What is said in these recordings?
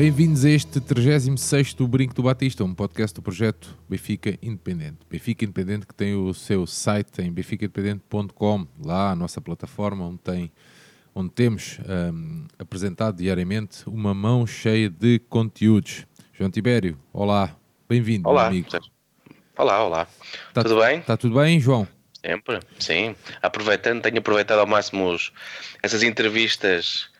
Bem-vindos a este 36 Brinco do Batista, um podcast do projeto Benfica Independente. Benfica Independente que tem o seu site em benficaindependente.com, lá a nossa plataforma onde, tem, onde temos hum, apresentado diariamente uma mão cheia de conteúdos. João Tibério, olá, bem-vindo, Olá, amigo. Olá, olá. Tá Tudo bem? Está tudo bem, João? Sempre, sim. Aproveitando, tenho aproveitado ao máximo os- essas entrevistas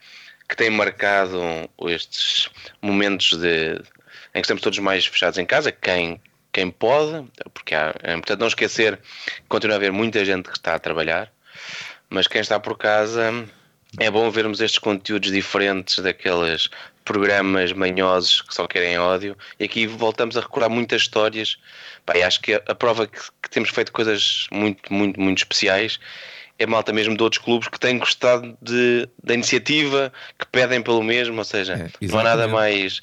que têm marcado estes momentos de, em que estamos todos mais fechados em casa, quem, quem pode, porque há, é importante não esquecer que continua a haver muita gente que está a trabalhar, mas quem está por casa é bom vermos estes conteúdos diferentes daqueles programas manhosos que só querem ódio. E aqui voltamos a recordar muitas histórias. Pá, acho que a, a prova que, que temos feito coisas muito, muito, muito especiais é malta mesmo de outros clubes que têm gostado de, da iniciativa, que pedem pelo mesmo, ou seja, É, não há nada mais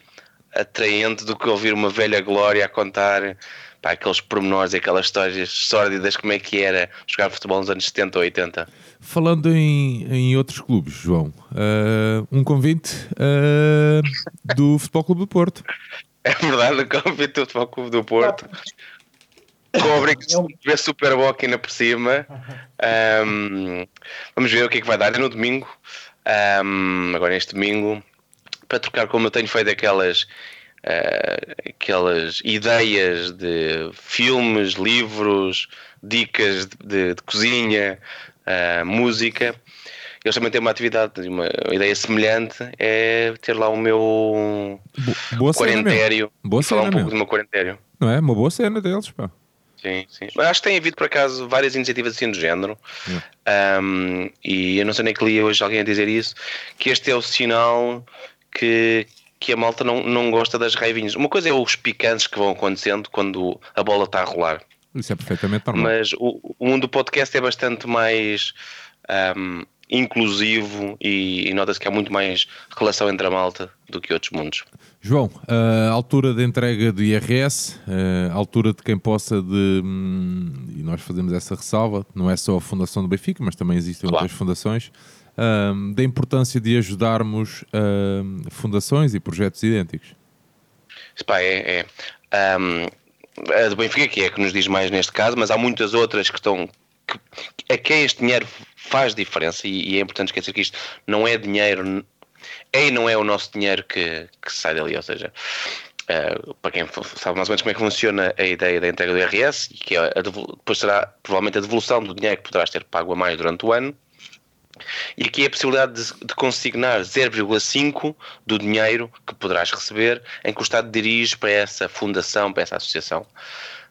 atraente do que ouvir uma velha glória a contar pá, aqueles pormenores e aquelas histórias sórdidas como é que era jogar futebol nos anos 70 ou 80. Falando em, em outros clubes, João, ah, um convite ah, do Futebol Clube do Porto. É verdade, o convite do Futebol Clube do Porto. Com a obrigação de ver Super Bowl aqui na por cima. Ahm, vamos ver o que é que vai dar É no domingo. Ahm, agora neste domingo. Para trocar como eu tenho feito aquelas, ah, aquelas ideias de filmes, livros, dicas de, de- de cozinha, ah, música. Eles também têm uma atividade, uma ideia semelhante, é ter lá o meu Bo- boa quarentério. Boa falar cena, um pouco do meu quarentério. Não é? Uma boa cena deles, pá. Sim, sim. Mas acho que tem havido, por acaso, várias iniciativas assim do género. Um, e eu não sei nem que li hoje alguém a dizer isso, que este é o sinal que, que a malta não, não gosta das raivinhas. Uma coisa é os picantes que vão acontecendo quando a bola está a rolar. Isso é perfeitamente normal. Mas o, o mundo do podcast é bastante mais um, inclusivo e, e nota-se que há muito mais relação entre a malta do que outros mundos. João, a altura de entrega do IRS, a altura de quem possa de. hum, E nós fazemos essa ressalva, não é só a Fundação do Benfica, mas também existem Claro. outras fundações, hum, da importância de ajudarmos hum, fundações e projetos idênticos. Pá, é, é, um, a do Benfica que é que nos diz mais neste caso, mas há muitas outras que estão que, a quem este dinheiro faz diferença e, e é importante esquecer que isto não é dinheiro é e não é o nosso dinheiro que, que sai dali, ou seja uh, para quem sabe mais ou menos como é que funciona a ideia da entrega do IRS, que é depois será provavelmente a devolução do dinheiro que poderás ter pago a mais durante o ano e aqui a possibilidade de, de consignar 0,5 do dinheiro que poderás receber em que o Estado dirige para essa fundação, para essa associação.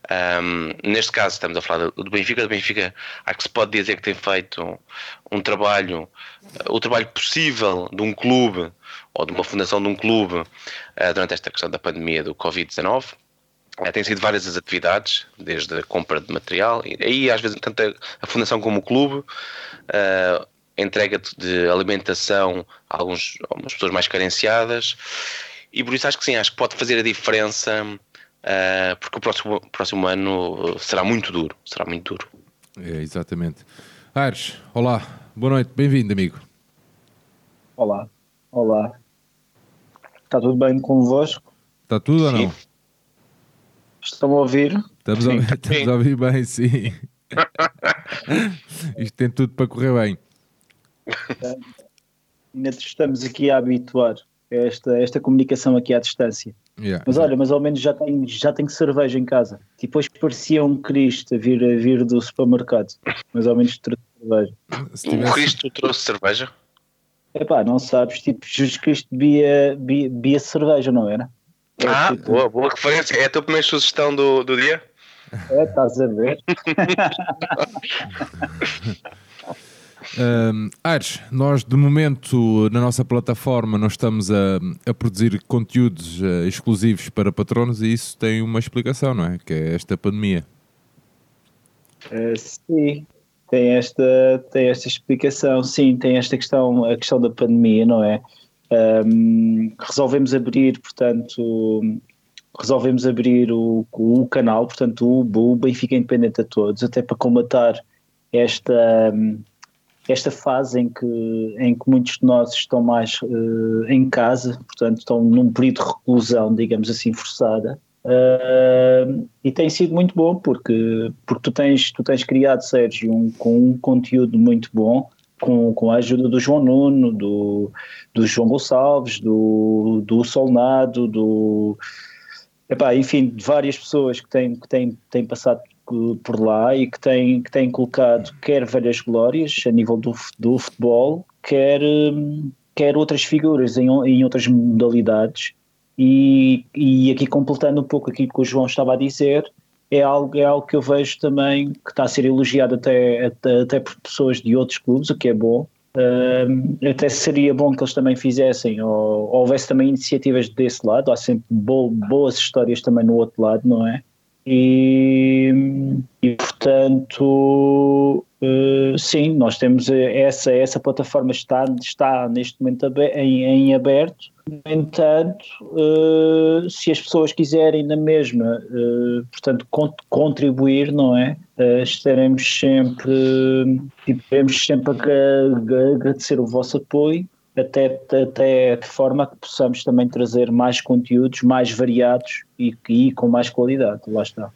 Ahm, neste caso estamos a falar do Benfica. Do Benfica acho que se pode dizer que tem feito um, um trabalho, eh, o trabalho possível de um clube ou de uma fundação de um clube eh, durante esta questão da pandemia do Covid-19. Eh, Tem sido várias as atividades, desde a compra de material, e aí às vezes tanto a, a fundação como o clube, eh, entrega de- alimentação a alguns, algumas pessoas mais carenciadas, e por isso acho que sim, acho que pode fazer a diferença, eh, porque o próximo, próximo ano eh, será muito duro, será muito duro. É, exatamente. Aires, olá, boa noite, bem-vindo, amigo. Olá, olá. Está tudo bem convosco? Está tudo ou não? Estão a ouvir? Estamos a, Sim. estamos a ouvir bem, sim. Isto tem tudo para correr bem. Ainda estamos aqui a habituar a esta, esta comunicação aqui à distância. Yeah. Mas olha, mas ao menos já tenho, já tenho cerveja em casa. Tipo, hoje parecia um Cristo a vir, a vir do supermercado. Mas ao menos trouxe cerveja. Se O tivesse- Cristo trouxe cerveja? Epá, não sabes, tipo, Jesus Cristo bebia, bebia, bebia cerveja, não era? É, Ah, tipo, boa, boa referência. É a tua primeira sugestão do, do dia? É, estás a ver? Um, Aires, nós de momento na nossa plataforma nós estamos a, a produzir conteúdos uh, exclusivos para patronos e isso tem uma explicação, não é? Que é esta pandemia. Uh, sim, tem esta, tem esta explicação, sim, tem esta questão, a questão da pandemia, não é? Um, resolvemos abrir, portanto, resolvemos abrir o, o canal, portanto, o, o Benfica Independente a todos, até para combatar esta, esta fase em que, em que muitos de nós estão mais uh, em casa, portanto, estão num período de reclusão, digamos assim, forçada. Uh, e tem sido muito bom porque, porque tu, tens, tu tens criado, Sérgio, um, com um conteúdo muito bom, com, com a ajuda do João Nuno, do, do João Gonçalves, do, do Solnado, do, epá, enfim, de várias pessoas que têm, que têm, têm passado por lá e que têm, que têm colocado quer velhas glórias a nível do, do futebol, quer, hum, quer outras figuras em, em outras modalidades e, e aqui completando um pouco aquilo que o João estava a dizer, é algo, é algo que eu vejo também que está a ser elogiado até, até, até por pessoas de outros clubes, o que é bom. Uh, até seria bom que eles também fizessem, ou, ou houvesse também iniciativas desse lado, há sempre bo, boas histórias também no outro lado, não é? E, e portanto, uh, sim, nós temos essa, essa plataforma está, está neste momento em, em aberto. No entanto, uh, se as pessoas quiserem na mesma, uh, portanto, contribuir, não é? estaremos sempre, teremos sempre a agradecer o vosso apoio até, até de forma que possamos também trazer mais conteúdos mais variados e, e com mais qualidade. Lá está.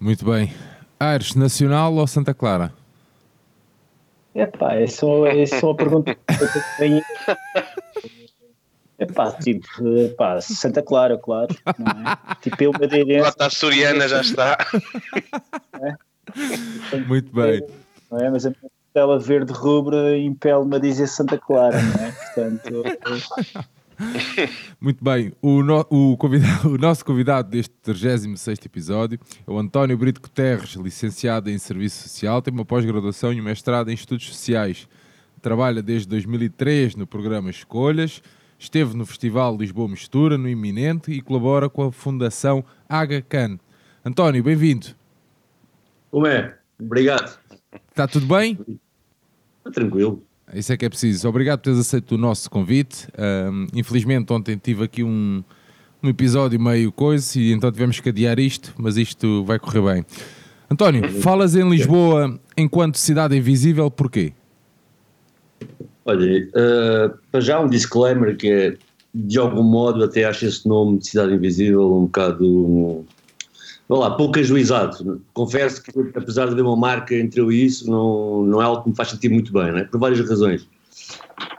Muito bem. Aires, Nacional ou Santa Clara? Epá, essa é só uma pergunta que eu tenho. Epá, tipo, epá, Santa Clara, claro. É? Tipo, eu madeirense. Lá está a Soriana, já está. É? Muito bem. Não é? Mas a tela verde rubra impele-me a dizer Santa Clara, não é? Portanto. Muito bem, o, no, o, convidado, o, nosso convidado deste 36 episódio é o António Brito Guterres, licenciado em Serviço Social, tem uma pós-graduação e um mestrado em Estudos Sociais. Trabalha desde 2003 no programa Escolhas, esteve no Festival Lisboa Mistura, no Iminente, e colabora com a Fundação Aga Can. António, bem-vindo. Como é? Obrigado. Está tudo bem? Tranquilo. Isso é que é preciso. Obrigado por teres aceito o nosso convite. Um, infelizmente, ontem tive aqui um, um episódio meio coisa e então tivemos que adiar isto, mas isto vai correr bem. António, falas em Lisboa enquanto cidade invisível, porquê? Olha, uh, para já um disclaimer que é, de algum modo, até acho esse nome de cidade invisível um bocado vá lá, pouco ajuizado. Confesso que, apesar de haver uma marca entre eu e isso, não, não é algo que me faz sentir muito bem, né? por várias razões.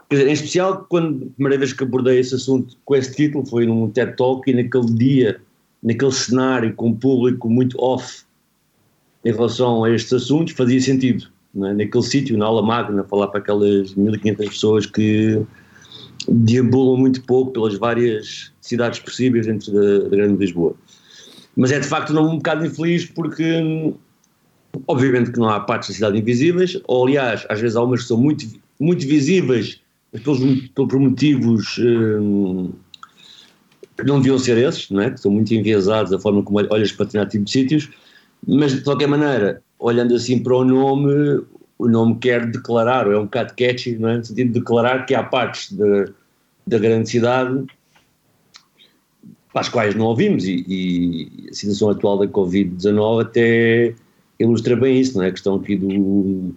Quer dizer, em especial, quando a primeira vez que abordei esse assunto com esse título foi num TED Talk e naquele dia, naquele cenário com um público muito off em relação a estes assuntos, fazia sentido. Né? Naquele sítio, na aula magna, falar para aquelas 1500 pessoas que deambulam muito pouco pelas várias cidades possíveis dentro da, da Grande Lisboa. Mas é de facto um bocado infeliz porque, obviamente, que não há partes da cidade invisíveis, ou aliás, às vezes há umas que são muito, muito visíveis, mas pelos, por motivos hum, que não deviam ser esses, não é? que são muito enviesados a forma como olhas para determinado tipo de sítios, mas de qualquer maneira, olhando assim para o nome, o nome quer declarar, ou é um bocado catchy, não é? no sentido de declarar que há partes da, da grande cidade para as quais não ouvimos, e, e a situação atual da Covid-19 até ilustra bem isso, não é? A questão aqui do,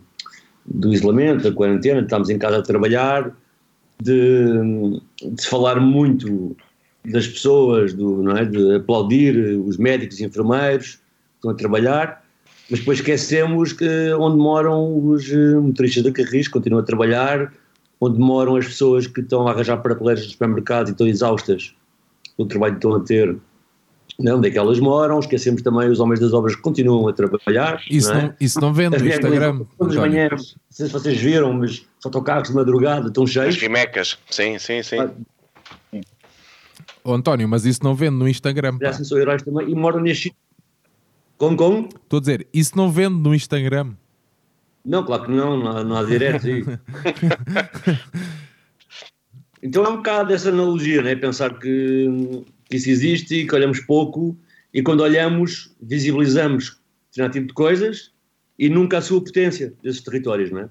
do isolamento, da quarentena, estamos em casa a trabalhar, de, de falar muito das pessoas, do, não é? de aplaudir os médicos e enfermeiros que estão a trabalhar, mas depois esquecemos que onde moram os eh, motoristas da Carris, continuam a trabalhar, onde moram as pessoas que estão a arranjar prateleiras dos supermercados e estão exaustas o trabalho que estão a ter não, onde é que elas moram, esquecemos também os homens das obras que continuam a trabalhar. Isso não, é? não isso não vende no Instagram. Todas as manhãs, não sei se vocês viram, mas só estão carros de madrugada, estão cheios. As rimecas, sim, sim, sim. Ah, oh, António, mas isso não vende no Instagram. Já são heróis também e moram neste Como, como? Estou a dizer, isso não vende no Instagram. Não, claro que não, não há, não há direto aí. então é um bocado essa analogia, né? pensar que, que isso existe e que olhamos pouco e quando olhamos visibilizamos determinado tipo de coisas e nunca a sua potência desses territórios, não é?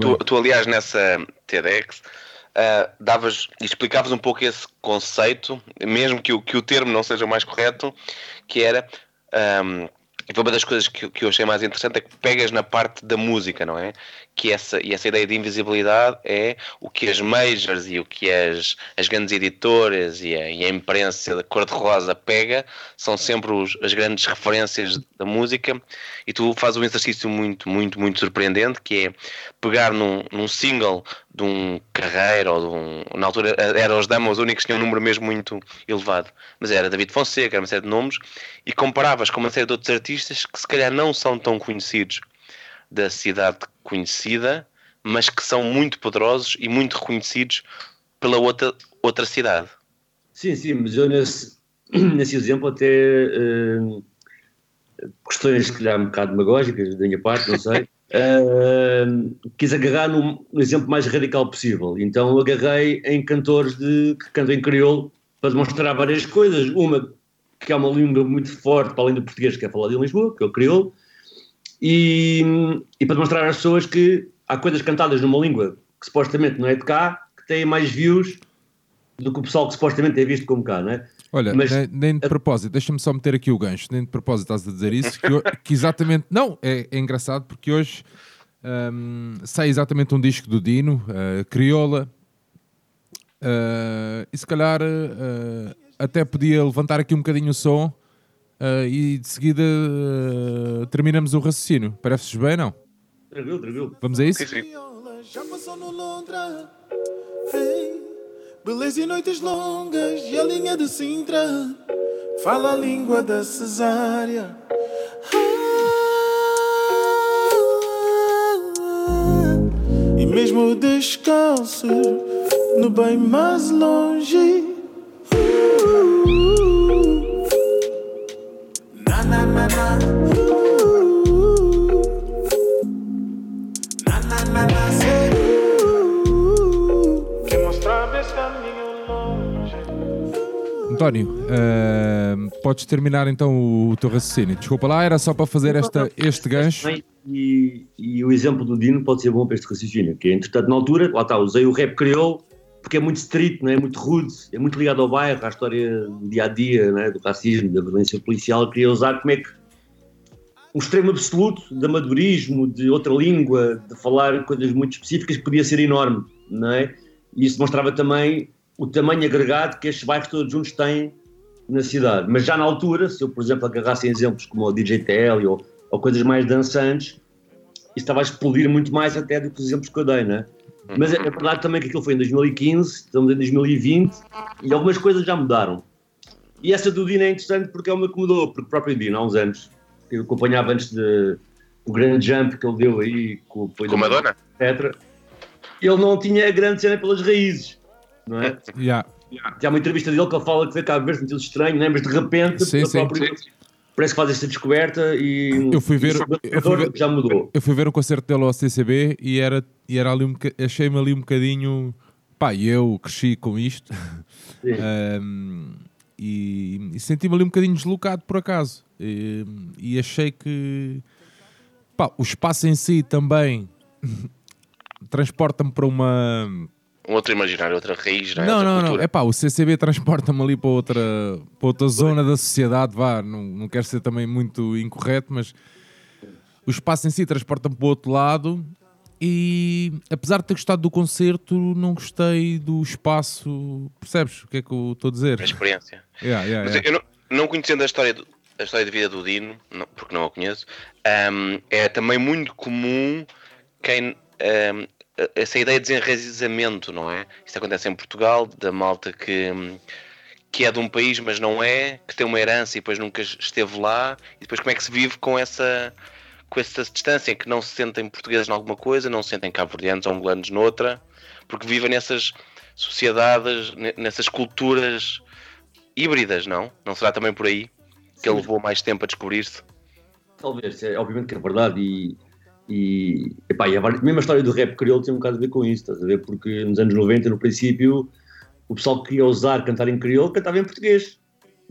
Tu, tu, aliás, nessa TEDx uh, davas e explicavas um pouco esse conceito, mesmo que o, que o termo não seja mais correto, que era um, e foi uma das coisas que, que eu achei mais interessante é que pegas na parte da música, não é? Que essa, e essa ideia de invisibilidade é o que as majors e o que as, as grandes editoras e a, e a imprensa da cor-de-rosa pega são sempre os, as grandes referências da música e tu fazes um exercício muito, muito, muito surpreendente que é pegar num, num single de um carreiro ou de um. Na altura eram os Dama os únicos que tinham um número mesmo muito elevado. Mas era David Fonseca, era uma série de nomes, e comparavas com uma série de outros artistas que se calhar não são tão conhecidos da cidade conhecida, mas que são muito poderosos e muito reconhecidos pela outra, outra cidade. Sim, sim, mas eu nesse, nesse exemplo até uh, questões se calhar um bocado demagógicas da minha parte, não sei. Uh, quis agarrar no, no, exemplo mais radical possível. Então agarrei em cantores de, que cantam em crioulo para demonstrar várias coisas. Uma, que é uma língua muito forte, para além do português, que é falado em Lisboa, que é o crioulo, e, e para demonstrar às pessoas que há coisas cantadas numa língua que supostamente não é de cá, que têm mais views do que o pessoal que supostamente é visto como cá, não é? Olha, Mas, nem, nem, de propósito, deixa-me só meter aqui o gancho, nem de propósito estás a dizer isso, que, que exatamente, não, é, é, engraçado porque hoje um, sai exatamente um disco do Dino, uh, Crioula, uh, e se calhar uh, até podia levantar aqui um bocadinho o som e de seguida terminamos o raciocínio. Parece-vos bem, não? Tranquilo, tranquilo. Vamos a isso? Sim, sim. Já passou no Londra, hey. Beleza e noites longas e a linha de Sintra Fala a língua da cesárea E mesmo descalço No bem mais longe António, uh, podes terminar então o, o, teu raciocínio. Desculpa lá, era só para fazer esta, este gancho. E, e, o exemplo do Dino pode ser bom para este raciocínio, que é, entretanto, na altura, lá está, usei o rap crioulo, porque é muito street, não é? é muito rude, é muito ligado ao bairro, à história do dia a dia, é? do racismo, da violência policial. Queria usar como é que um extremo absoluto de amadorismo, de outra língua, de falar coisas muito específicas, podia ser enorme, não é? E isso mostrava também o tamanho agregado que estes bairros todos juntos têm na cidade. Mas já na altura, se eu, por exemplo, agarrasse exemplos como o DJ TL ou, ou coisas mais dançantes, isso estava a explodir muito mais até do que os exemplos que eu dei, né? Mas é, é verdade também que aquilo foi em 2015, estamos em 2020 e algumas coisas já mudaram. E essa do Dino é interessante porque é uma que mudou, porque o próprio Dino, há uns anos, que eu acompanhava antes de, do grande jump que ele deu aí com o da Madonna, etc. Ele não tinha a grande cena pelas raízes não é? Yeah. há uma entrevista dele que ele fala que foi Cabo Verde sentido estranho, né? mas de repente sim, sim. Própria, parece que faz esta descoberta e eu fui ver, eu fui ver já mudou. Eu fui ver um concerto dele ao CCB e era, e era ali um achei-me ali um bocadinho pá, eu cresci com isto um, e, e senti-me ali um bocadinho deslocado por acaso e, e achei que pá, o espaço em si também transporta-me para uma um outro imaginário, outra raiz, não é? Não, outra não, cultura. não. É pá, o CCB transporta-me ali para outra, para outra zona da sociedade, vá. Não, não quero ser também muito incorreto, mas o espaço em si transporta-me para o outro lado. E apesar de ter gostado do concerto, não gostei do espaço. Percebes o que é que eu estou a dizer? A experiência. Yeah, yeah, yeah. Eu não, não conhecendo a história, do, a história de vida do Dino, não, porque não a conheço, um, é também muito comum quem um, essa ideia de desenraizamento, não é? Isto acontece em Portugal, da malta que, que é de um país, mas não é, que tem uma herança e depois nunca esteve lá, e depois como é que se vive com essa, com essa distância, que não se sentem portugueses em alguma coisa, não se sentem cabo-verdianos ou angolanos noutra, porque vivem nessas sociedades, nessas culturas híbridas, não? Não será também por aí que ele levou mais tempo a descobrir-se? talvez, é, obviamente que é verdade e, e, epá, e a, mesma história do rap crioulo tem um bocado a ver com isso, estás a ver? Porque nos anos 90, no princípio, o pessoal que queria usar cantar em crioulo cantava em português.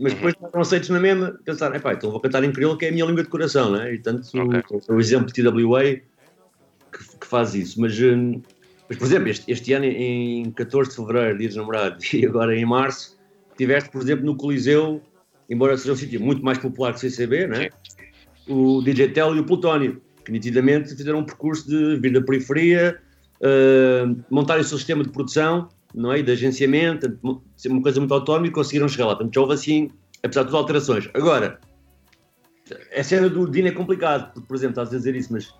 Mas depois estavam aceitos na mesma, pensar, epá, então vou cantar em crioulo que é a minha língua de coração, né? E tanto okay. o, o, exemplo de TWA que, que faz isso. Mas, hum, mas por exemplo, este, este, ano, em 14 de fevereiro, dia dos namorados, e agora em março, tiveste, por exemplo, no Coliseu, embora seja um sítio muito mais popular que o CCB, né? o DJ Tel e o Plutónio, que nitidamente fizeram um percurso de vir da periferia, uh, montarem o seu sistema de produção não é? e de agenciamento, uma coisa muito autónoma e conseguiram chegar lá. Portanto, já houve assim, apesar de todas as alterações. Agora, a cena do Dino é complicado, porque, por exemplo, estás a dizer isso, mas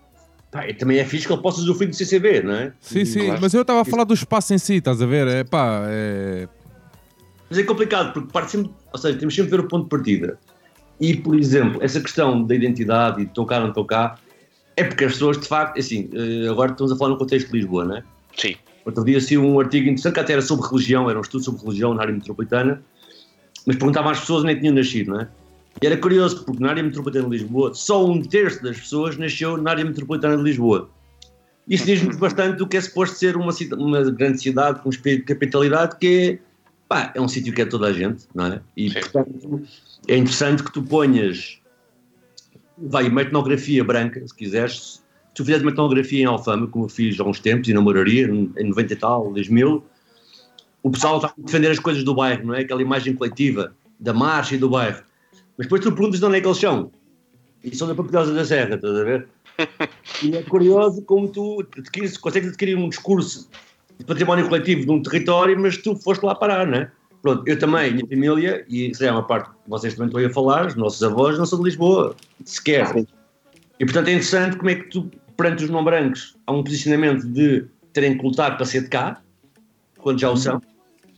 pá, também é fixe que ele possa usufruir do CCB, não é? Sim, sim, claro. mas eu estava a falar do espaço em si, estás a ver? É pá, é... Mas é complicado, porque parte sempre, ou seja, temos sempre de ver o ponto de partida. E, por exemplo, essa questão da identidade e de tocar ou não tocar, é porque as pessoas, de facto, assim, eh, agora estamos a falar no contexto de Lisboa, não é? Sim. Outro dia assim um artigo interessante que até era sobre religião, era um estudo sobre religião na área metropolitana, mas perguntavam às pessoas onde é tinham nascido, não é? E era curioso, porque na área metropolitana de Lisboa, só um terço das pessoas nasceu na área metropolitana de Lisboa. Isso diz-nos bastante do que é suposto ser uma, uma grande cidade com espírito de capitalidade, que é, pá, é um sítio que é toda a gente, não é? E, Sim. portanto, é interessante que tu ponhas, vai, uma etnografia branca, se quiseres, se tu fizeres uma etnografia em Alfama, como eu fiz há uns tempos, e na Moraria, em 90 e tal, 2000, o pessoal está a defender as coisas do bairro, não é? Aquela imagem coletiva da marcha e do bairro. Mas depois tu perguntas de onde é que eles são. E são da Papedosa da Serra, estás a ver? E é curioso como tu adquires, consegues adquirir um discurso de património coletivo de um território, mas tu foste lá parar, não é? Pronto, eu também, minha família, e isso é uma parte que vocês também estão a falar, os nossos avós não são de Lisboa, sequer. E portanto é interessante como é que tu, perante os não brancos, há um posicionamento de terem que lutar para ser de cá, quando já o são,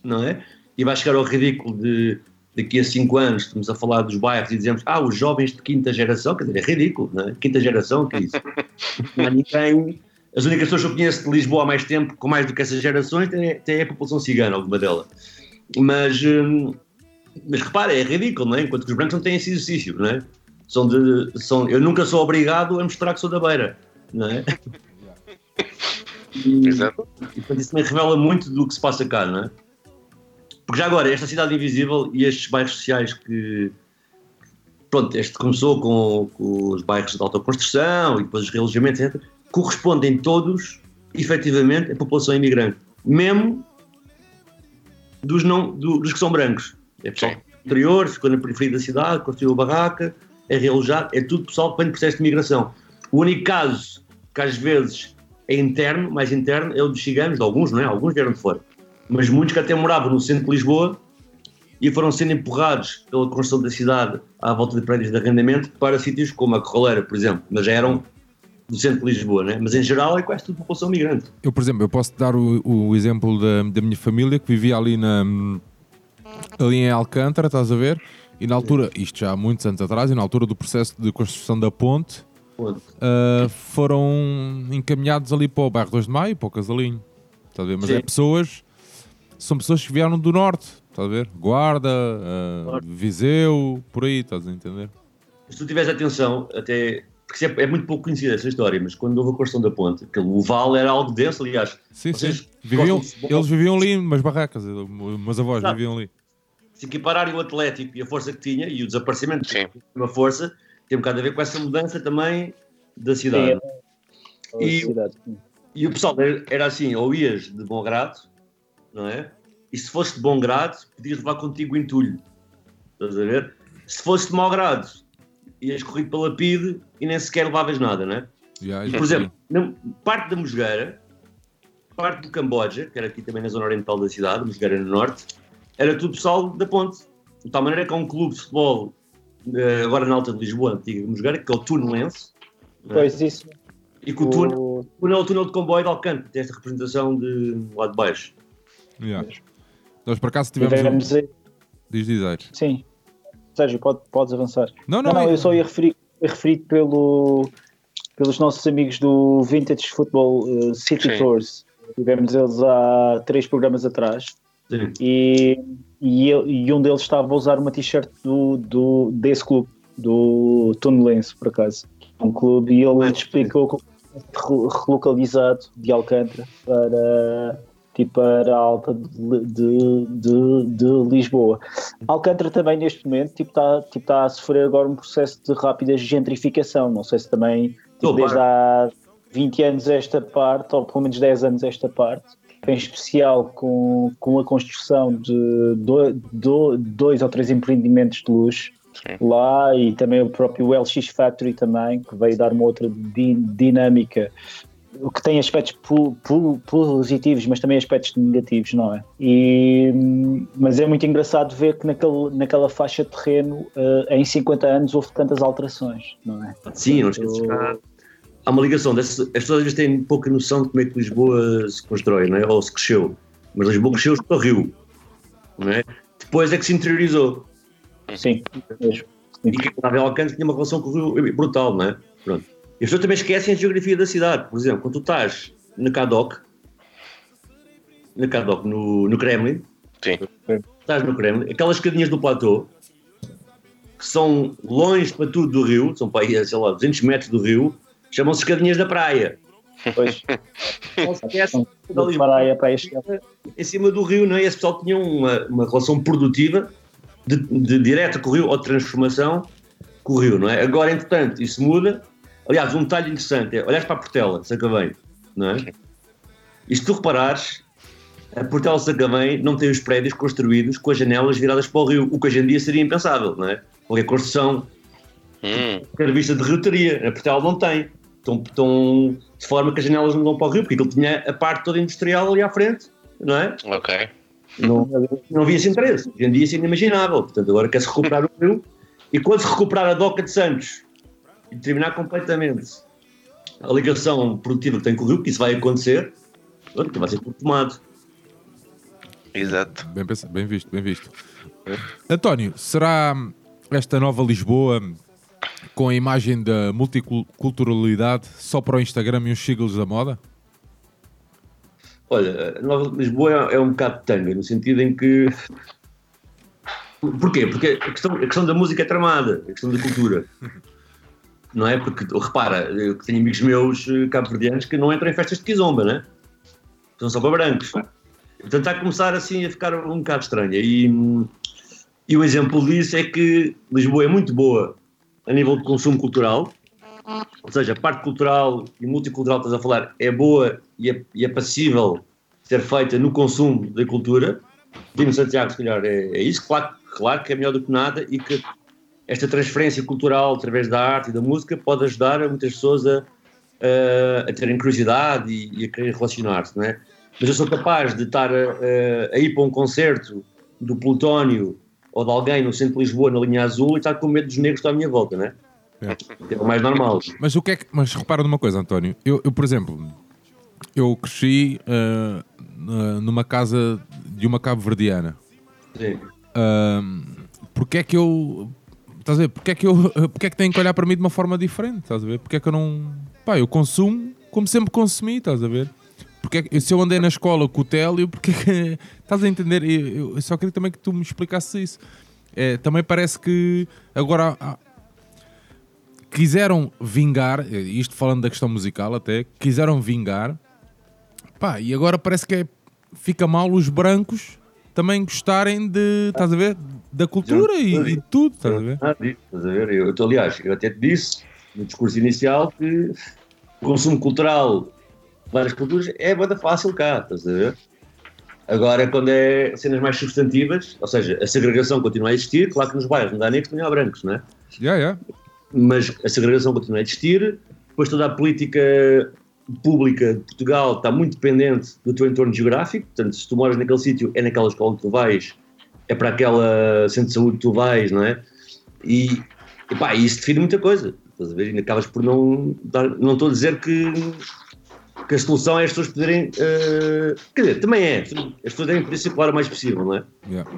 não é? E vai chegar ao ridículo de daqui a cinco anos estamos a falar dos bairros e dizemos ah, os jovens de quinta geração, quer dizer, é ridículo, não é? Quinta geração, que é isso? Não há ninguém. As únicas pessoas que eu conheço de Lisboa há mais tempo, com mais do que essas gerações, tem, a população cigana, alguma delas. Mas, hum, mas repara, é ridículo, não é? Enquanto que os brancos não têm esse exercício, não é? São de, são, eu nunca sou obrigado a mostrar que sou da beira, não é? E, Exato. E, portanto, isso também revela muito do que se passa cá, não é? Porque já agora, esta cidade invisível e estes bairros sociais que. Pronto, este começou com, com os bairros de alta construção e depois os realojamentos, etc. Correspondem todos, efetivamente, à população imigrante. Mesmo dos, não, do, dos que são brancos. É pessoal interior, ficou na periferia da cidade, construiu a barraca, é realojado, é tudo pessoal que vem de processo de migração. O único caso que às vezes é interno, mais interno, é o dos ciganos, de alguns, não é? Alguns vieram de fora. Mas muitos que até moravam no centro de Lisboa e foram sendo empurrados pela construção da cidade à volta de prédios de arrendamento para sítios como a Corroleira, por exemplo, mas já eram do centro de Lisboa, né? mas em geral é quase tudo população migrante. Eu, por exemplo, eu posso dar o, o exemplo da, da minha família que vivia ali, na, ali em Alcântara, estás a ver? E na altura, isto já há muitos anos atrás, e na altura do processo de construção da ponte, uh, foram encaminhados ali para o bairro 2 de Maio, para o Casalinho. Estás a ver? Mas Sim. é pessoas, são pessoas que vieram do norte, estás a ver? Guarda, uh, Viseu, por aí, estás a entender? Se tu tiveres atenção, até porque é, é, muito pouco conhecida essa história, mas quando houve a construção da ponte, aquele, o vale era algo denso, aliás. Sim, sim. Viviam, eles viviam ali, umas barracas, meus avós Exato. viviam ali. Se equipararem o Atlético e a força que tinha e o desaparecimento sim. de uma força, tem um bocado a ver com essa mudança também da cidade. Sim, é e, cidade. e o pessoal era assim, ou ias de bom grado, não é? E se fosse de bom grado, podias levar contigo o entulho. Estás a ver? Se fosse de mau grado, ias corrido pela PIDE e nem sequer levavas nada, não é? Yeah, e, por exemplo, parte da Mosgueira, parte do Camboja, que era aqui também na zona oriental da cidade, Mosgueira no norte, era tudo pessoal da ponte. De tal maneira que há um clube de futebol, eh, agora na Alta de Lisboa, antiga de Mosgueira, que é o Tunelense. É? Pois, isso. E que o, túnel, o túnel é o túnel de comboio de Alcante, tem esta representação de lá de baixo. Yeah. Nós por acaso tivemos. Um... Diz, diz, Sim. Sérgio, pode, podes avançar. Não, não, não, não eu só ia referir, ia referir pelo, pelos nossos amigos do Vintage Football uh, City Sim. Tours. Tivemos eles há três programas atrás. E, e, e, um deles estava a usar uma t-shirt do, do, desse clube, do Tunelense, por acaso. Um clube e ele explicou como relocalizado de Alcântara para tipo para a alta de, de, de, de, Lisboa. Alcântara também neste momento tipo, está tipo, tá a sofrer agora um processo de rápida gentrificação. Não sei se também tipo, desde há 20 anos esta parte, ou pelo menos 10 anos esta parte, em especial com, com a construção de do, do, dois ou três empreendimentos de luz Sim. lá e também o próprio LX Factory também, que veio dar uma outra di, dinâmica o que tem aspectos positivos, mas também aspectos negativos, não é? E, mas é muito engraçado ver que naquele, naquela faixa de terreno, uh, em 50 anos, houve tantas alterações, não é? Sim, não esqueças há uma ligação. Dessas, as pessoas às vezes têm pouca noção de como é que Lisboa se constrói, não é? Ou se cresceu. Mas Lisboa cresceu para o Rio, não é? Depois é que se interiorizou. Sim, mesmo. E que a Alcântara tinha uma relação com o Rio brutal, não é? Pronto. E as pessoas também esquecem a geografia da cidade. Por exemplo, quando tu estás na Kadok, na Kadok, no, no Kremlin, Sim. estás no Kremlin, aquelas escadinhas do platô, que são longe para tudo do rio, são para aí, sei lá, 200 metros do rio, chamam-se escadinhas da praia. Pois. Não esquece da praia para Em cima do rio, não é? Esse pessoal tinha uma, uma relação produtiva de, de direta com o rio ou de transformação com o rio, não é? Agora, entretanto, isso muda Aliás, um detalhe interessante é, olhas para a Portela, Sacavém, não é? E se tu reparares, a Portela Sacavém não tem os prédios construídos com as janelas viradas para o rio, o que hoje em dia seria impensável, não é? Qualquer construção, hum. qualquer vista de rio teria, a Portela não tem. Estão, estão de forma que as janelas não vão para o rio, porque ele tinha a parte toda industrial ali à frente, não é? Ok. Não, não havia esse interesse. Hoje em dia isso é inimaginável. Portanto, agora quer-se recuperar o rio. E quando se recuperar a Doca de Santos e terminar completamente a ligação produtiva que tem com o Rio, que isso vai acontecer, que vai ser tudo tomado. Exato. Bem, pensado, bem visto, bem visto. António, será esta nova Lisboa com a imagem da multiculturalidade só para o Instagram e os siglos da moda? Olha, a Nova Lisboa é, é um bocado tanga, no sentido em que. Porquê? Porque a questão, a questão da música é tramada, a questão da cultura não é? Porque, repara, eu tenho amigos meus eh, cabo-verdianos que não entram em festas de quizomba, né? São só para brancos. Portanto, está a começar assim a ficar um bocado estranha. E, e o exemplo disso é que Lisboa é muito boa a nível de consumo cultural, ou seja, a parte cultural e multicultural que estás a falar é boa e é, e é passível ser feita no consumo da cultura. Dino Santiago, se calhar, é, é isso. Claro, claro que é melhor do que nada e que esta transferência cultural através da arte e da música pode ajudar a muitas pessoas a, a, a terem curiosidade e, e a querer relacionar-se, não é? Mas eu sou capaz de estar a, a, ir para um concerto do Plutónio ou de alguém no centro de Lisboa, na linha azul, e estar com medo dos negros que estão à minha volta, não é? É, é o mais normal. Mas o que é que, mas repara numa coisa, António. Eu, eu por exemplo, eu cresci uh, numa casa de uma cabo-verdiana. Sim. Uh, porque é que eu Estás a ver? Porque é, que eu, porque é que têm que olhar para mim de uma forma diferente? Estás a ver? Porque é que eu não. Pá, eu consumo como sempre consumi, estás a ver? Porque é se eu andei na escola com o Télio, porque é que. Estás a entender? Eu, eu só queria também que tu me explicasses isso. É, também parece que agora. Quiseram vingar, isto falando da questão musical até, quiseram vingar, pá, e agora parece que é, fica mal os brancos também gostarem de, estás a ver, da cultura e, e, tudo, estás a ver? Ah, estás a ver? Eu, eu, aliás, eu até te disse no discurso inicial que o consumo cultural de várias culturas é banda fácil cá, estás a ver? Agora, quando é cenas mais substantivas, ou seja, a segregação continua a existir, claro que nos bairros não dá negros nem há brancos, não é? Yeah, yeah. Mas a segregação continua a existir, depois toda a política pública de Portugal está muito dependente do teu entorno geográfico, portanto, se tu moras naquele sítio, é naquela escola que tu vais, é para aquela centro de saúde que tu vais, não é? E, epá, isso define muita coisa, estás a ver? E acabas por não dar, não estou a dizer que, que a solução é as pessoas poderem, uh, quer dizer, também é, as pessoas devem poder circular o mais possível, não é? Yeah.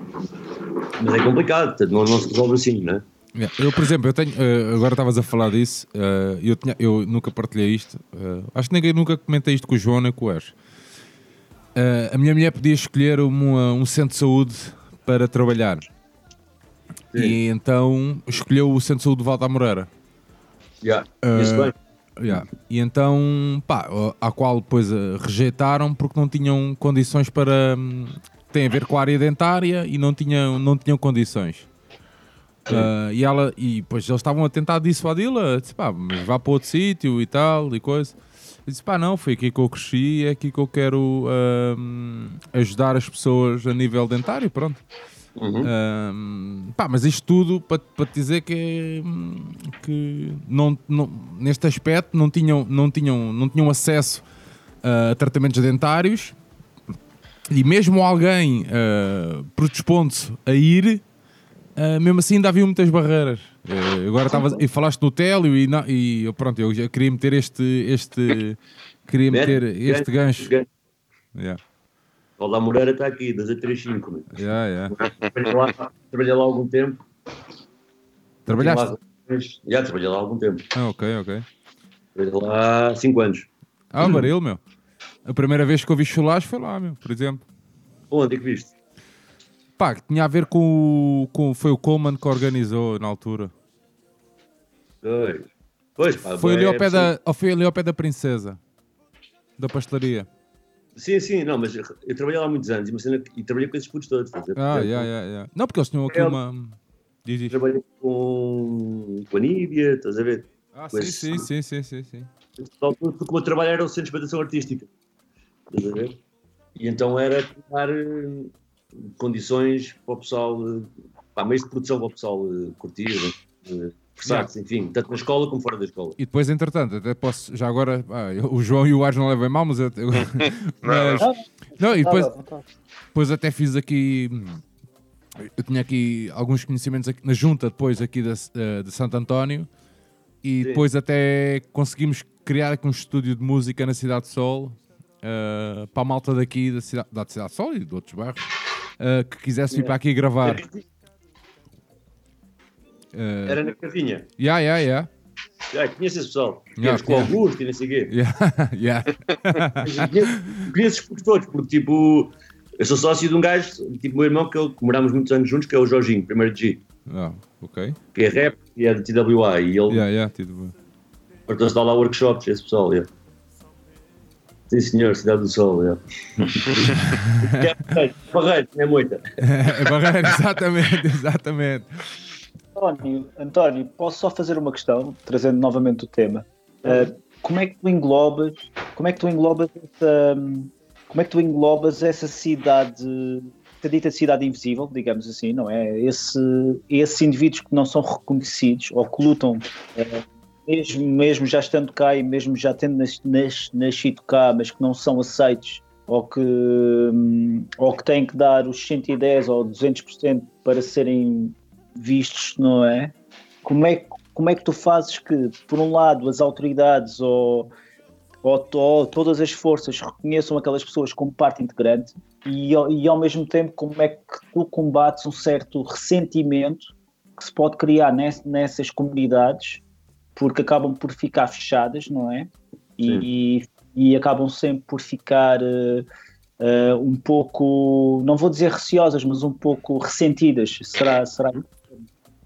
Mas é complicado, portanto, não, não se resolve assim, não é? Eu, por exemplo, eu tenho, uh, agora estavas a falar disso, uh, eu, tinha, eu nunca partilhei isto, uh, acho que ninguém nunca comentei isto com o João nem com o Ash. a minha mulher podia escolher uma, um centro de saúde para trabalhar. E então escolheu o Centro de Saúde de Valda Moreira. Yeah. Uh. Yeah. E então, pá, a qual depois uh, rejeitaram porque não tinham condições para. hum, tem a ver com a área dentária e não tinham, não tinham condições. Uh, e ela, e depois eles estavam a tentar dissuadi-la, disse pá, mas vá para outro sítio e tal e coisa. Eu disse pá, não, foi aqui que eu cresci, é aqui que eu quero hum, ajudar as pessoas a nível dentário, pronto. Uhum. Hum, pá, mas isto tudo para, para te dizer que, hum, que não, não- neste aspecto não tinham, não tinham, não tinham acesso uh, a tratamentos dentários e mesmo alguém uh, predispondo-se a ir, uh, mesmo assim ainda havia muitas barreiras. Uh, agora estava e falaste no Télio e, na- e pronto, eu queria meter este, este queria meter este gancho. Yeah, Valda Moreira está aqui, das A35. meu. yeah, yeah. Trabalhei lá, trabalhei lá algum tempo. Trabalhaste? Já, trabalhei lá algum tempo. Ah, ok, ok. Trabalhei lá há 5 anos. Ah, Baril, meu. A primeira vez que eu vi chulás foi lá, meu, por exemplo. Onde é que viste? Pá, tinha a ver com, o- com foi o Coleman que organizou na altura. Pois, pois pá, Foi ali, é ao pé da, foi ali ao pé da princesa. Da pastelaria. Sim, sim, não, mas eu trabalhei lá há muitos anos e, cena- e trabalhei com esses putos todos. Ah, yeah, yeah, yeah. Não, porque eles tinham aqui É, uma. Diz isto. Trabalhei com, com a Níbia, estás a ver? Ah, sim, esse- sim, sim, sim, sim, sim. Porque o meu trabalho era o Centro de Experimentação Artística. Estás a ver? E então era criar eh, condições para o pessoal, eh, pá, meios de produção para o pessoal eh, curtir, eh, expressar-se, enfim, tanto na escola como fora da escola. E depois, entretanto, até posso. Já agora. ah, eu- o João e o Ars não levem mal, mas. Eu, mas não, e depois, depois até fiz aqui. Eu tinha aqui alguns conhecimentos aqui, na junta depois aqui da, eh, de Santo António e Sim. depois até conseguimos criar aqui um estúdio de música na Cidade de Sol eh, para a malta daqui da cidade, da Cidade de Sol e de outros bairros eh, que quisesse vir para aqui gravar. Eh, Era na casinha. yeah, yeah, yeah. Ah, conheço esse pessoal. Yeah, com conheço. Augusto e não sei o quê. Yeah, yeah. Conheço esses putos todos, porque tipo, eu sou sócio de um gajo, tipo meu irmão, que, ele, que morámos muitos anos juntos, que é o Jorginho, primeiro G, Ah, ok. que é rap e é de TWA, e ele Yeah, yeah. Portanto, dá lá workshops, esse pessoal, yeah. Sim, senhor, Cidade do Sol, é Barreiro, Barreiro, não é muita. É barreira, exatamente, exatamente. António, António, posso só fazer uma questão, trazendo novamente o tema. Uh, como é que tu englobas, como é que tu englobas essa, como é que tu englobas essa cidade, essa dita cidade invisível, digamos assim, não é? Esse, esses indivíduos que não são reconhecidos ou que lutam, eh, mesmo, mesmo já estando cá e mesmo já tendo nas, nas, nascido cá, mas que não são aceitos ou que, hum, ou que têm que dar os 110 ou 200% para serem vistos, não é? Como é, como é que tu fazes que, por um lado, as autoridades ou, ou, ou todas as forças reconheçam aquelas pessoas como parte integrante e, e ao mesmo tempo como é que tu combates um certo ressentimento que se pode criar ness- nessas comunidades porque acabam por ficar fechadas, não é? E, e acabam sempre por ficar eh, um pouco, não vou dizer receosas, mas um pouco ressentidas. Será, será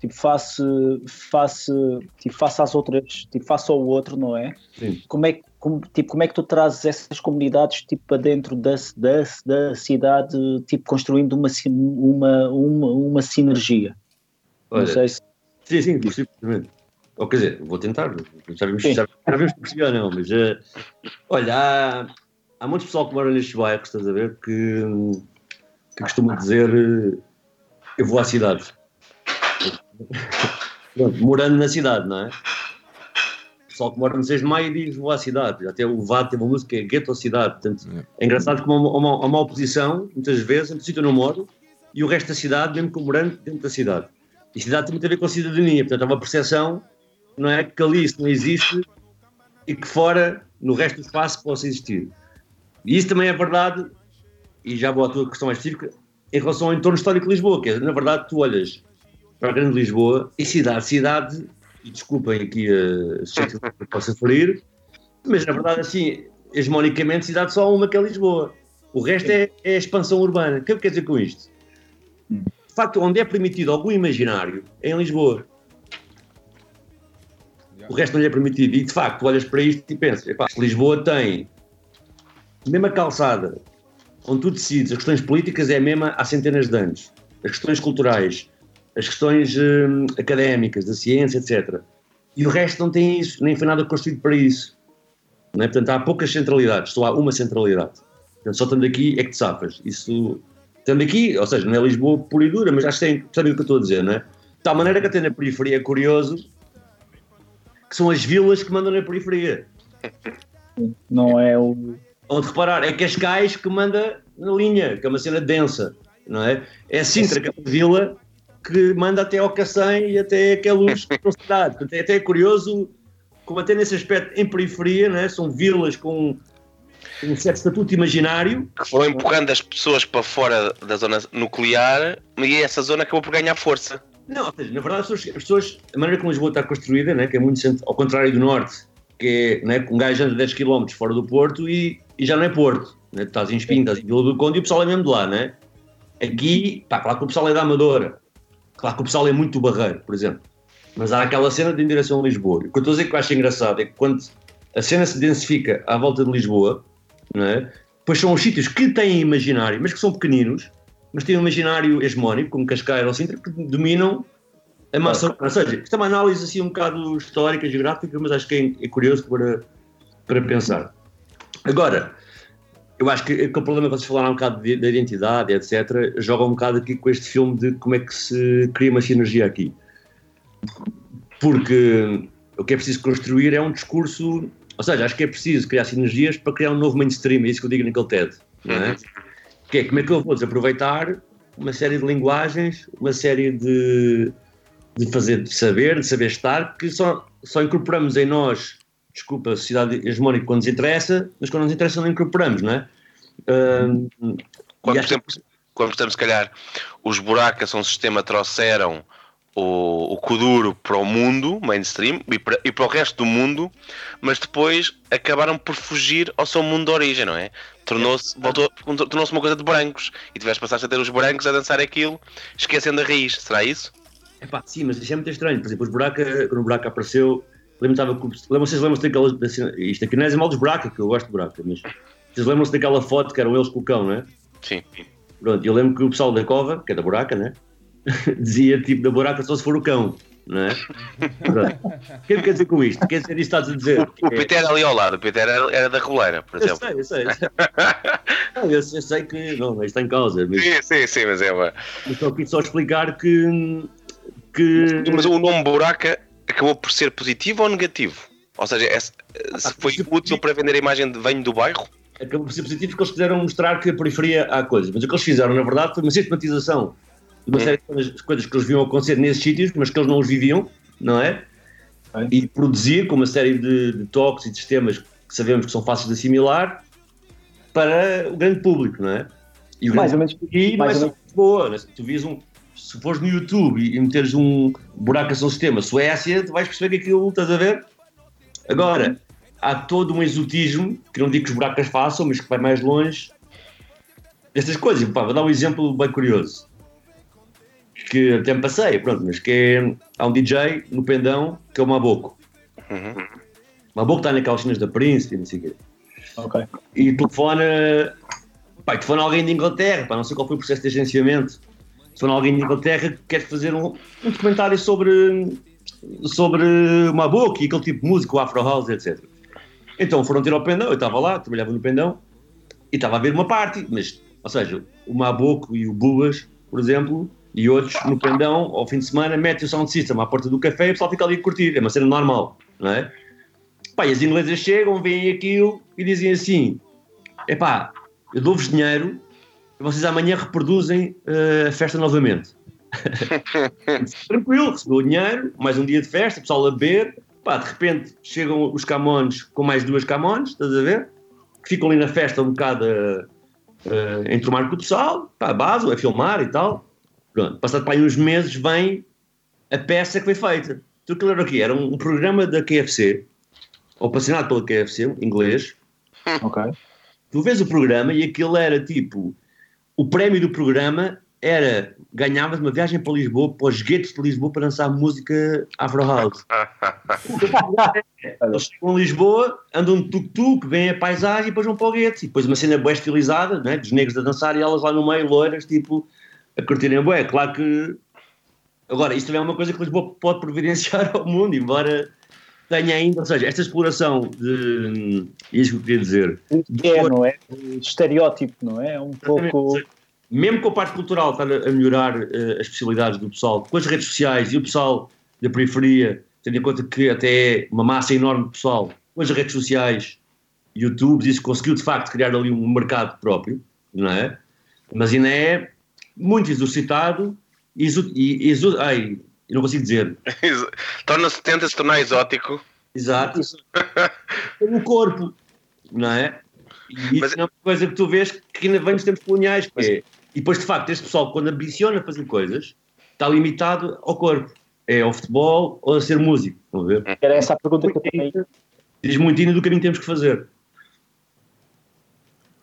tipo face, face, tipo face às outras, tipo face ao outro, não é? Sim. Como é que como, tipo, como é que tu trazes essas comunidades tipo, para dentro da, da, da cidade, tipo, construindo uma, uma, uma, uma sinergia? Olha, não sei se. Sim, sim, perfeitamente. Ou quer dizer, vou tentar, já vimos, já, já vimos que percebi ou não, mas eh, olha, há, há muito pessoal que mora nestes bairros, estás a ver, que, que costuma dizer eh, eu vou à cidade. Pronto, morando na cidade, não é? O pessoal que mora no 6 de Maio diz vou à cidade. Até o VAD tem uma música que é Gueto à Cidade. Portanto, Yeah. é engraçado como há uma, uma, uma oposição, muitas vezes, entre o sítio onde eu moro e o resto da cidade, mesmo que eu morando dentro da cidade. E cidade tem muito a ver com a cidadania, portanto há uma percepção, não é? Que ali isso não existe e que fora, no resto do espaço, possa existir. E isso também é verdade, e já vou à tua questão mais específica, em relação ao entorno histórico de Lisboa, que é, na verdade, tu olhas para a grande Lisboa e cidade, cidade, e desculpem aqui a suscetível que possa ferir, mas na verdade, assim, hegemonicamente, cidade só há uma que é Lisboa. O resto é, é a expansão urbana. O que é que quer dizer com isto? facto, onde é permitido algum imaginário é em Lisboa. O resto não lhe é permitido. E de facto, olhas para isto e pensas: epá, se Lisboa tem a mesma calçada onde tu decides as questões políticas, é a mesma há centenas de anos. As questões culturais, as questões hum, académicas, da ciência, etc. E o resto não tem isso, nem foi nada construído para isso. Não é? Portanto, há poucas centralidades, só há uma centralidade. Portanto, só estando aqui é que te safas. Isso, estando aqui, ou seja, não é Lisboa pura e dura, mas acho que tem, sabem o que eu estou a dizer, não é? De tal maneira que até na periferia é curioso que são as vilas que mandam na periferia. Não é o. Onde reparar, é Cascais que manda na linha, que é uma cena densa, não é? É Sintra, que é uma vila que manda até ao Cacém e até aquela luz da cidade. Portanto, é até curioso como até nesse aspecto em periferia, não é? São vilas com um certo estatuto imaginário. Que foram empurrando as pessoas para fora da zona nuclear e essa zona acabou por ganhar força. Não, ou seja, na verdade, as pessoas, as pessoas, a maneira como Lisboa está construída, né, que é muito ao contrário do Norte, que é né, um gajo anda 10 km fora do Porto e, e já não é Porto. Né? Tu estás em Espinho, estás em Vila do Conde e o pessoal é mesmo de lá, né? Aqui, pá, claro que o pessoal é da Amadora, claro que o pessoal é muito Barreiro, por exemplo. Mas há aquela cena de em direção a Lisboa. O que eu estou a dizer que eu acho engraçado é que quando a cena se densifica à volta de Lisboa, não é? Pois são os sítios que têm imaginário, mas que são pequeninos, mas têm um imaginário hegemónico, como Cascais ou Sintra, que dominam a massa. Ou seja, isto é uma análise assim um bocado histórica, geográfica, mas acho que é, é curioso para, para pensar. Agora, eu acho que aquele problema que vocês falaram um bocado da identidade, etc., joga um bocado aqui com este filme de como é que se cria uma sinergia aqui. Porque o que é preciso construir é um discurso, ou seja, acho que é preciso criar sinergias para criar um novo mainstream, é isso que eu digo naquele TED. Não é? Que é como é que eu vou desaproveitar uma série de linguagens, uma série de, de fazer de saber, de saber estar, que só, só incorporamos em nós, desculpa, a sociedade hegemónica quando nos interessa, mas quando nos interessa não incorporamos, não é? Um, Quando, por exemplo, quando estamos, se calhar, os buracas são um sistema trouxeram o, o Kuduro para o mundo, mainstream, e para, e para o resto do mundo, mas depois acabaram por fugir ao seu mundo de origem, não é? Tornou-se voltou- tornou-se uma coisa de brancos e tiveste passaste a ter os brancos a dançar aquilo, esquecendo a raiz. Será isso? Epá, sim, mas isso é muito estranho. Por exemplo, os Buraca, quando o Buraca apareceu, lembro estava com. Lembram, vocês lembram-se daquela. da cena- Isto aqui não é mal dos Buraca, que eu gosto de Buraca, mas. Vocês lembram-se daquela foto que eram eles com o cão, não é? Sim. Pronto, eu lembro que o pessoal da Cova, que é da Buraca, né? Dizia tipo da Buraca só se for o cão, não é? O que é que quer dizer com isto? Quer dizer, isto estás a dizer? O Peter era ali ao lado, o Peter era, era da Roleira, por Eu exemplo. sei, eu sei. Eu sei, Não, eu, eu sei que. Não, isto está em causa. Mas, Sim, sim, sim, mas é uma. mas estou aqui só a explicar que. que Mas o nome Buraca acabou por ser positivo ou negativo? Ou seja, é- se foi útil para vender a imagem de venho do bairro? acabou por ser positivo porque eles quiseram mostrar que a periferia há coisas. Mas o que eles fizeram, na verdade, foi uma sistematização de uma série de coisas, que eles viam acontecer nesses sítios, mas que eles não os viviam, não é? E produzir com uma série de, de toques e de sistemas que sabemos que são fáceis de assimilar para o grande público, não é? E Mais ou menos. e é mais ou menos. boa, né? tu vias um. Se fores no YouTube e, meteres um buraco a seu sistema Suécia, tu vais perceber que aquilo estás a ver. Agora, há todo um exotismo, que não digo que os buracas façam, mas que vai mais longe destas coisas. Pá, vou dar um exemplo bem curioso. Que até me passei, pronto, mas que é. Há um DJ no Pendão que é o Maboco. Uhum. Maboco está naquelas cenas da Prince e não sei o quê Ok. e telefona, pá, telefona alguém de Inglaterra, pá, não sei qual foi o processo de agenciamento. Telefona alguém de Inglaterra que quer fazer um, um documentário sobre, sobre uma boca e aquele tipo de música, o Afro House, etc. Então foram ter ao Pendão, eu estava lá, trabalhava no Pendão e estava a ver uma parte, mas, ou seja, o Maboco e o Bubas, por exemplo, e outros no Pendão, ao fim de semana, metem o sound system à porta do café e o pessoal fica ali a curtir, é uma cena normal, não é? Pá, e as inglesas chegam, veem aquilo e dizem assim: epá, eu dou-vos dinheiro e vocês amanhã reproduzem eh, a festa novamente. Tranquilo, recebeu o dinheiro, mais um dia de festa, o pessoal a beber, pá, de repente chegam os camões com mais duas camões, estás a ver? Que ficam ali na festa um bocado a, a enturmar com o pessoal, pá, base, a filmar e tal. Pronto, passado para aí uns meses vem a peça que foi feita. Tu aquilo era o quê? Era um, um programa da KFC, ou patrocinado pela KFC, inglês, Ok. tu vês o programa e aquilo era tipo o prémio do programa era ganhavas uma viagem para Lisboa, para os guetos de Lisboa para dançar música Afro House. Eles chegam a Lisboa, andam de tuk-tuk, veem a paisagem e depois vão para o gueto. E depois uma cena bem estilizada, né, dos negros a dançar e elas lá no meio, loiras, tipo, a curtirem bué. Claro que. Agora, isto também é uma coisa que Lisboa pode providenciar ao mundo, embora tenha ainda. Ou seja, esta exploração de. É isso que eu queria dizer. É, não é? Estereótipo, não é? Um pouco. Mesmo com a parte cultural estar a melhorar uh, as possibilidades do pessoal, com as redes sociais e o pessoal da periferia, tendo em conta que até é uma massa enorme de pessoal, com as redes sociais, YouTube, isso conseguiu de facto criar ali um mercado próprio, não é? Mas ainda é muito exorcitado e, e exo, ai, não consigo dizer. Torna-se, tenta se tornar exótico. Exato. o corpo, não é? E Mas... isso é uma coisa que tu vês que ainda vem nos tempos coloniais. Mas... É, e depois, de facto, este pessoal, quando ambiciona fazer coisas, está limitado ao corpo. É ao futebol ou a ser músico. Estão a ver? Era essa a pergunta que eu também. Diz muito ainda do caminho que temos que fazer.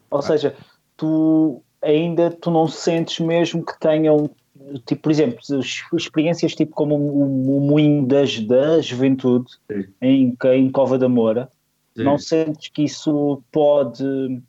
Ou seja, tu ainda tu não sentes mesmo que tenham tipo, por exemplo, experiências tipo como o, o moinho das, da juventude em, em Cova da Moura, Sim. não sentes que isso pode,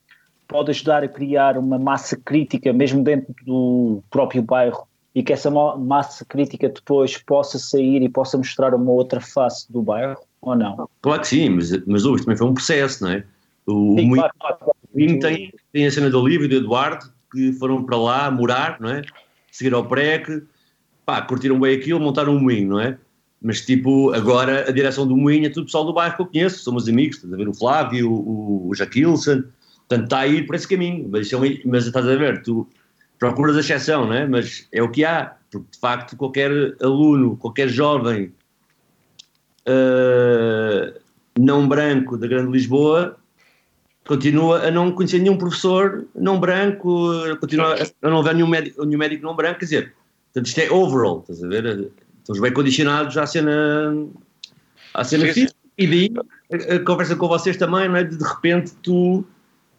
pode ajudar a criar uma massa crítica mesmo dentro do próprio bairro e que essa massa crítica depois possa sair e possa mostrar uma outra face do bairro ou não? Claro que sim, mas, mas isto também foi um processo, não é? O, sim, o claro, claro, claro. Tem, tem a cena do Olívio e do Eduardo que foram para lá morar, não é? Seguir ao PREC, pá, curtiram bem aquilo, montaram um moinho, não é? Mas tipo, agora a direção do moinho é tudo pessoal do bairro que eu conheço, somos amigos, estás a ver o Flávio, o, o Jaquilson, portanto está a ir por esse caminho, mas, mas estás a ver, tu procuras a exceção, não é? Mas é o que há, porque de facto qualquer aluno, qualquer jovem uh, não branco da Grande Lisboa continua a não conhecer nenhum professor não branco, continua a não ver nenhum médico, nenhum médico não branco, quer dizer, portanto, isto é overall, estás a ver? Estamos bem condicionados à cena, à cena física. E daí a, a, conversa com vocês também, não é? De, de repente tu,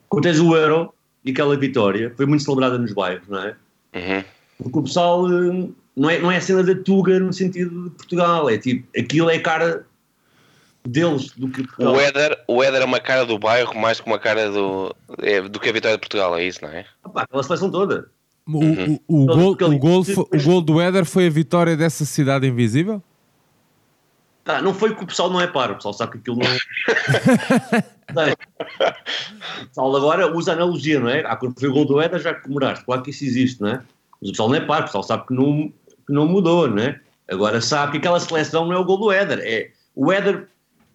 quando tens o Euro e aquela vitória, foi muito celebrada nos bairros, não é? Uhum. Porque o pessoal eh, não é, não é a cena da Tuga no sentido de Portugal, é tipo, aquilo é cara deles do que Portugal. O Éder, o Éder é uma cara do bairro mais que uma cara do, é, do que a vitória de Portugal, é isso, não é? Opa, aquela seleção toda. O, uhum. o, o, gol, o, gol, o gol do Éder foi a vitória dessa cidade invisível? Ah, não foi que o pessoal não é paro, o pessoal sabe que aquilo não. o pessoal agora usa analogia, não é? Ah, quando foi o gol do Éder já comemoraste, claro que isso existe, não é? Mas o pessoal não é paro, o pessoal sabe que não, que não mudou, não é? Agora sabe que aquela seleção não é o gol do Éder, é o Éder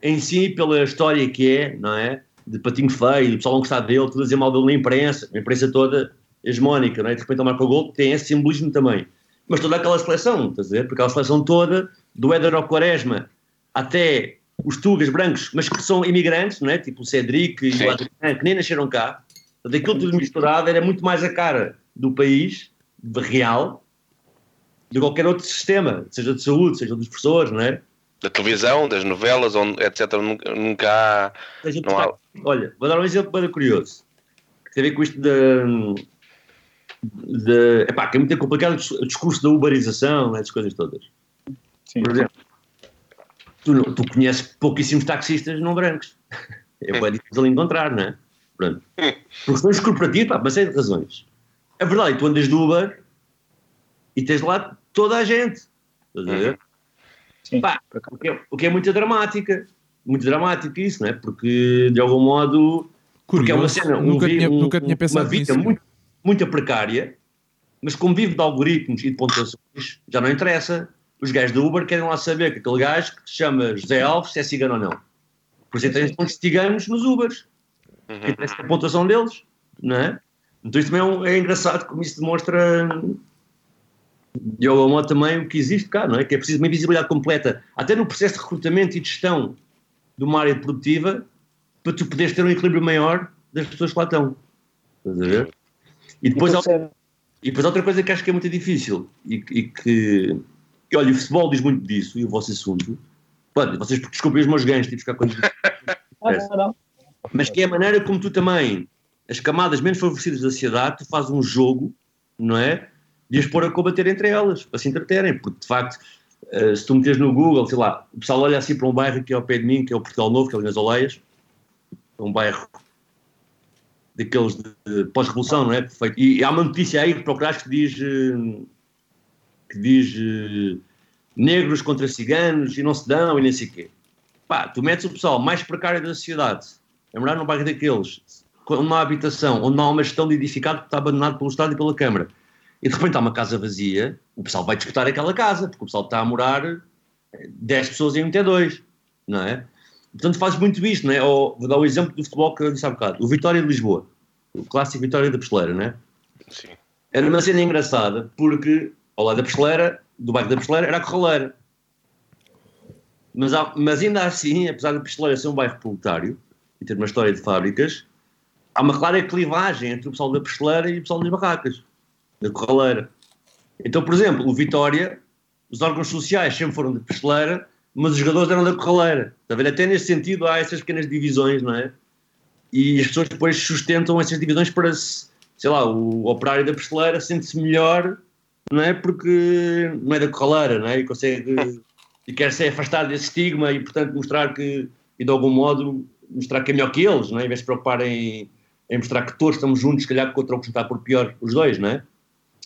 em si, pela história que é, não é? De patinho feio, o pessoal não gostar dele, tudo a dizer mal dele na imprensa, a imprensa toda hegemónica, não é? De repente ele marca o gol, tem esse simbolismo também. Mas toda aquela seleção, estás a ver? Porque aquela seleção toda, do Éder ao Quaresma até os Tugas brancos, mas que são imigrantes, não é? Tipo o Cedric e o Adriano, que nem nasceram cá. Portanto, aquilo tudo misturado era muito mais a cara do país, real, de qualquer outro sistema, seja de saúde, seja dos professores, não é? Da televisão, das novelas, onde, etc. Nunca, nunca há, não há. Olha, vou dar um exemplo bem curioso. Que tem a ver com isto de. de epá, que é muito complicado o discurso da uberização, essas coisas todas. Sim. Por exemplo, tu, tu conheces pouquíssimos taxistas não brancos. É bem difícil encontrar, não é? Pronto. Por questões corporativas, pá, mas série de razões. É verdade, tu andas do Uber e tens lá toda a gente. Estás a ver? Sim. Pá, o, que é, o que é muito dramática. Muito dramático isso, não é? Porque de algum modo. Curioso. Porque é uma cena. Um, nunca, tinha, um, nunca tinha pensado uma vida nisso. Muito, muito precária, mas como vive de algoritmos e de pontuações, já não interessa. Os gajos do Uber querem lá saber que aquele gajo que se chama José Alves se é cigano ou não. Por isso é tem pontos ciganos nos Ubers. Uhum. Que interessa a pontuação deles, não é? Então isso também é, um, é engraçado como isso demonstra de modo também o que existe cá, não é? Que é preciso uma visibilidade completa, até no processo de recrutamento e de gestão de uma área produtiva, para tu poderes ter um equilíbrio maior das pessoas que lá estão. Estás a ver? E depois, há, e depois outra coisa que acho que é muito difícil e, e que. Olha, o futebol diz muito disso, e o vosso assunto. Pode, vocês desculpem os meus ganhos, tipo ficar com não, não. Mas que é a maneira como tu também, as camadas menos favorecidas da sociedade, tu fazes um jogo, não é? De as pôr a combater entre elas, para se entreterem, porque de facto, uh, se tu meteres no Google, sei lá, o pessoal olha assim para um bairro que é ao pé de mim, que é o Portugal Novo, que é ali nas Oleias, é um bairro daqueles de, pós-revolução, não é? Perfeito. E, há uma notícia aí que procuraste que diz, uh, que diz uh, negros contra ciganos e não se dão e nem sei quê. Pá, tu metes o pessoal mais precário da sociedade a morar num bairro daqueles, com uma habitação onde não há uma gestão de edificado que está abandonado pelo Estado e pela Câmara, e de repente há uma casa vazia, o pessoal vai disputar aquela casa, porque o pessoal está a morar 10 pessoas em um T2, não é? Portanto, fazes muito isto, não é? Ou, vou dar o exemplo do futebol que eu disse há bocado, o Vitória de Lisboa, o clássico Vitória da Pesteleira, não é? Sim. Era uma cena engraçada, porque ao lado da Pesteleira, do bairro da Pesteleira, era a Corraleira. Mas, há, mas ainda assim, apesar da Pesteleira ser um bairro proletário e ter uma história de fábricas, há uma clara clivagem entre o pessoal da Pesteleira e o pessoal das barracas da Corraleira. Então, por exemplo, o Vitória, os órgãos sociais sempre foram de Pesteleira, mas os jogadores eram da Corraleira. A ver? Até nesse sentido há essas pequenas divisões, não é? E as pessoas depois sustentam essas divisões para, sei lá, o operário da Pesteleira sente-se melhor, não é? Porque não é da Corraleira, não é? E consegue, e quer se afastar desse estigma e, portanto, mostrar que, e de algum modo, mostrar que é melhor que eles, não é? Em vez de se preocupar em, em mostrar que todos estamos juntos, se calhar contra o que está por pior, os dois, não é?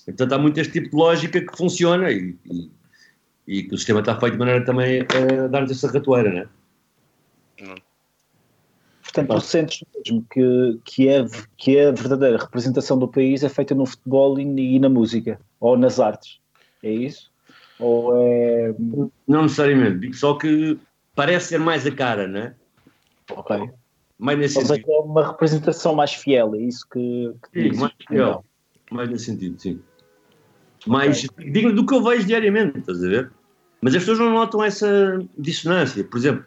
Portanto, há muito este tipo de lógica que funciona e, e, e que o sistema está feito de maneira também a dar-nos essa ratoeira, não é? Portanto, tu sentes mesmo que, que, é, que é a verdadeira representação do país é feita no futebol e, e na música, ou nas artes, é isso? Ou é... Não necessariamente, digo só que parece ser mais a cara, não é? Ok. Mais nesse Ou seja, sentido. é uma representação mais fiel, é isso que, que Sim, dizes? mais fiel. Mais nesse sentido, sim. Mais digno do que eu vejo diariamente, estás a ver? Mas as pessoas não notam essa dissonância. Por exemplo,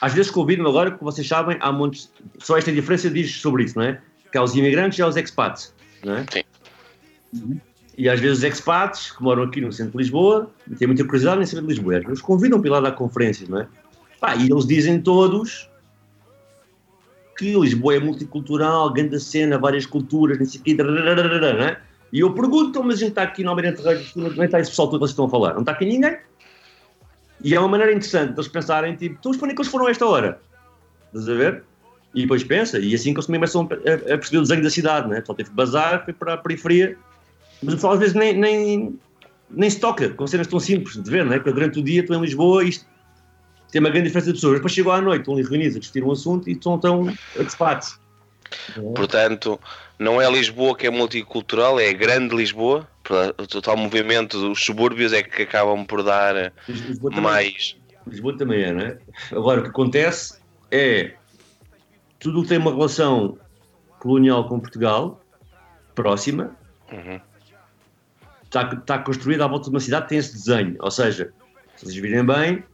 às vezes convido-me agora, como vocês sabem, há montes. Só esta diferença diz sobre isso, não é? Que há os imigrantes e há os expats, não é? Sim. E às vezes os expats, que moram aqui no centro de Lisboa, e têm muita curiosidade em saber de Lisboa, nos convidam para ir lá dar conferências, não é? Pá, e eles dizem todos que Lisboa é multicultural, grande cena, várias culturas, não sei o quê, não é? E eu pergunto, mas a gente está aqui no Almirante Reis, não está esse pessoal todo que vocês estão a falar? Não está aqui ninguém? E é uma maneira interessante de eles pensarem, tipo, então que eles foram a esta hora? Estás a ver? E depois pensa, e assim que eles começam a, perceber o desenho da cidade, né? Só teve bazar, foi para a periferia, mas o pessoal às vezes nem, nem, nem se toca com cenas tão simples de ver, né? Porque durante o dia estou em Lisboa e isto tem uma grande diferença de pessoas. Depois chegou à noite, estão ali reunidos a discutir um assunto e estão tão a debate. Portanto, não é Lisboa que é multicultural, é a grande Lisboa. O total movimento dos subúrbios é que acabam por dar Lisboa também, mais. Lisboa também é, não é? Agora, o que acontece é tudo o que tem uma relação colonial com Portugal, próxima, Uhum. está, está construída à volta de uma cidade que tem esse desenho. Ou seja, se vocês virem bem,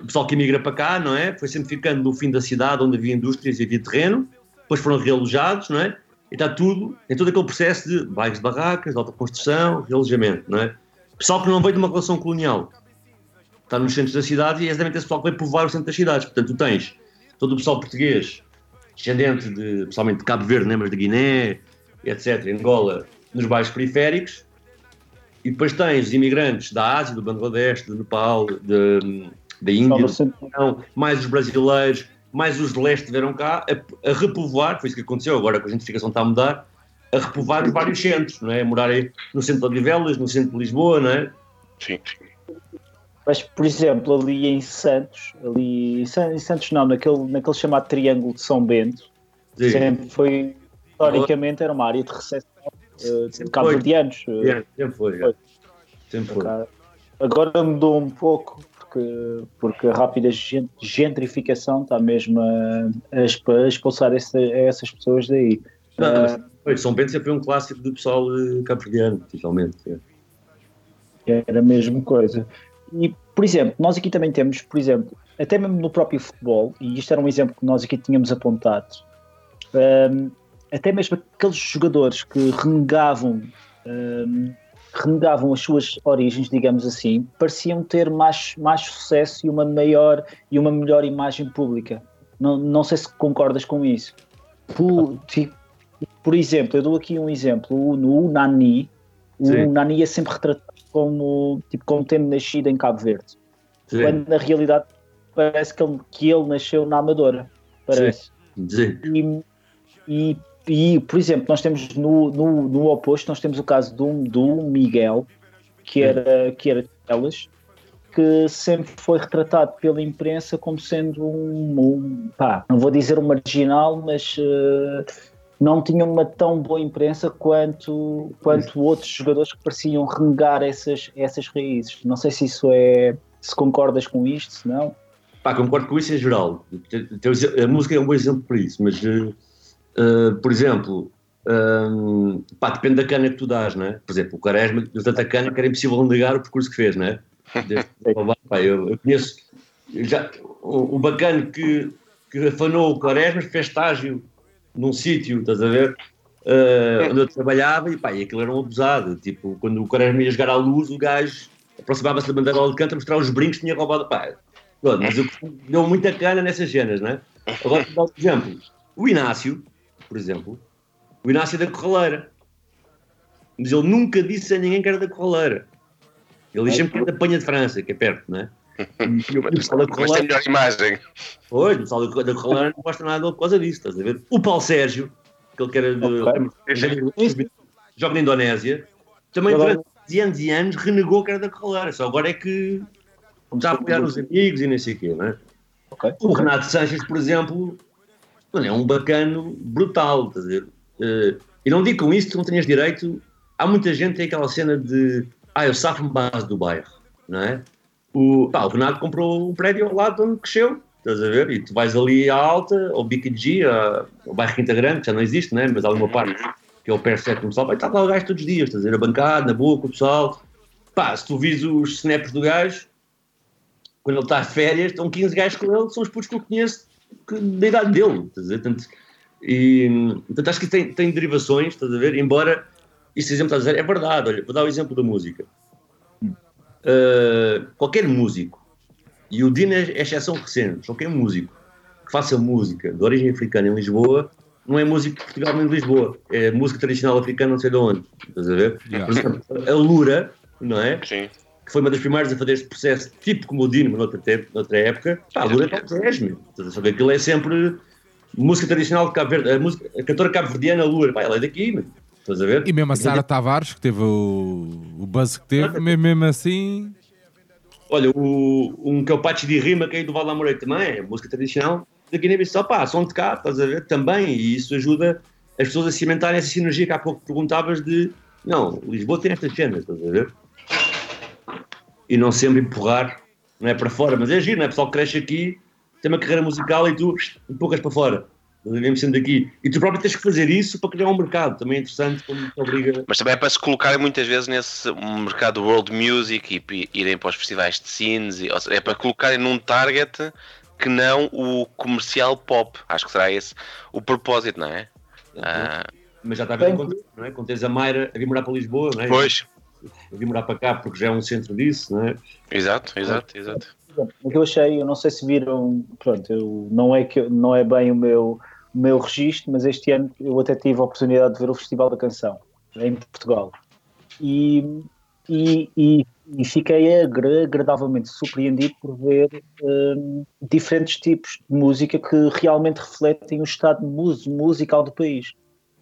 o pessoal que emigra para cá, não é? Foi sempre ficando no fim da cidade onde havia indústrias e havia terreno, depois foram realojados, não é? E está tudo, em todo aquele processo de bairros de barracas, de alta construção, realojamento, não é? Pessoal que não veio de uma relação colonial. Está nos centros da cidade e é exatamente esse pessoal que veio povoar o centro das cidades. Portanto, tu tens todo o pessoal português, descendente de, pessoalmente de Cabo Verde, né, mas de Guiné, etc., Angola, nos bairros periféricos, e depois tens os imigrantes da Ásia, do Bangladesh, do Nepal, de- da Índia, do mais os brasileiros, mais os de leste vieram cá a, a repovoar, foi isso que aconteceu, agora que a gentrificação está a mudar, a repovoar os vários centros, não é? A morarem no centro de Odivelas, no centro de Lisboa, não é? Sim. Mas, por exemplo, ali em Santos, ali em San- em Santos não, naquele, naquele chamado Triângulo de São Bento, Sim. sempre foi, historicamente, era uma área de recepção eh, de Sempre cabo-verdianos. eh, É, sempre foi, é. Foi. sempre foi. Agora mudou um pouco, porque, porque a rápida gen- gentrificação está mesmo a, a exp- a expulsar essa- essas pessoas daí. Não, Ah, São Bento sempre foi um clássico do pessoal eh, cabo-verdiano, totalmente. é. Era a mesma coisa. E, por exemplo, nós aqui também temos, por exemplo, até mesmo no próprio futebol, e isto era um exemplo que nós aqui tínhamos apontado, hum, até mesmo aqueles jogadores que renegavam, hum, renegavam as suas origens, digamos assim, pareciam ter mais, mais sucesso e uma maior e uma melhor imagem pública. Não, não sei se concordas com isso. Por, tipo, por exemplo, eu dou aqui um exemplo, o- no Nani, o Sim. Nani é sempre retratado como, tipo, como tendo nascido em Cabo Verde. Sim, Quando na realidade parece que ele, que ele nasceu na Amadora. Parece. sim. E, e, e, por exemplo, nós temos no, no, no oposto, nós temos o caso do, do Miguel, que era, que era de Elas, que sempre foi retratado pela imprensa como sendo um, um pá, não vou dizer um marginal, mas eh, não tinha uma tão boa imprensa quanto, quanto outros jogadores que pareciam renegar essas, essas raízes. Não sei se isso é, se concordas com isto, se não. Pá, concordo com isso em geral. A música é um bom exemplo para isso, mas, eh, eh, por exemplo, ehm, pá, depende da cana que tu dás, né? Por exemplo, o Quaresma deu tanta cana que era impossível negar o percurso que fez, né? Desde- pá, eu, eu conheço já, o, o bacana que, que afanou o Quaresma fez estágio num sítio, estás a ver? Eh, onde eu trabalhava e pá, e aquilo era um abusado. Tipo, quando o Quaresma ia jogar à luz, o gajo aproximava-se da bandeira de canto a mostrar os brincos que tinha roubado. Pá, Pronto, mas eu deu muita cana nessas cenas, né? Agora, vou dar um exemplo. O Inácio, por exemplo, o Inácio é da Corraleira. Mas ele nunca disse a ninguém que era da Corraleira. Ele diz sempre que é da Penha de França, que é perto, né? E o pessoal da Mas tem Corraleira, melhor imagem. pois, o pessoal da Corraleira não gosta nada por causa disso, estás a ver? O Paulo Sérgio, aquele que era de, joga na Indonésia, também durante anos e anos renegou que era da Corraleira, só agora é que já a apoiar os amigos e nem sei o quê, não é? Ok. O Renato Sanches, por exemplo, mano, é um bacano brutal, estás a ver? Eh, e não digo com isso que não tenhas direito. Há muita gente que tem aquela cena de ah, eu safo-me base do bairro, não é? O, pá, o Renato comprou um prédio ao lado de onde cresceu, estás a ver? E tu vais ali à alta, ao BKG, ao bairro Quinta Grande, que já não existe, não é? Mas há ali uma parte que é o perto do pessoal, estar lá o gajo todos os dias, estás a ver? A bancada, na boa com o pessoal. Pá, se tu vis os snaps do gajo, quando ele está de férias, estão 15 gajos com ele, são os putos que eu conheço que, da idade dele, estás a ver? Portanto, e, portanto, acho que tem, tem derivações, estás a ver? Embora este exemplo estás a dizer é verdade, olha, vou dar o exemplo da música. Uh, qualquer músico, e o Dino é é exceção recente, qualquer músico que faça música de origem africana em Lisboa, não é músico de Portugal nem de Lisboa, é música tradicional africana não sei de onde, estás a ver? Yeah. Por exemplo, a Lura, não é? Sim. Que foi uma das primeiras a fazer este processo, tipo como o Dino, mas noutra, te- noutra época, pá, a Lura é top 10, meu. Estás a saber que aquilo é sempre música tradicional de Cabo Verde, a, música, a cantora cabo-verdiana Lura, pá, ela é daqui, meu. Estás a ver? E mesmo a Sara Tavares, que teve o, o buzz que teve, me- mesmo assim. Olha, o, um que é o Pachi de Rima, que é do Val da Moreira também, é música tradicional da Guiné-Bissau, pá, som de cá, estás a ver? Também, e isso ajuda as pessoas a cimentarem essa sinergia que há pouco perguntavas de, não, Lisboa tem estas cenas, estás a ver? E não sempre empurrar, não é para fora, mas é giro, não é? O pessoal cresce aqui, tem uma carreira musical e tu empurras para fora. Mesmo sendo daqui. E tu próprio tens que fazer isso para criar um mercado. Também é interessante como te obriga. Mas também é para se colocarem muitas vezes nesse mercado world music e irem para os festivais de scenes. e- ou seja, é para colocarem num target que não o comercial pop. Acho que será esse o propósito, não é? Ah, Mas já está a ver não é? Quando tens a Mayra a vir morar para Lisboa, não é? pois, a vir morar para cá porque já é um centro disso, não é? exato, exato, exato. O que eu achei, eu não sei se viram, pronto, eu, não, é que, não é bem o meu, o meu registro, mas este ano eu até tive a oportunidade de ver o Festival da Canção em Portugal e, e, e, e fiquei agra- agradavelmente surpreendido por ver hum, diferentes tipos de música que realmente refletem o estado mus- musical do país.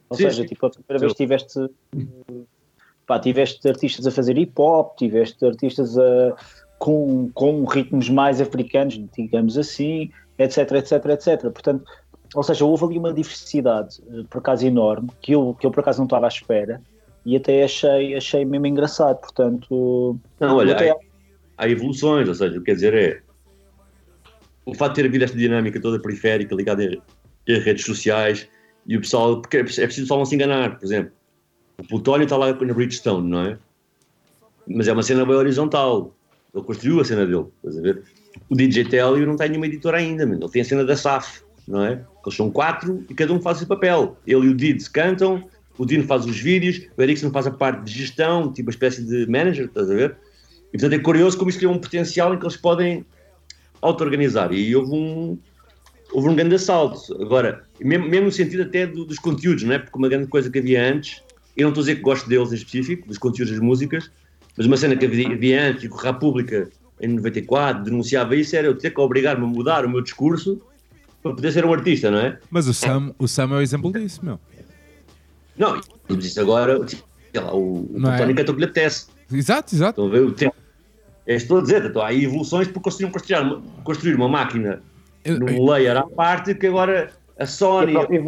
Ou Sim, seja, sim. tipo, a primeira vez tiveste, pá, tiveste artistas a fazer hip hop, tiveste artistas a, com, com ritmos mais africanos, digamos assim, etc, etc, etc. Portanto, ou seja, houve ali uma diversidade, eh, por acaso enorme, que eu, que eu por acaso não estava à espera e até achei, achei mesmo engraçado. Portanto, Não, olha, até- há, há evoluções, ou seja, quer dizer, é o fato de ter havido esta dinâmica toda periférica ligada a, a redes sociais e o pessoal, porque é preciso o pessoal não se enganar, por exemplo, o Plutónio está lá na Bridgestone, não é? Mas é uma cena bem horizontal, ele construiu a cena dele, estás a ver? O DJ Telio não tem nenhuma editora ainda, mano. ele tem a cena da SAF, não é? Eles são quatro e cada um faz o seu papel. Ele e o Dids cantam, o Dino faz os vídeos, o Erickson faz a parte de gestão, tipo uma espécie de manager, estás a ver? E portanto é curioso como isso cria um potencial em que eles podem auto-organizar. E houve um, houve um grande assalto. Agora, mesmo, mesmo no sentido até do- dos conteúdos, não é? Porque uma grande coisa que havia antes Eu não estou a dizer que gosto deles em específico, dos conteúdos das músicas, mas uma cena que havia, antes e que a República, em 94, denunciava isso, era eu ter que obrigar-me a mudar o meu discurso para poder ser um artista, não é? Mas o Sam, o Sam é o exemplo disso, meu. Não, mas isso agora, sei lá, o, o Não é? Canta o que lhe apetece. Exato, exato. Estão a ver o tempo. É estou a dizer, então, há evoluções porque conseguiram construir uma, construir uma máquina num layer à parte que agora a E, a Sony própria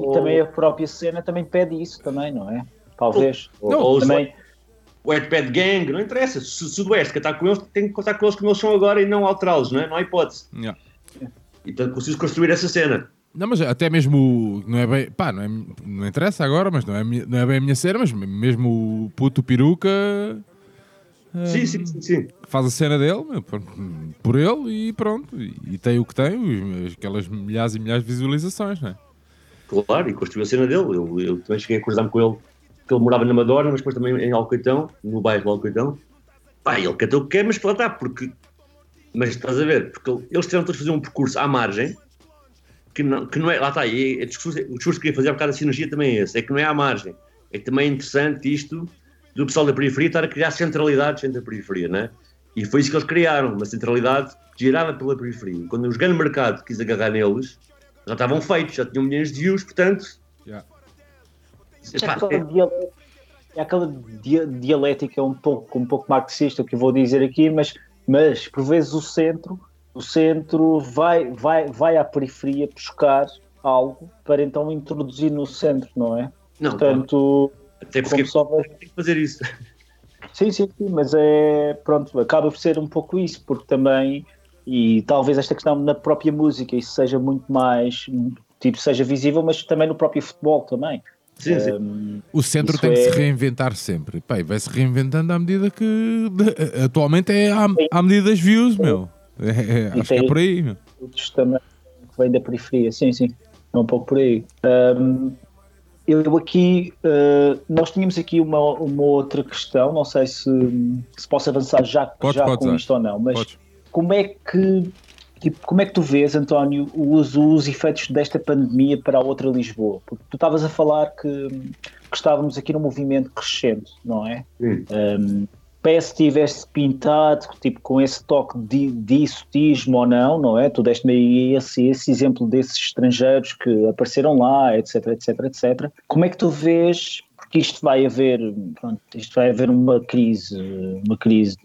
e também a própria cena também pede isso também, não é? Talvez. ou, Não, ou os- também, o Wetpad Gang, não interessa. Se o Sudoeste cantar com eles, tem que contar com eles como eles são agora e não alterá-los, não é? Não há hipótese. Yeah. E portanto conseguimos construir essa cena. Não, mas até mesmo não é bem, pá, não, é, não interessa agora, mas não é, não é bem a minha cena, mas mesmo o puto peruca Sim, sim, sim, sim. faz a cena dele por, ele e pronto, e, tem o que tem, aquelas milhares e milhares de visualizações, não é? Claro, e construiu a cena dele. Eu, eu também cheguei a cruzar-me com ele, que ele morava na Madonna, mas depois também em Alcoitão, no bairro de Alcoitão. Pá, ele cantou o que quer, mas lá está, porque. Mas estás a ver, porque eles tiveram todos a fazer um percurso à margem, que não, que não é. Lá está, e é, discurso, o discurso que queria fazer há bocado da sinergia também é esse, é que não é à margem. É também é interessante isto do pessoal da periferia estar a criar centralidades entre a periferia, não é? E foi isso que eles criaram, uma centralidade gerada pela periferia. Quando os grande mercado quis agarrar neles, já estavam feitos, já tinham milhões de views, portanto. Yeah. é Epá, aquela, dialética, é aquela dia- dialética um pouco, um pouco marxista que eu vou dizer aqui, mas, mas por vezes o centro, o centro vai, vai, vai à periferia buscar algo para então introduzir no centro, não é? não, Portanto, até porque só tem que fazer isso. Sim, sim, sim, mas é pronto, acaba por ser um pouco isso, porque também, e talvez esta questão na própria música, isso seja muito mais, tipo, seja visível, mas também no próprio futebol também. Sim, sim. Um, O centro tem que se é- reinventar sempre. E vai se reinventando à medida que. atualmente é à, à medida das views, meu. É, é, acho que é por aí, meu. outros também que vêm da periferia, sim, sim, é um pouco por aí. Um, eu aqui, uh, nós tínhamos aqui uma, uma outra questão, não sei se, se posso avançar já, Pode, já pode, com Zé. isto ou não, mas Podes. como é que tipo, como é que tu vês, António, os, os efeitos desta pandemia para a outra Lisboa? Porque tu estavas a falar que, que estávamos aqui num movimento crescente, não é? Sim. Um, que tiveste pintado tipo, com esse toque de, de exotismo ou não, não é? Tu deste-me aí esse, esse exemplo desses estrangeiros que apareceram lá, etc, etc, etc. Como é que tu vês, porque isto vai haver, pronto, isto vai haver uma crise, uma crise,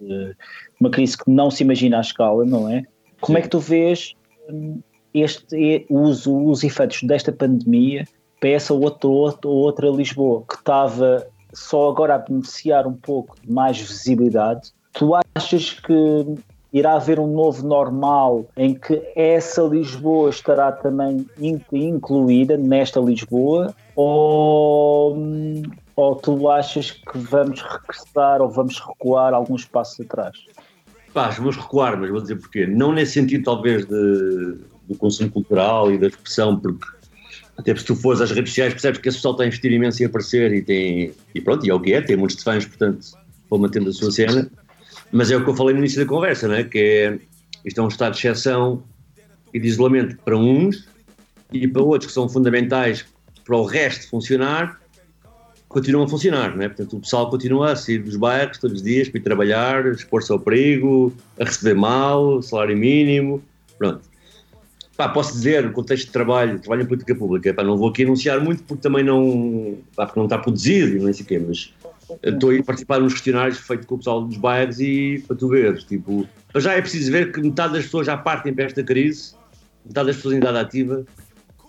uma crise que não se imagina à escala, não é? Como é que tu vês hum, este, os, os efeitos desta pandemia para essa outra, outra Lisboa que estava só agora a beneficiar um pouco de mais visibilidade, tu achas que irá haver um novo normal em que essa Lisboa estará também in- incluída nesta Lisboa ou, ou tu achas que vamos regressar ou vamos recuar alguns passos atrás? Pá, vamos recuar, mas vou dizer porquê. Não nesse sentido, talvez, de, do consumo cultural e da expressão, porque até se tu fores às redes sociais, percebes que esse pessoal está a investir imenso em aparecer e tem. E pronto, e é o que é, tem muitos fãs, portanto, vão mantendo a sua cena. Mas é o que eu falei no início da conversa, não é? Que é. Isto é um estado de exceção e de isolamento para uns e para outros que são fundamentais para o resto funcionar, continuam a funcionar, não é? Portanto, o pessoal continua a sair dos bairros todos os dias para ir trabalhar, expor-se ao perigo, a receber mal, salário mínimo, pronto. Pá, posso dizer, no contexto de trabalho, trabalho em política pública, pá, não vou aqui anunciar muito porque também não, pá, porque não está produzido e não sei o quê, mas estou a participar nos questionários feitos com o pessoal dos bairros e para tu veres, tipo, já é preciso ver que metade das pessoas já partem para esta crise, metade das pessoas em idade ativa,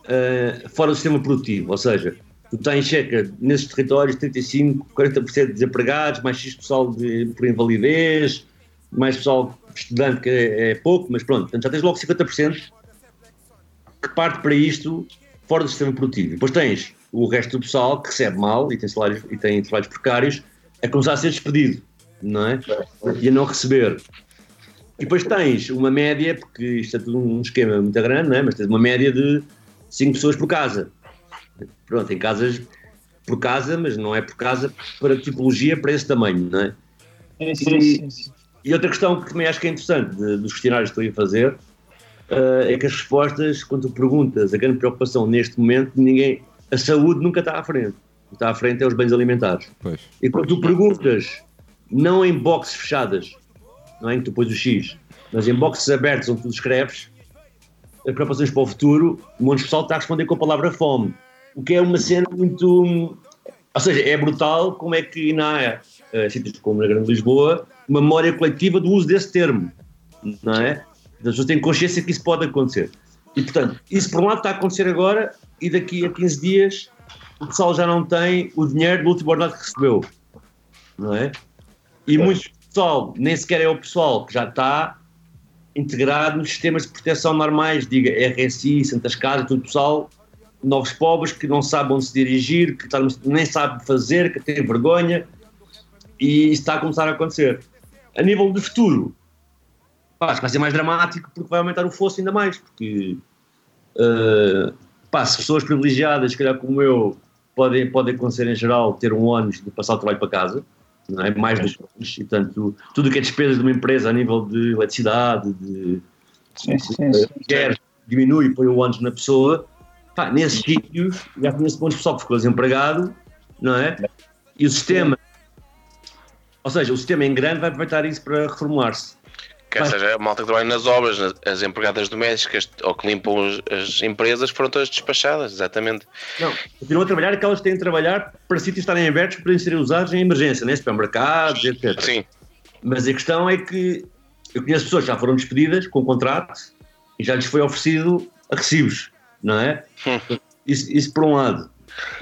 uh, fora do sistema produtivo, ou seja, tu tens cerca, nesses territórios, 35, 40% de desempregados, mais X pessoal de, por invalidez, mais pessoal estudante, que é, é pouco, mas pronto, portanto, já tens logo 50% que parte para isto fora do sistema produtivo. Depois tens o resto do pessoal que recebe mal e tem, salários, e tem trabalhos precários, a começar a ser despedido, não é? E a não receber. E depois tens uma média, porque isto é tudo um esquema muito grande, não é? mas tens uma média de 5 pessoas por casa. Pronto, em casas por casa, mas não é por casa para tipologia para esse tamanho, não é? Sim, sim, sim. E outra questão que também acho que é interessante de, dos questionários que estou a fazer uh, é que as respostas, quando tu perguntas a grande preocupação neste momento, ninguém, a saúde nunca está à frente. O que está à frente é os bens alimentares. Pois. E quando tu perguntas, não em boxes fechadas, não é em que tu pões o X, mas em boxes abertos onde tu escreves, as preocupações para o futuro, o monte pessoal está a responder com a palavra fome. O que é uma cena muito. Ou seja, é brutal como é que na uh, sítios como na Grande Lisboa, uma memória coletiva do uso desse termo. Não é? As pessoas têm consciência que isso pode acontecer. E, portanto, isso por um lado está a acontecer agora e daqui a 15 dias o pessoal já não tem o dinheiro do último ordenado que recebeu. Não é? E muito pessoal, nem sequer é o pessoal que já está integrado nos sistemas de proteção normais, diga RSI, Santas Casas, todo o pessoal, novos pobres que não sabem onde se dirigir, que nem sabem fazer, que têm vergonha, e isso está a começar a acontecer. A nível de futuro, pá, acho que vai ser mais dramático porque vai aumentar o fosso ainda mais, porque uh, pá, se pessoas privilegiadas, se calhar como eu, podem, podem acontecer em geral ter um ônus de passar o trabalho para casa, não é? mais do que e portanto tudo o que é despesas de uma empresa a nível de eletricidade, de, sim, sim, sim. quer diminui e põe o ônus na pessoa, pá, nesses sítios já conheço bons pessoal que ficou desempregado, não é? E o sistema, ou seja, o sistema em grande vai aproveitar isso para reformular-se. Quer seja, a malta que trabalha nas obras, as empregadas domésticas ou que limpam as empresas foram todas despachadas, exatamente. Não, continuam a trabalhar aquelas que têm de trabalhar para sítios estarem abertos para serem usados em emergência, né? supermercados, etc. Sim. Mas a questão é que eu conheço pessoas que já foram despedidas com contrato e já lhes foi oferecido a recibos, não é? Hum. Isso, isso por um lado.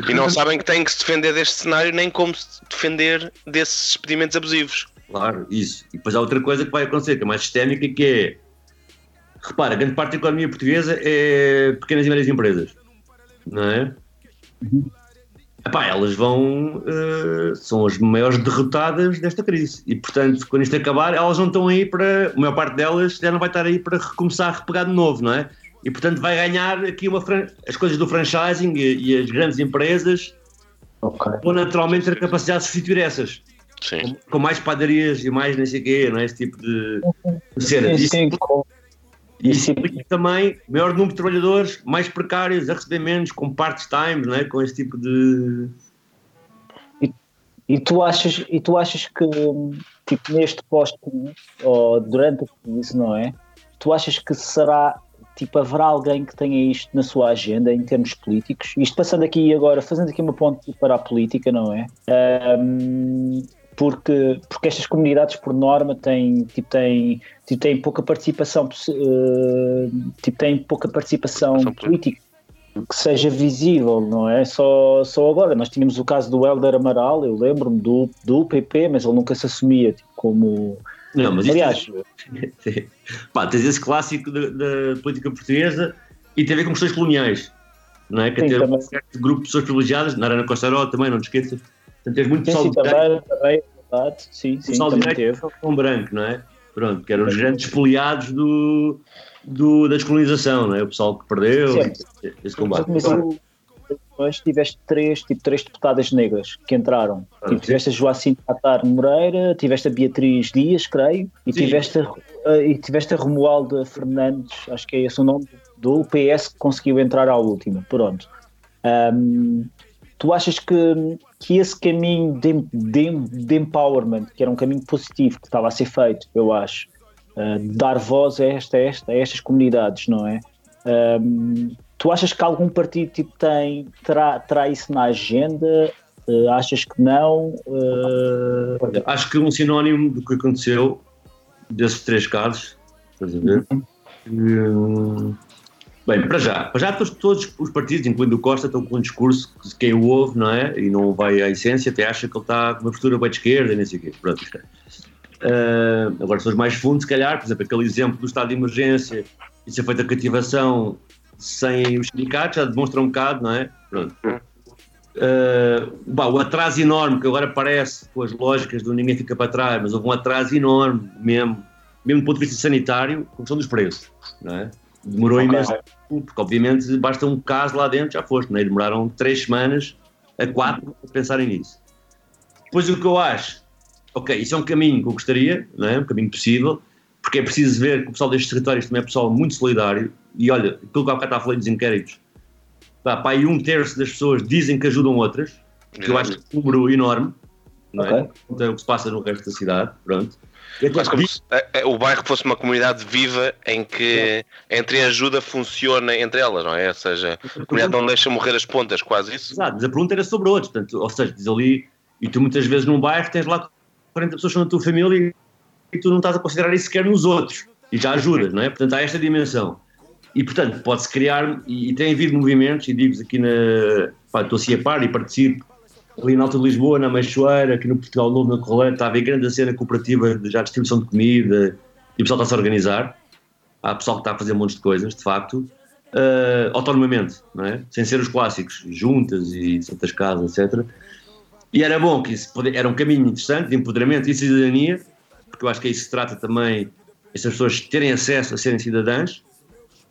E não sabem que têm que se defender deste cenário nem como se defender desses despedimentos abusivos. Claro, isso. E depois há outra coisa que vai acontecer, que é mais sistémica, que é. Repara, grande parte da economia portuguesa é pequenas e médias empresas. Não é? Uhum. Epá, elas vão. Uh, são as maiores derrotadas desta crise. E, portanto, quando isto acabar, elas não estão aí para. A maior parte delas já não vai estar aí para recomeçar a repegar de novo, não é? E, portanto, vai ganhar aqui uma. As coisas do franchising e, e as grandes empresas okay. vão naturalmente ter a capacidade de substituir essas. Sim. Com, com, mais padarias e mais não sei o quê, não é? Esse tipo de, de cena. Sim, sim. Isso implica também maior número de trabalhadores mais precários a receber menos, com part-time, não é? Com esse tipo de. E, e, tu achas, e tu achas que, tipo, neste pós-crise, ou durante a crise, não é? Tu achas que será tipo, haverá alguém que tenha isto na sua agenda em termos políticos? Isto passando aqui agora, fazendo aqui uma ponte para a política, não é? Um, porque, porque estas comunidades, por norma, têm, tipo, têm, tipo, têm pouca participação, uh, tipo, têm pouca participação política que seja visível, não é? Só, só agora. Nós tínhamos o caso do Helder Amaral, eu lembro-me do, do PP, mas ele nunca se assumia tipo, como. Não, mas Aliás, é... Pá, tens esse clássico da, da, política portuguesa e tem a ver com questões coloniais, não é? Que Sim, ter um certo grupo de pessoas privilegiadas, na Arana Costa também, não te esqueças Portanto, tens muito pessoal sim, também, também, verdade. Sim, sim, pessoal também teve. com branco, não é? Pronto, que eram os grandes espoliados do, do, da descolonização, não é? O pessoal que perdeu sim. esse combate. Mas tiveste três, tipo, três deputadas negras que entraram. Ah, tipo, tiveste a Joacim Tatar Moreira, tiveste a Beatriz Dias, creio, e tiveste a, e tiveste a Romualda Fernandes, acho que é esse o nome, do PS que conseguiu entrar à última. Pronto. Um, tu achas que, que esse caminho de, de, de, empowerment, que era um caminho positivo que estava a ser feito, eu acho, uh, dar voz a, esta, a, esta, a estas comunidades, não é? Um, tu achas que algum partido tipo, tem, terá, terá isso na agenda? Uh, achas que não? Uh... Olha, acho que um sinónimo do que aconteceu desses três casos, estás a ver? Uhum. Bem, para já, para já todos, os partidos, incluindo o Costa, estão com um discurso que quem o ouve, não é? E não vai à essência, até acha que ele está com uma postura bem de esquerda e não sei o quê. Pronto, uh, agora, mais fundos, se calhar, por exemplo, aquele exemplo do estado de emergência e ser feita a cativação sem os sindicatos, já demonstra um bocado, não é? Pronto. Uh, o atraso enorme que agora parece com as lógicas do ninguém fica para trás, mas houve um atraso enorme mesmo, mesmo do ponto de vista sanitário, com questão dos preços, não é? Demorou okay. imenso tempo, porque obviamente basta um caso lá dentro, já foste, né? demoraram três semanas a quatro para pensarem nisso. Depois o que eu acho, ok, isso é um caminho que eu gostaria, não é? um caminho possível, porque é preciso ver que o pessoal destes territórios também é pessoal muito solidário, e olha, aquilo que há bocado estava a falar dos inquéritos, pá, pá, e um terço das pessoas dizem que ajudam outras, que eu acho que é um número enorme, não é? Ok. Então, é o que se passa no resto da cidade, pronto. Quase como se eh, eh, o bairro fosse uma comunidade viva em que entre ajuda funciona entre elas, não é? Ou seja, a comunidade não deixa morrer as pontas, quase isso. Exato, mas a pergunta era sobre outros, portanto, ou seja, diz ali, e tu muitas vezes num bairro tens lá 40 pessoas que são da tua família e tu não estás a considerar isso sequer nos outros, e já ajudas, não é? Portanto, há esta dimensão. E, portanto, pode-se criar, e, e tem havido movimentos, e digo-vos aqui na. Pá, estou assim a par e participo, ali na Alta de Lisboa, na Meixoeira, aqui no Portugal Novo, na Correleira, está a haver grande cena cooperativa de já distribuição de comida, e o pessoal está-se a organizar. Há pessoal que está a fazer um monte de coisas, de facto, eh, autonomamente, não é? Sem ser os clássicos, juntas e santas casas, etc. E era bom que isso pode- era um caminho interessante de empoderamento e cidadania, porque eu acho que é isso que se trata também, essas pessoas terem acesso a serem cidadãs,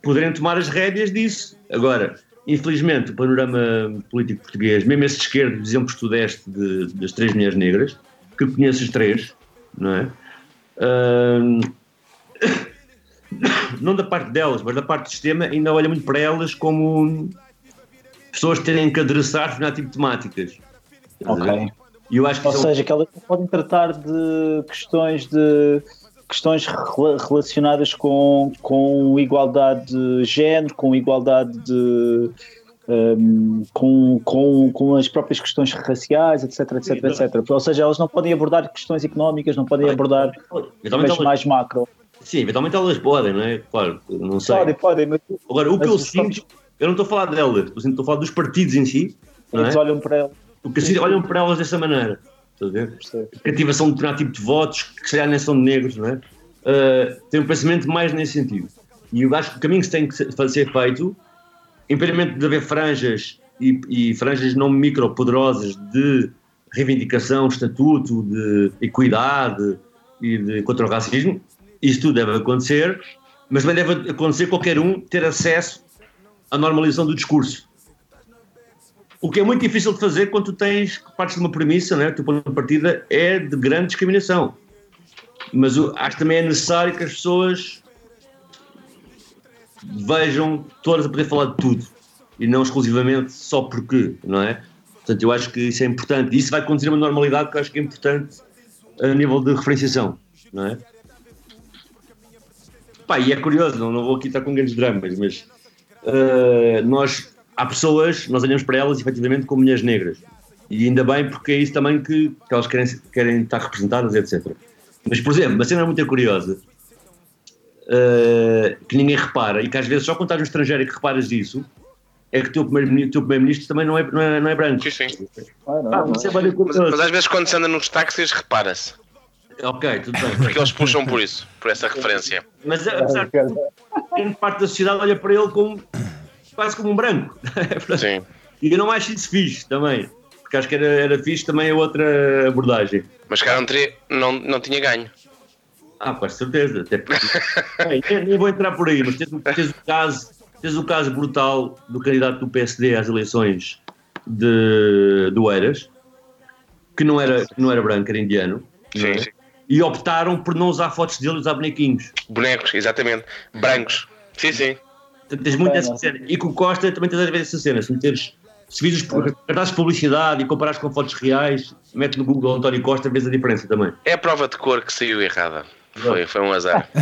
poderem tomar as rédeas disso. Agora, infelizmente, o panorama político português, mesmo esse de esquerda, exemplos que tu deste de- das três mulheres negras, que as três, não é? Ahm, não da parte delas, mas da parte do sistema, ainda olha muito para elas como pessoas que têm que adressar determinado tipo de temáticas. Ok. Eu acho que Ou isso é seja, que elas podem tratar de questões de questões rela- relacionadas com, com igualdade de género, com igualdade de hum, com, com, com as próprias questões raciais, etc, etc, etc. Ou seja, elas não podem abordar questões económicas, não podem abordar elas, mais macro. sim, eventualmente elas podem, não é? Claro, não sei. Podem, podem, mas Agora, o que eu sinto, eu não estou a falar delas, eu estou a falar dos partidos em si, não é? eles olham para elas. Porque assim, olham para elas dessa maneira. Estás a ver? Cativação de determinado tipo de votos, que se calhar nem são de negros, não é? Uh, tem um pensamento mais nesse sentido. E eu acho que o caminho que tem que se- fazer feito, independentemente de haver franjas e, e franjas não micro poderosas de reivindicação, estatuto, de equidade e de contra o racismo, isso tudo deve acontecer, mas também deve acontecer qualquer um ter acesso à normalização do discurso. O que é muito difícil de fazer quando tu tens partes de uma premissa, né? o teu ponto de partida é de grande discriminação. Mas acho que também é necessário que as pessoas vejam todas a poder falar de tudo e não exclusivamente só porque, não é? Portanto, eu acho que isso é importante. E isso vai conduzir uma normalidade que eu acho que é importante a nível de referenciação, não é? Pá, e é curioso, não, não vou aqui estar com grandes dramas, mas eh, nós, há pessoas, nós olhamos para elas efetivamente como mulheres negras. E ainda bem porque é isso também que, que elas querem, querem estar representadas, etc. Mas, por exemplo, uma cena muito curiosa, eh, que ninguém repara, e que às vezes só quando estás no estrangeiro é que reparas disso, é que o teu primeiro-ministro primeiro também não é, não, é, não é branco. Sim, sim. Ah, não, Ah, é bem Mas, curioso. mas às vezes quando se anda nos táxis, repara-se. Ok, tudo bem. Porque eles puxam por isso, por essa referência. Mas apesar de grande parte da sociedade olha para ele como quase como um branco. Sim. E eu não acho isso fixe também. Porque acho que era, era fixe também a outra abordagem. Mas cara, não, teria- não, não tinha ganho. Ah, com certeza. Até porque... Bem, nem, nem vou entrar por aí, mas tens, o- tens o caso, tens o caso brutal do candidato do PSD às eleições de, do Eiras, que não era, que não era branco, era indiano. não é? Sim, sim. E optaram por não usar fotos dele e usar bonequinhos. Bonecos, exatamente. Brancos. Sim, sim. Tens muito essa cena. E com o Costa também tens a ver essa cena. Se meteres, se vires os cartazes de publicidade e comparares com fotos reais, mete no Google António Costa, vês a diferença também. É a prova de cor que saiu errada. Foi, foi um azar.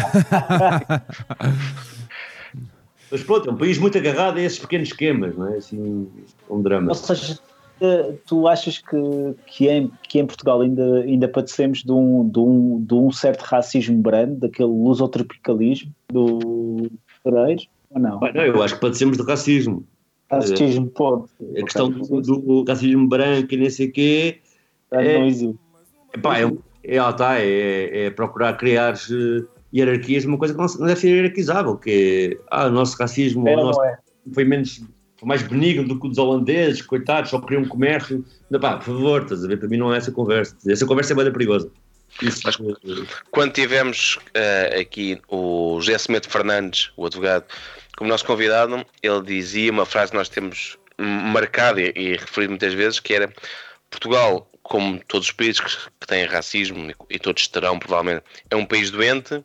Mas pronto, é um país muito agarrado a esses pequenos esquemas, não é? Assim, um drama. Ou seja, eh, tu achas que, que, em, que em Portugal ainda, ainda padecemos de um, de, um, de um certo racismo brando, daquele lusotropicalismo do Pereira, ou não? Pá, não, eu acho que padecemos de racismo. Racismo pode. A questão do, do racismo branco e nem sei o quê, é- Não existe. epá, é, é, lá está, é, é procurar criar eh, hierarquias, uma coisa que não, deve ser hierarquizável, que é, ah, o nosso racismo, É o nosso é? foi menos mais benigno do que o dos holandeses, coitados, só queriam comércio. Não, pá, por favor, estás a ver? Para mim não é essa conversa. Essa conversa é bem perigosa. Isso, eh, Quando tivemos eh, aqui o José Semedo Fernandes, o advogado, como nosso convidado, ele dizia uma frase que nós temos marcada e, e referido muitas vezes, que era Portugal, como todos os países que, que têm racismo, e, e todos terão provavelmente, é um país doente,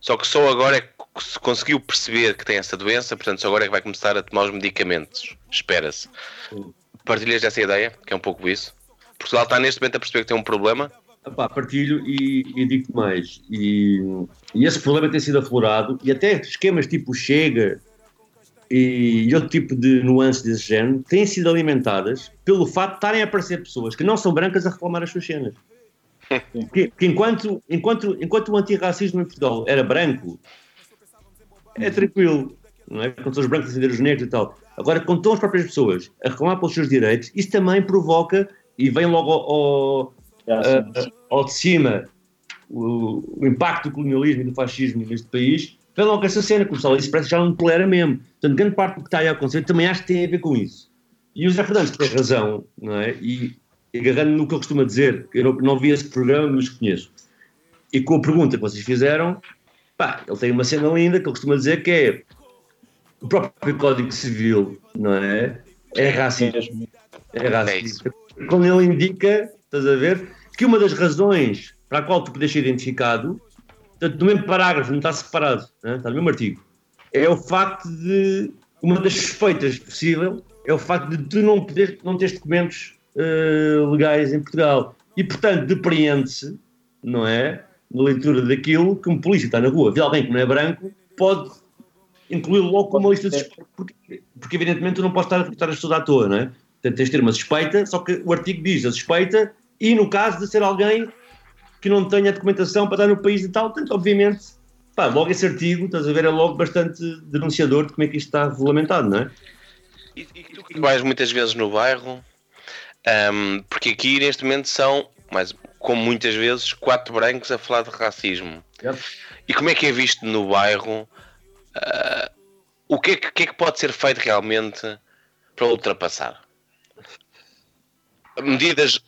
só que só agora é que se conseguiu perceber que tem essa doença, portanto só agora é que vai começar a tomar os medicamentos, espera-se. Partilhas dessa ideia, que é um pouco isso? Portugal está neste momento a perceber que tem um problema? Epá, partilho e, e digo mais. E, e, esse problema tem sido aflorado e até esquemas tipo Chega e, outro tipo de nuances desse género têm sido alimentadas pelo facto de estarem a aparecer pessoas que não são brancas a reclamar as suas cenas. Porque, porque enquanto, enquanto, enquanto o antirracismo em Portugal era branco, é tranquilo, não é? Quando são os brancos a defender os negros e tal. Agora, quando estão as próprias pessoas a reclamar pelos seus direitos, isso também provoca e vem logo ao, ao, uh, ao de cima o, o, impacto do colonialismo e do fascismo neste país, vem logo essa cena, como se disse, parece que já não tolera mesmo. Portanto, grande parte do que está aí a acontecer também acho que tem a ver com isso. E o José Fernandes tem razão, não é? E, agarrando no que ele costuma dizer, eu não, não vi esse programa, mas conheço. E com a pergunta que vocês fizeram, pá, ele tem uma cena linda que ele costuma dizer que é o próprio Código Civil, não é? É racista. É racista. Quando ele indica, estás a ver, que uma das razões para a qual tu podes ser identificado, portanto, no mesmo parágrafo, não está separado, né? está no mesmo artigo, é o facto de, uma das suspeitas possível, é o facto de tu não, poder, não teres documentos uh, legais em Portugal. E, portanto, depreende-se, não é, na leitura daquilo, que um polícia está na rua, vê alguém que não é branco, pode incluí-lo logo como uma lista de suspeitos, porque, porque, evidentemente tu não podes estar a recrutar as pessoas à toa, não é? Portanto, tens de ter uma suspeita, só que o artigo diz a suspeita e no caso de ser alguém que não tenha documentação para estar no país e tal, portanto, obviamente, pá, logo esse artigo, estás a ver, é logo bastante denunciador de como é que isto está regulamentado, não é? E, e tu que vais muitas vezes no bairro, um, porque aqui neste momento são, mas como muitas vezes, quatro brancos a falar de racismo. Yep. E como é que é visto no bairro? Uh, o que é que, que é que pode ser feito realmente para ultrapassar? Medidas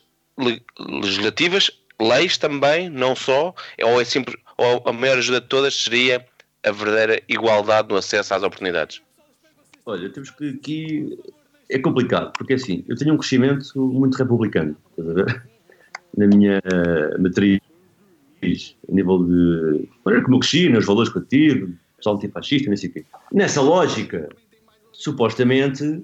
legislativas, leis também, não só, ou é sempre, ou a maior ajuda de todas seria a verdadeira igualdade no acesso às oportunidades? Olha, temos que aqui é complicado, porque assim, eu tenho um crescimento muito republicano, estás a ver? Na minha matriz, a nível de maneira como eu cresci, nos valores que eu tive, pessoal antifascista, não sei o quê. Nessa lógica, supostamente,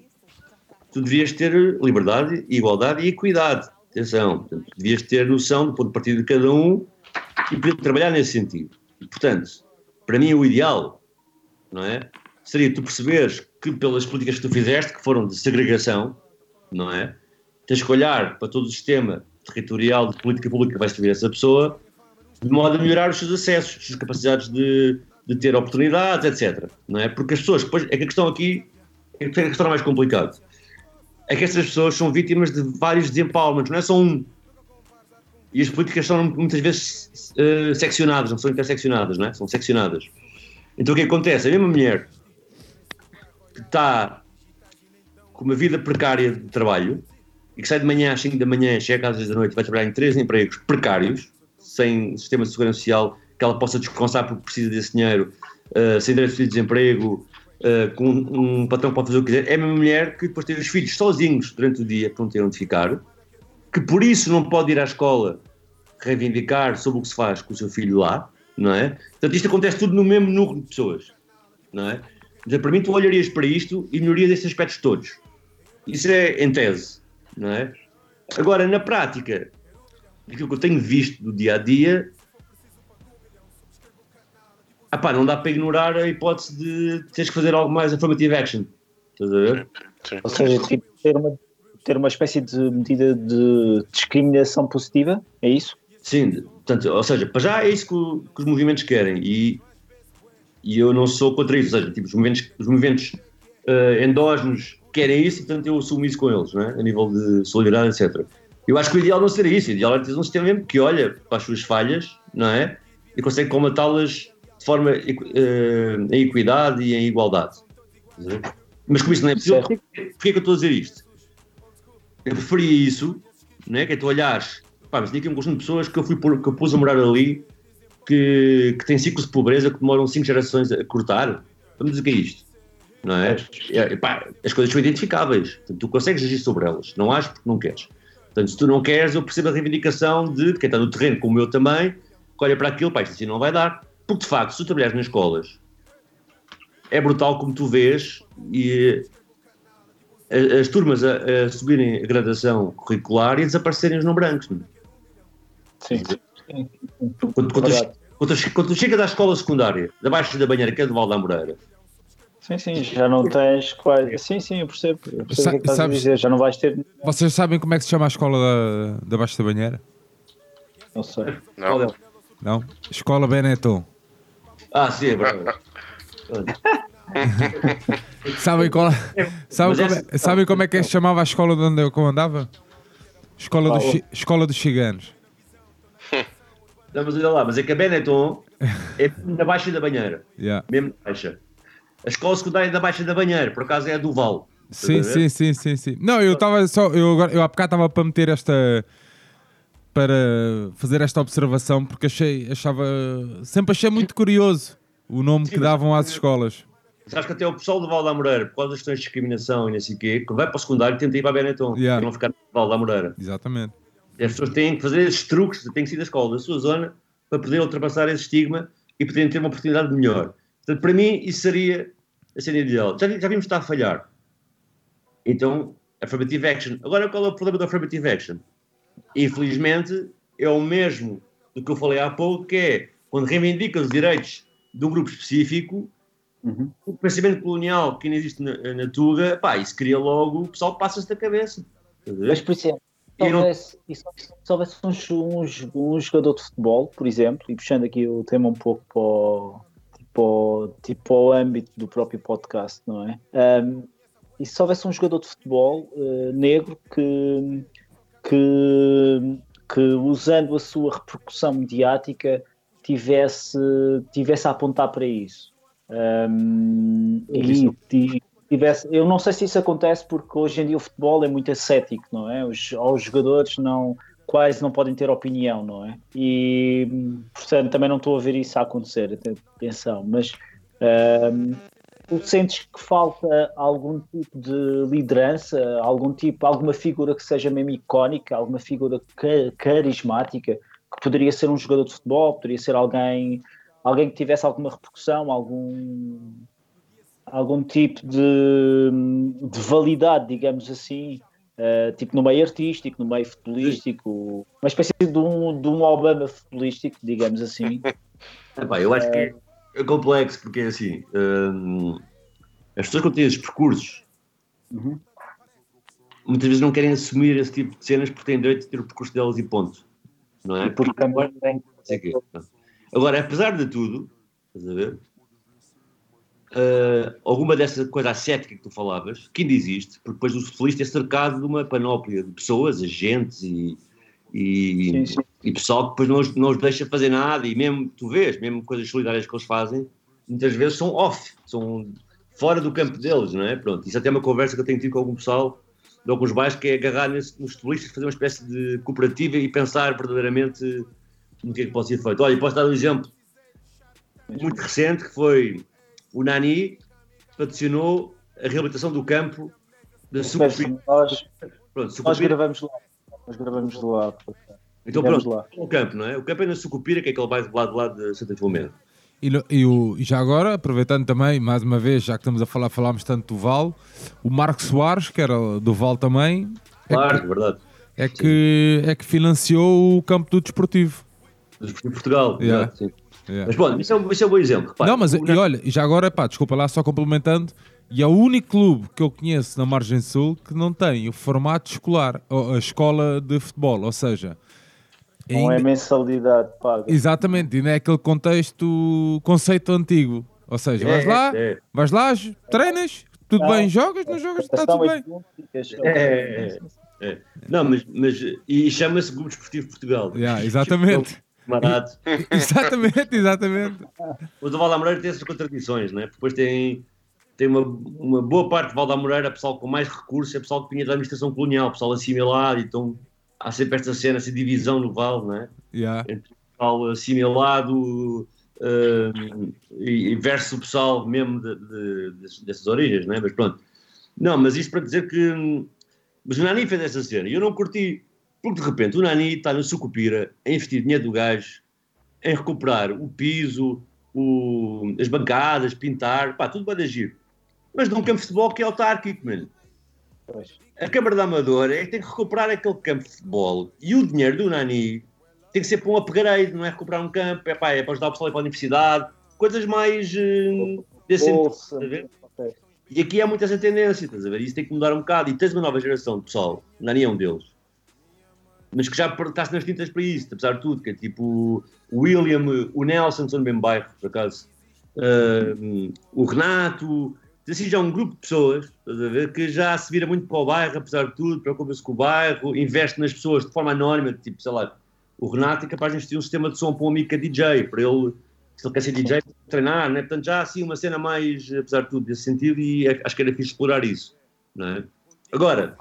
tu devias ter liberdade, igualdade e equidade. Atenção, portanto, devias ter noção do ponto de partida de cada um e poder trabalhar nesse sentido. E, portanto, para mim o ideal, não é? Seria tu perceberes que pelas políticas que tu fizeste, que foram de segregação, não é? Tens que olhar para todo o sistema territorial de política pública que vai servir essa pessoa, de modo a melhorar os seus acessos, as suas capacidades de, de ter oportunidades, etc. Não é? Porque as pessoas, depois, é que a questão aqui é que a questão mais complicada é que estas pessoas são vítimas de vários desempowerments, não é só um. E as políticas são muitas vezes uh, seccionadas, não são interseccionadas, não é? São seccionadas. Então o que acontece? A mesma mulher que está com uma vida precária de trabalho e que sai de manhã às 5 da manhã, chega às 10 da noite vai trabalhar em três empregos precários, sem sistema de segurança social que ela possa descansar porque precisa desse dinheiro, uh, sem direito de desemprego, uh, com um patrão que pode fazer o que quiser, é uma mulher que depois tem os filhos sozinhos durante o dia que não tem onde ficar, que por isso não pode ir à escola reivindicar sobre o que se faz com o seu filho lá, não é? Portanto, isto acontece tudo no mesmo núcleo de pessoas, não é? Então, para mim, tu olharias para isto e melhoria desses aspectos todos. Isso é em tese, não é? Agora, na prática, aquilo que eu tenho visto do dia a dia, Epá, não dá para ignorar a hipótese de teres que fazer algo mais affirmative action. Estás a ver? Sim. Ou seja, tipo, ter, uma, ter uma espécie de medida de discriminação positiva, é isso? Sim, portanto, ou seja, para já é isso que, que os movimentos querem e, e eu não sou contra isso. Ou seja, tipo, os movimentos, os movimentos uh, endógenos querem isso e, portanto, eu assumo isso com eles, não é? a nível de solidariedade, etc. Eu acho que o ideal não seria isso. O ideal é ter um sistema mesmo que olha para as suas falhas, não é? E consegue combatá-las de forma uh, em equidade e em igualdade. Mas como isso não é possível, porquê, é que eu estou a dizer isto? Eu preferia isso, não é? Que é tu olhares, pá, mas tinha aqui um conjunto de pessoas que eu, fui por, que eu pus a morar ali, que, que têm ciclos de pobreza que demoram cinco gerações a cortar. Vamos dizer que é isto. Não é? é pá, as coisas são identificáveis. Portanto, tu consegues agir sobre elas. Não has porque não queres. Portanto, se tu não queres, eu percebo a reivindicação de quem está no terreno, como eu também, que olha para aquilo, pá, isto assim não vai dar. Porque de facto, se tu trabalhares nas escolas, é brutal como tu vês e a- as turmas a, a subirem a gradação curricular e a desaparecerem os não brancos. não é? Sim. Quando, quando, tu, quando, tu, quando tu chegas à escola secundária, da Baixa da Banheira, que é do Val da Moreira, Sim, sim, já não tens quase. Sim, sim, eu percebo. Eu percebo Sa- o que estás a sabes- dizer. Já não vais ter. Vocês sabem como é que se chama a escola da, da Baixa da Banheira? Não sei. Não. Não? Escola Benetton. Ah, sim, é verdade. Sabem, qual, sabem, como, é, sabem como é que se chamava a escola de onde eu comandava? Escola, dos, Qual? chi- escola dos Ciganos. Não, mas olha lá, mas é que a Benetton é na Baixa da Banheira, Yeah. mesmo na Baixa. A escola secundária da Baixa da Banheira, por acaso é a do Val. Sim, sim, sim, sim, sim. Não, eu estava só. Eu, agora, eu há bocado estava para meter esta. Para fazer esta observação porque achei, achava. sempre achei muito curioso o nome que mas- davam às escolas. Sabes que até o pessoal do Val da Moreira, por causa das questões de discriminação e não sei o quê, quando vai para o secundário tenta ir para a Benetton, Yeah. para não ficar no Val da Moreira. Exatamente. E as pessoas têm que fazer esses truques, têm que sair da escola, da sua zona, para poderem ultrapassar esse estigma e poderem ter uma oportunidade melhor. Portanto, para mim, isso seria a cena ideal. Já, já vimos que está a falhar. Então, affirmative action. Agora, qual é o problema do affirmative action? Infelizmente, é o mesmo do que eu falei há pouco, que é quando reivindica os direitos de um grupo específico, Uhum. o pensamento colonial que ainda existe na, na Tuga, pá, isso cria logo, o pessoal passa-se da cabeça. Mas, por exemplo, se não- houvesse, e se se houvesse um, um jo- um jogador de futebol, por exemplo, e puxando aqui o tema um pouco para o, tipo, tipo ao âmbito do próprio podcast, não é? Ahm, e se houvesse um jogador de futebol eh, negro que, que, que, usando a sua repercussão mediática, tivesse, tivesse a apontar para isso. Ahm, e, e tivesse, eu não sei se isso acontece porque hoje em dia o futebol é muito ascético, não é? Os, os jogadores não quase não podem ter opinião, não é? E portanto também não estou a ver isso a acontecer, atenção, mas ahm, tu sentes que falta algum tipo de liderança, algum tipo, alguma figura que seja mesmo icónica, alguma figura ca- carismática, que poderia ser um jogador de futebol, poderia ser alguém, alguém que tivesse alguma repercussão, algum algum tipo de, de validade, digamos assim, eh, tipo no meio artístico, no meio futebolístico, uma espécie de um, de um Obama futebolístico, digamos assim. Epá, eu acho que é complexo, porque é assim, hum, as pessoas quando têm esses percursos, Uhum. muitas vezes não querem assumir esse tipo de cenas porque têm direito de ter o percurso delas e ponto. Não é? E porque também tem- Sei que- Agora, apesar de tudo, estás a ver? ah, alguma dessa coisa ascética que tu falavas, que ainda existe, porque depois o futebolista é cercado de uma panóplia de pessoas, agentes e, e, Sim, sim. E pessoal que depois não os, não os deixa fazer nada, e mesmo, tu vês, mesmo coisas solidárias que eles fazem, muitas vezes são off, são fora do campo deles, não é? Pronto, isso até é uma conversa que eu tenho tido com algum pessoal de alguns bairros, que é agarrar nesse, nos futebolistas, fazer uma espécie de cooperativa e pensar verdadeiramente no que é que pode ser feito. Olha, posso dar um exemplo muito recente, que foi o Nani patrocinou a reabilitação do campo da Sucupira. nós, Pronto, nós gravamos lá. Nós gravamos lá. Então Vamos pronto, lá. o campo, não é? O campo é na Sucupira, que é aquele bairro do lado, do lado de Santa Filomena. E, e o- e já agora, aproveitando também, mais uma vez, já que estamos a falar, falámos tanto do Val, o Marco Soares, que era do Val também, é Claro, que, verdade. é que, é que financiou o campo do desportivo. Em Portugal, Yeah. sim. Yeah. Mas pronto, isso é, um- isso é um bom exemplo. Não, mas o e olha, e já agora, pá, desculpa lá, só complementando, e é o único clube que eu conheço na Margem Sul que não tem o formato escolar, a escola de futebol, ou seja, Não é ainda- mensalidade paga. exatamente, ainda é aquele contexto, conceito antigo, ou seja, vais É, lá, é. vais lá, treinas, tudo Não. bem, jogas, não jogas, está tudo bem. É, é, é. Não, mas, mas e chama-se Grupo Desportivo Portugal. Yeah, exatamente, Camarada. exatamente, exatamente. O do Valdamoreira tem essas contradições, né? Depois tem, tem uma, uma boa parte de Valdamoreira, pessoal com mais recursos, é pessoal que vinha da administração colonial, pessoal assimilado, então há sempre esta cena, essa divisão no Val, né? Yeah. Entre o pessoal assimilado hum, e, e versus o pessoal mesmo de, de- dessas- dessas origens, né? Mas pronto. Não, mas isto para dizer que. Mas o Nani fez essa cena e eu não curti, porque de repente o Nani está no Sucupira a investir dinheiro do gajo em recuperar o piso, o- as bancadas, pintar, pá, tudo para agir. Mas num campo de futebol que é autárquico, mano. Pois. A Câmara da Amadora é que tem que recuperar aquele campo de futebol e o dinheiro do Nani tem que ser para um upgrade, não é recuperar um campo, é, pá, é para ajudar o pessoal a ir para a universidade, coisas mais uh, desse sentido, Bolsa. estás a ver? Ok. E aqui há muito essa tendência, estás a ver? Isso tem que mudar um bocado. E tens uma nova geração de pessoal, o Nani é um deles, mas que já está-se nas tintas para isso, apesar de tudo, que é tipo o William, o Nelson, são do mesmo bairro, por acaso, uh, o Renato, assim já um grupo de pessoas, estás a ver, que já se vira muito para o bairro, apesar de tudo, preocupa-se com o bairro, investe nas pessoas de forma anónima, tipo, sei lá, o Renato é capaz de investir um sistema de som para um amigo que é DJ, para ele, se ele quer ser DJ, treinar, né? portanto já há assim uma cena mais, apesar de tudo, desse sentido, e é- acho que era fixe explorar isso, não é? Agora,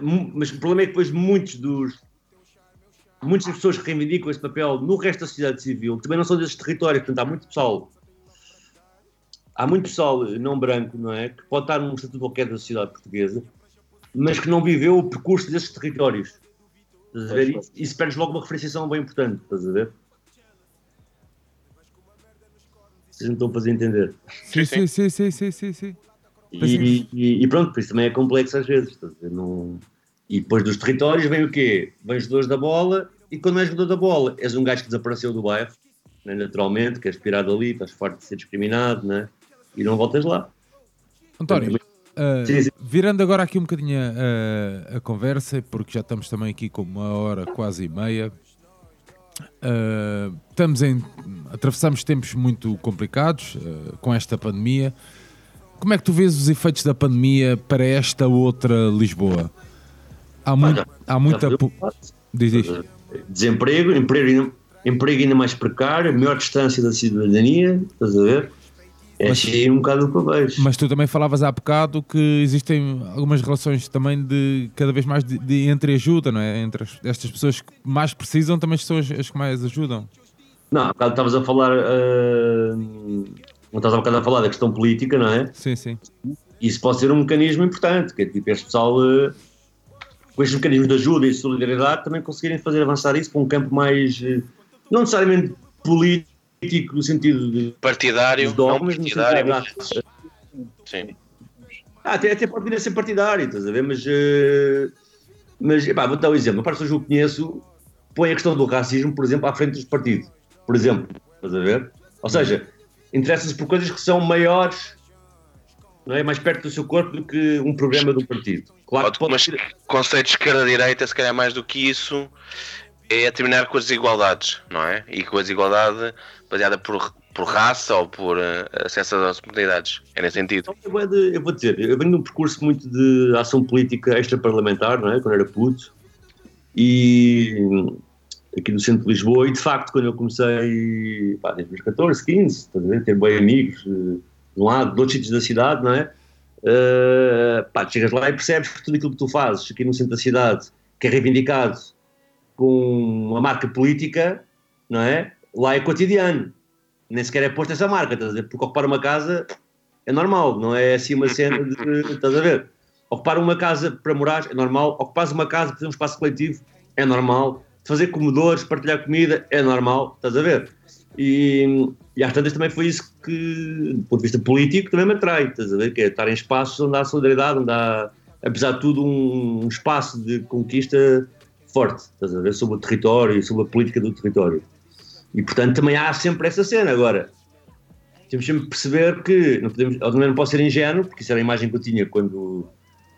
mas o problema é que depois muitos dos muitas pessoas que reivindicam esse papel no resto da sociedade civil também não são desses territórios, portanto há muito pessoal há muito pessoal não branco, não é? Que pode estar num estatuto qualquer da sociedade portuguesa, mas que não viveu o percurso desses territórios. Estás a ver? E isso perdes logo uma referenciação bem importante, estás a ver? Vocês não estão a fazer entender. Sim, Sim, sim, sim, sim, sim, sim, sim. E, e- e pronto, por isso também é complexo às vezes. estás a ver? Não- E depois dos territórios vem o quê? Vem os jogadores da bola, e quando és jogador da bola, és um gajo que desapareceu do bairro, né? naturalmente, que és pirado ali, estás farto de ser discriminado, né? E não voltas lá. António, Sim, sim. virando agora aqui um bocadinho a, a conversa, porque já estamos também aqui com uma hora quase e meia. Ah, estamos em. atravessamos tempos muito complicados ah, com esta pandemia. Como é que tu vês os efeitos da pandemia para esta outra Lisboa? Há, já- há muita. Pu- Diz isto. Desemprego, emprego emprego ainda mais precário, maior distância da cidadania, estás a ver? É Mas- assim um bocado o que eu vejo. Mas tu também falavas há bocado que existem algumas relações também de cada vez mais de, de entreajuda, não é? Entre as- estas pessoas que mais precisam também são as, as que mais ajudam. Não, há bocado estavas a falar. ah, não estás há bocado a falar da questão política, não é? Sim, sim. Isso pode ser um mecanismo importante, que é tipo este pessoal, eh, com estes mecanismos de ajuda e de solidariedade, também conseguirem fazer avançar isso para um campo mais, eh, não necessariamente político, no sentido de Partidário, não dogmas, sentido partidário. mas- Sim. Ah, até, até pode vir a ser partidário, estás a ver? Mas, eh, mas epá, vou dar um exemplo. A parte que eu conheço põe a questão do racismo, por exemplo, à frente dos partidos. Por exemplo, estás a ver? Ou seja, interessa-se por coisas que são maiores, não é? mais perto do seu corpo do que um programa de um partido. Claro que pode mas ser. conceito de esquerda-direita, se calhar mais do que isso, é terminar com as desigualdades, não é? E com a desigualdade baseada por, por raça ou por eh, acesso às oportunidades. É nesse sentido. Eu vou, de- eu vou dizer, eu venho de um percurso muito de ação política extra-parlamentar, não é? Quando era puto, e aqui no centro de Lisboa, e de facto, quando eu comecei, pá, desde os 14, 15, estás a ter bem amigos, eh, de um lado, de outros sítios da cidade, não é? Eh, pá, chegas lá e percebes que tudo aquilo que tu fazes aqui no centro da cidade, que é reivindicado com uma marca política, não é? Lá é cotidiano. Nem sequer é posto essa marca, estás a ver? Porque ocupar uma casa é normal, não é assim uma cena de. estás a ver? Ocupar uma casa para morar é normal, ocupar uma casa para fazer um espaço coletivo é normal, fazer comedores, partilhar comida é normal, estás a ver? E, e às tantas também foi isso que, do ponto de vista político, também me atrai, estás a ver? Que é estar em espaços onde há solidariedade, onde há, apesar de tudo, um espaço de conquista forte, estás a ver? Sobre o território e sobre a política do território. E portanto também há sempre essa cena. Agora, temos sempre que perceber que não podemos, eu também não posso ser ingênuo, porque isso era a imagem que eu tinha quando,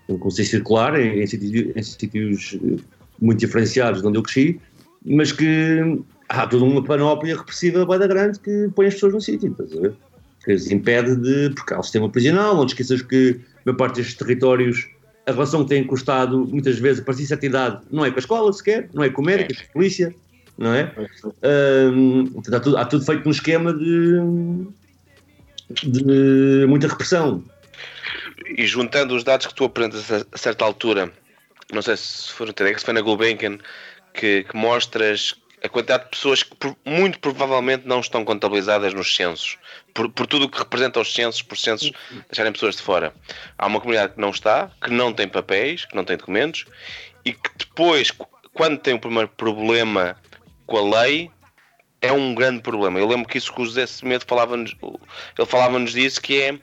quando comecei a circular em, em sítios, em sítios, eh, muito diferenciados de onde eu cresci, mas que há toda uma panóplia repressiva bem grande que põe as pessoas no sítio, estás a ver? Que as impede de. porque há o sistema prisional, não te esqueças que a maior parte destes territórios, a relação que têm custado muitas vezes a partir de certa idade não é com a escola sequer, não é com o médico, é com a polícia, não é? Há, tudo, há tudo feito num esquema de, de muita repressão. E juntando os dados que tu apresentas a certa altura, não sei se no TEDx, se foi na Gulbenkian, que, que mostras a quantidade de pessoas que muito provavelmente não estão contabilizadas nos censos, por, por tudo o que representa os censos, por censos deixarem pessoas de fora. Há uma comunidade que não está, que não tem papéis, que não tem documentos, e que depois, qu- quando tem o primeiro problema com a lei, é um grande problema. Eu lembro que isso que o José Semedo falava-nos, ele falava-nos disso, que é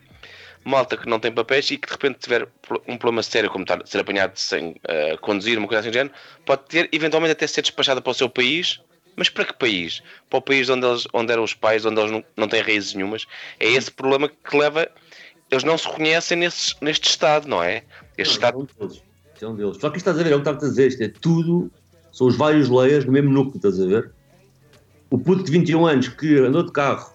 malta que não tem papéis e que de repente tiver um problema sério, como estar, ser apanhado sem uh, conduzir, uma coisa assim género, pode ter, eventualmente até ser despachada para o seu país. Mas para que país? Para o país onde, eles, onde eram os pais, onde eles não, não têm raízes nenhumas. É esse problema que leva. Eles não se reconhecem nesse, neste Estado, não é? Este não, Estado. É um deles. Só que isto estás a ver, é o que estava a dizer, isto é tudo, são os vários leias no mesmo núcleo, estás a ver? O puto de 21 anos que andou de carro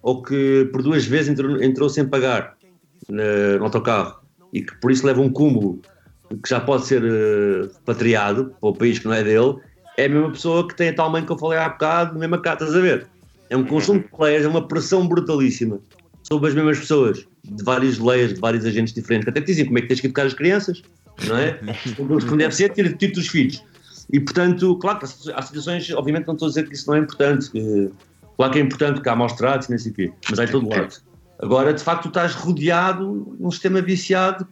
ou que por duas vezes entrou, entrou sem pagar no autocarro e que por isso leva um cúmulo que já pode ser uh, patriado para o país que não é dele, é a mesma pessoa que tem a tal mãe que eu falei há bocado, mesma cá, estás a ver? É um conjunto de leis, é uma pressão brutalíssima sobre as mesmas pessoas, de várias leis, de vários agentes diferentes, que até te dizem como é que tens que educar as crianças, não é? como deve ser, ter tipo dos filhos. E portanto, claro, há situações, obviamente não estou a dizer que isso não é importante, que, Claro que é importante que há maus tratos nem sei o quê, mas há em todo lado. Agora, de facto, tu estás rodeado num sistema viciado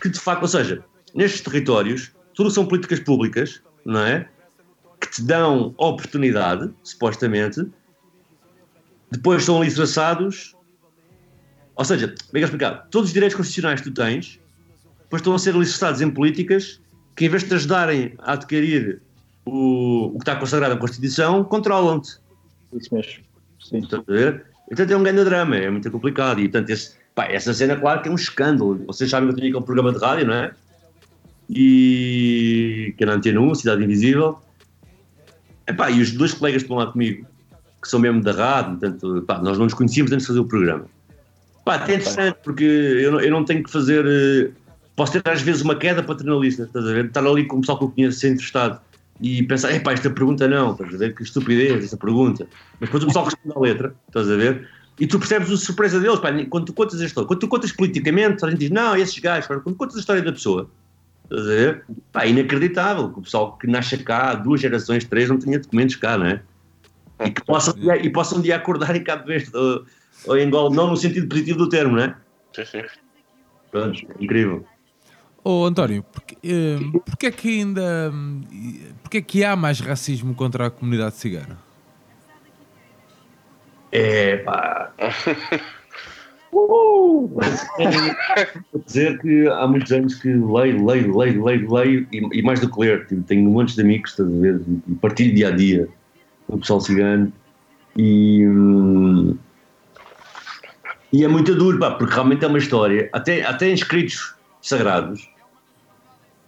que, de facto, ou seja, nestes territórios, tudo são políticas públicas, não é? Que te dão oportunidade, supostamente, depois são ali traçados. Ou seja, como é explicar? Todos os direitos constitucionais que tu tens, depois estão a ser alicerçados em políticas que, em vez de te ajudarem a adquirir o, o que está consagrado na Constituição, controlam-te. Isso mesmo. Sim. Então é um grande drama, é muito complicado. E portanto, esse, pá, essa cena, claro que é um escândalo. Vocês sabem que eu tinha aquele programa de rádio, não é? E que era Antena 1, Cidade Invisível. Epá, e os dois colegas que estão lá comigo, que são mesmo da rádio, portanto, pá, nós não nos conhecíamos antes de fazer o programa. Pá, até é interessante, porque eu não, eu não tenho que fazer. Eh, posso ter às vezes uma queda paternalista, estás a ver? Estar ali com o pessoal que eu conheço, ser entrevistado e pensar, epá, esta pergunta não, estás a ver? Que estupidez essa pergunta. Mas depois o pessoal responde à letra, estás a ver? E tu percebes a surpresa deles, pá, quando tu contas a história, quando tu contas politicamente, a gente diz, não, esses gajos, quando contas a história da pessoa, estás a ver? Pá, inacreditável, que o pessoal que nasce cá, duas gerações, três, não tinha documentos cá, não é? E que possam, e possam um dia acordar em Cabo Verde, ou, ou em Angola, não no sentido positivo do termo, não é? Sim, sim. Pronto, incrível. Oh, António, porque, eh, porque é que ainda. Porque é que há mais racismo contra a comunidade cigana? É pá. uh! Vou dizer que há muitos anos que leio, leio, leio, leio, leio e, e mais do que ler. Tipo, tenho um monte de amigos, estás a ver? E partilho dia a dia com o pessoal cigano e. Hum, e é muito duro, pá, porque realmente é uma história. Até, até em escritos sagrados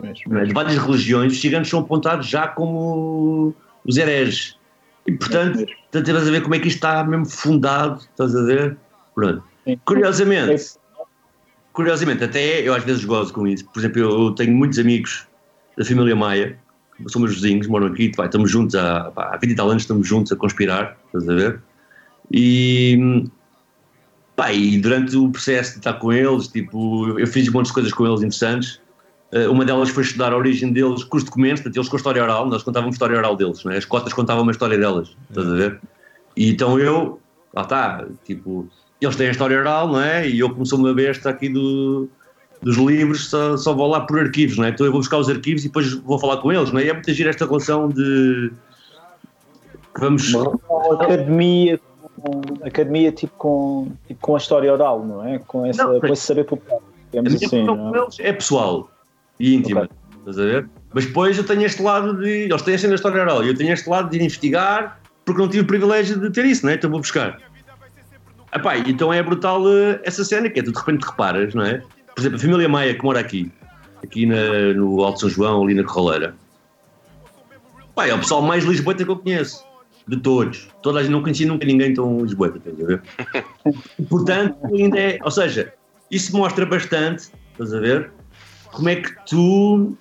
de várias religiões, os ciganos são apontados já como os hereges. E, portanto, tens a ver como é que isto está mesmo fundado, estás a ver? Pronto. Curiosamente, curiosamente, até eu às vezes gozo com isso. Por exemplo, eu, tenho muitos amigos da família Maia, são meus vizinhos, moram aqui, estamos juntos há, há 20 e tal anos, estamos juntos a conspirar, estás a ver? E, pá, e durante o processo de estar com eles, tipo, eu fiz um monte de coisas com eles interessantes eh, uma delas foi estudar a origem deles com os documentos, portanto, eles com a história oral, nós contávamos a história oral deles, é? as cotas contavam uma história delas, estás a ver? E então eu, lá está, tipo, eles têm a história oral, não é? E eu, como sou uma besta aqui do, dos livros, só, só vou lá por arquivos, não é? Então eu vou buscar os arquivos e depois vou falar com eles, não é? E é muito agir esta relação de. Vamos. academia, academia tipo, com, tipo com a história oral, não é? Com, essa, não, com esse saber popular. A minha assim, com é? eles é pessoal e íntima. Okay. Estás a ver? Mas depois eu tenho este lado de. Eles têm a cena da história oral e eu tenho este lado de investigar porque não tive o privilégio de ter isso, não é? Então vou buscar. Epá, então é brutal uh, essa cena que é tu de repente reparas, não é? Por exemplo, a família Maia que mora aqui, aqui na, no Alto São João, ali na Corraleira. Pá, é o pessoal mais lisboeta que eu conheço. De todos. Toda a gente não conhecia nunca ninguém tão lisboeta, estás a ver? Portanto, ainda é. Ou seja, isso mostra bastante, estás a ver? como é que tu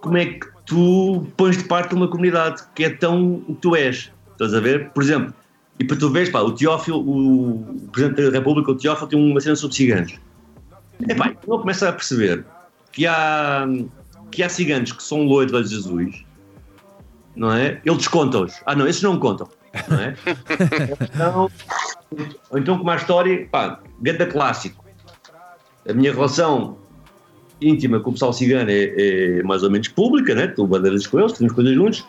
como é que tu pões de parte uma comunidade que é tão o que tu és, estás a ver? Por exemplo, e para tu veres, pá, o Teófilo, o Presidente da República, o Teófilo tem uma cena sobre ciganos. É pá, não começa a perceber que há, que há ciganos que são loiros olhos azuis, não é? Ele desconta-os. Ah, não, esses não contam, não é? então, ou então, como a história, pá, ganda clássico. A minha relação íntima com o pessoal cigano é, é mais ou menos pública, né? Estou bandeiras com eles, temos coisas juntos.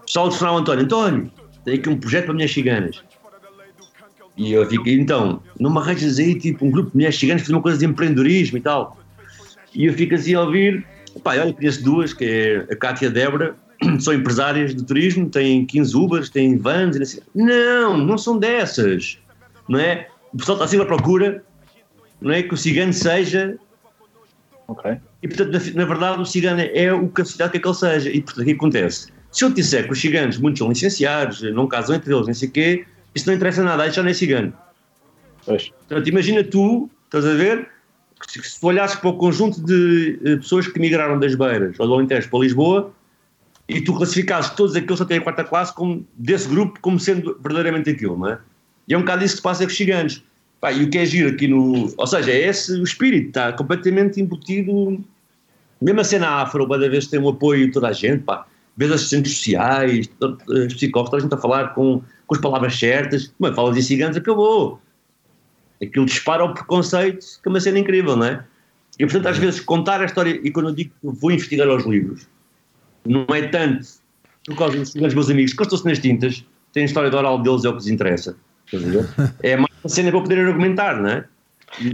O pessoal de Fernão António, António, tenho aqui um projeto para minhas ciganas. E eu fiquei, então, não me arranjas aí tipo um grupo de mulheres ciganas fazer uma coisa de empreendedorismo e tal. E eu fico assim a ouvir, pá, olha, conheço duas, que é a Cátia e a Débora, são empresárias de turismo, têm 15 Ubers, têm vans, e assim. não, não são dessas, não é? O pessoal está sempre à procura, não é? Que o cigano seja. Ok. E portanto, na, na verdade, o cigano é o que a sociedade quer que ele seja. E portanto, o que acontece? Se eu disser que os ciganos, muitos são licenciados, não casam entre eles, nem sei o quê, isso não interessa nada, aí já não é cigano. Pois. Portanto, imagina tu, estás a ver, que se tu olhasses para o conjunto de eh, pessoas que migraram das Beiras ou do Alentejo para Lisboa e tu classificasses todos aqueles que têm a quarta classe como, desse grupo como sendo verdadeiramente aquilo, não é? E é um bocado isso que se passa com os ciganos. Pá, e o que é giro aqui no. Ou seja, é esse o espírito, está completamente embutido. Mesmo a cena afro, cada vez tem um apoio de toda a gente, pá. Vês assistentes sociais, os psicólogos, toda a gente a falar com, com as palavras certas. Mas falas em ciganos, acabou. Aquilo dispara o preconceito, que é uma cena incrível, não é? E portanto, às vezes, contar a história, e quando eu digo que vou investigar aos livros, não é tanto por causa dos meus amigos que estou-se nas tintas, tem a história do oral deles, é o que lhes interessa. É mais uma cena para poder argumentar, não é?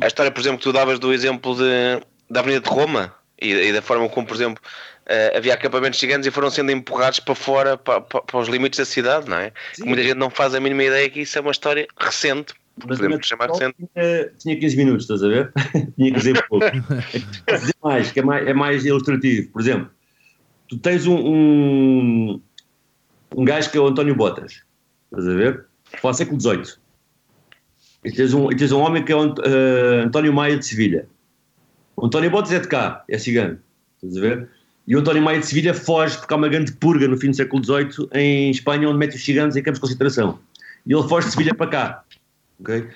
A história, por exemplo, que tu davas do exemplo de, da Avenida de Roma e, e da forma como, por exemplo, eh, havia acampamentos gigantes e foram sendo empurrados para fora, para, para, para os limites da cidade, não é? Muita gente não faz a mínima ideia que isso é uma história recente, Mas podemos chamar recente. tinha, tinha 15 minutos, estás a ver? tinha que dizer pouco. Dizer mais, que é mais, é mais ilustrativo. Por exemplo, tu tens um, um, um gajo que é o António Botas, estás a ver? Fala século XVIII. E tens um, e tens um homem que é o eh, António Maia de Sevilha. O António Botas é de cá, é cigano, estás a ver? E o António Maia de Sevilha foge porque há uma grande purga no fim do século XVIII em Espanha, onde mete os ciganos em campos de concentração. E ele foge de Sevilha para cá. ok?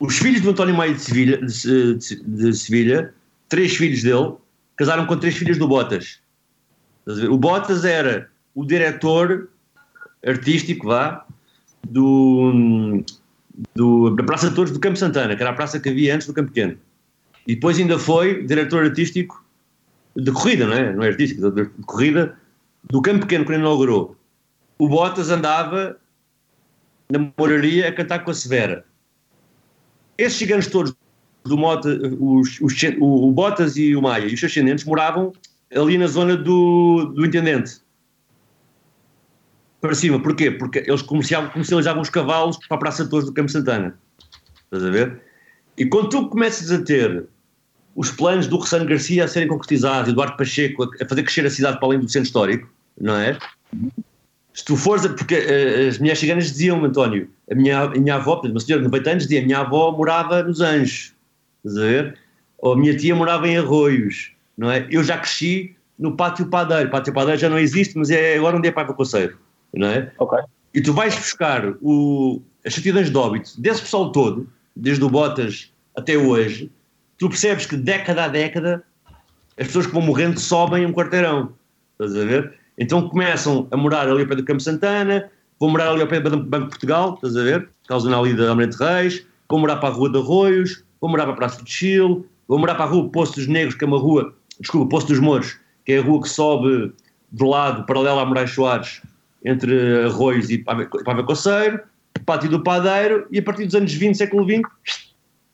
Os filhos do António Maia de Sevilha, de, de- de Sevilha, três filhos dele, casaram com três filhas do Botas. O Botas era o diretor artístico, vá, do, do, da Praça de Touros do Campo Santana, que era a praça que havia antes do Campo Pequeno. E depois ainda foi diretor artístico de corrida, não é? Não é artístico, de, corrida do Campo Pequeno, quando inaugurou. O Botas andava na moraria a cantar com a Severa. Esses gigantes todos do Mota, os, os, o, o Botas e o Maia e os seus ascendentes moravam ali na zona do, do intendente. Para cima, porquê? Porque eles comercializavam os cavalos para a Praça de Touros do Campo Santana. Estás a ver? E quando tu começas a ter os planos do Ressano Garcia a serem concretizados, Eduardo Pacheco a, fazer crescer a cidade para além do centro histórico, não é? Se tu fores, a, porque eh, as minhas ciganas diziam, António, a minha, a minha avó, uma senhora de 90 anos, dizia, a minha avó morava nos Anjos, estás a ver? Ou a minha tia morava em Arroios, não é? Eu já cresci no Pátio Padeiro, Pátio Padeiro já não existe, mas é agora onde é Paiva Coceiro, não é? Ok. E tu vais buscar o, as certidões de óbito desse pessoal todo, desde o Botas até hoje, tu percebes que década a década as pessoas que vão morrendo sobem um quarteirão. Estás a ver? Então começam a morar ali ao pé do Campo Santana, vão morar ali ao pé do Banco de Portugal, estás a ver? Causa ali da Almirante Reis, vão morar para a Rua de Arroios, vão morar para a Praça de Chile, vão morar para a Rua Poço dos Negros, que é uma rua, desculpa, Poço dos Mouros, que é a rua que sobe do lado, paralela a Moraes Soares, entre Arroios e Pava Coceiro, Pátio do Padeiro, e a partir dos anos 20, século XX,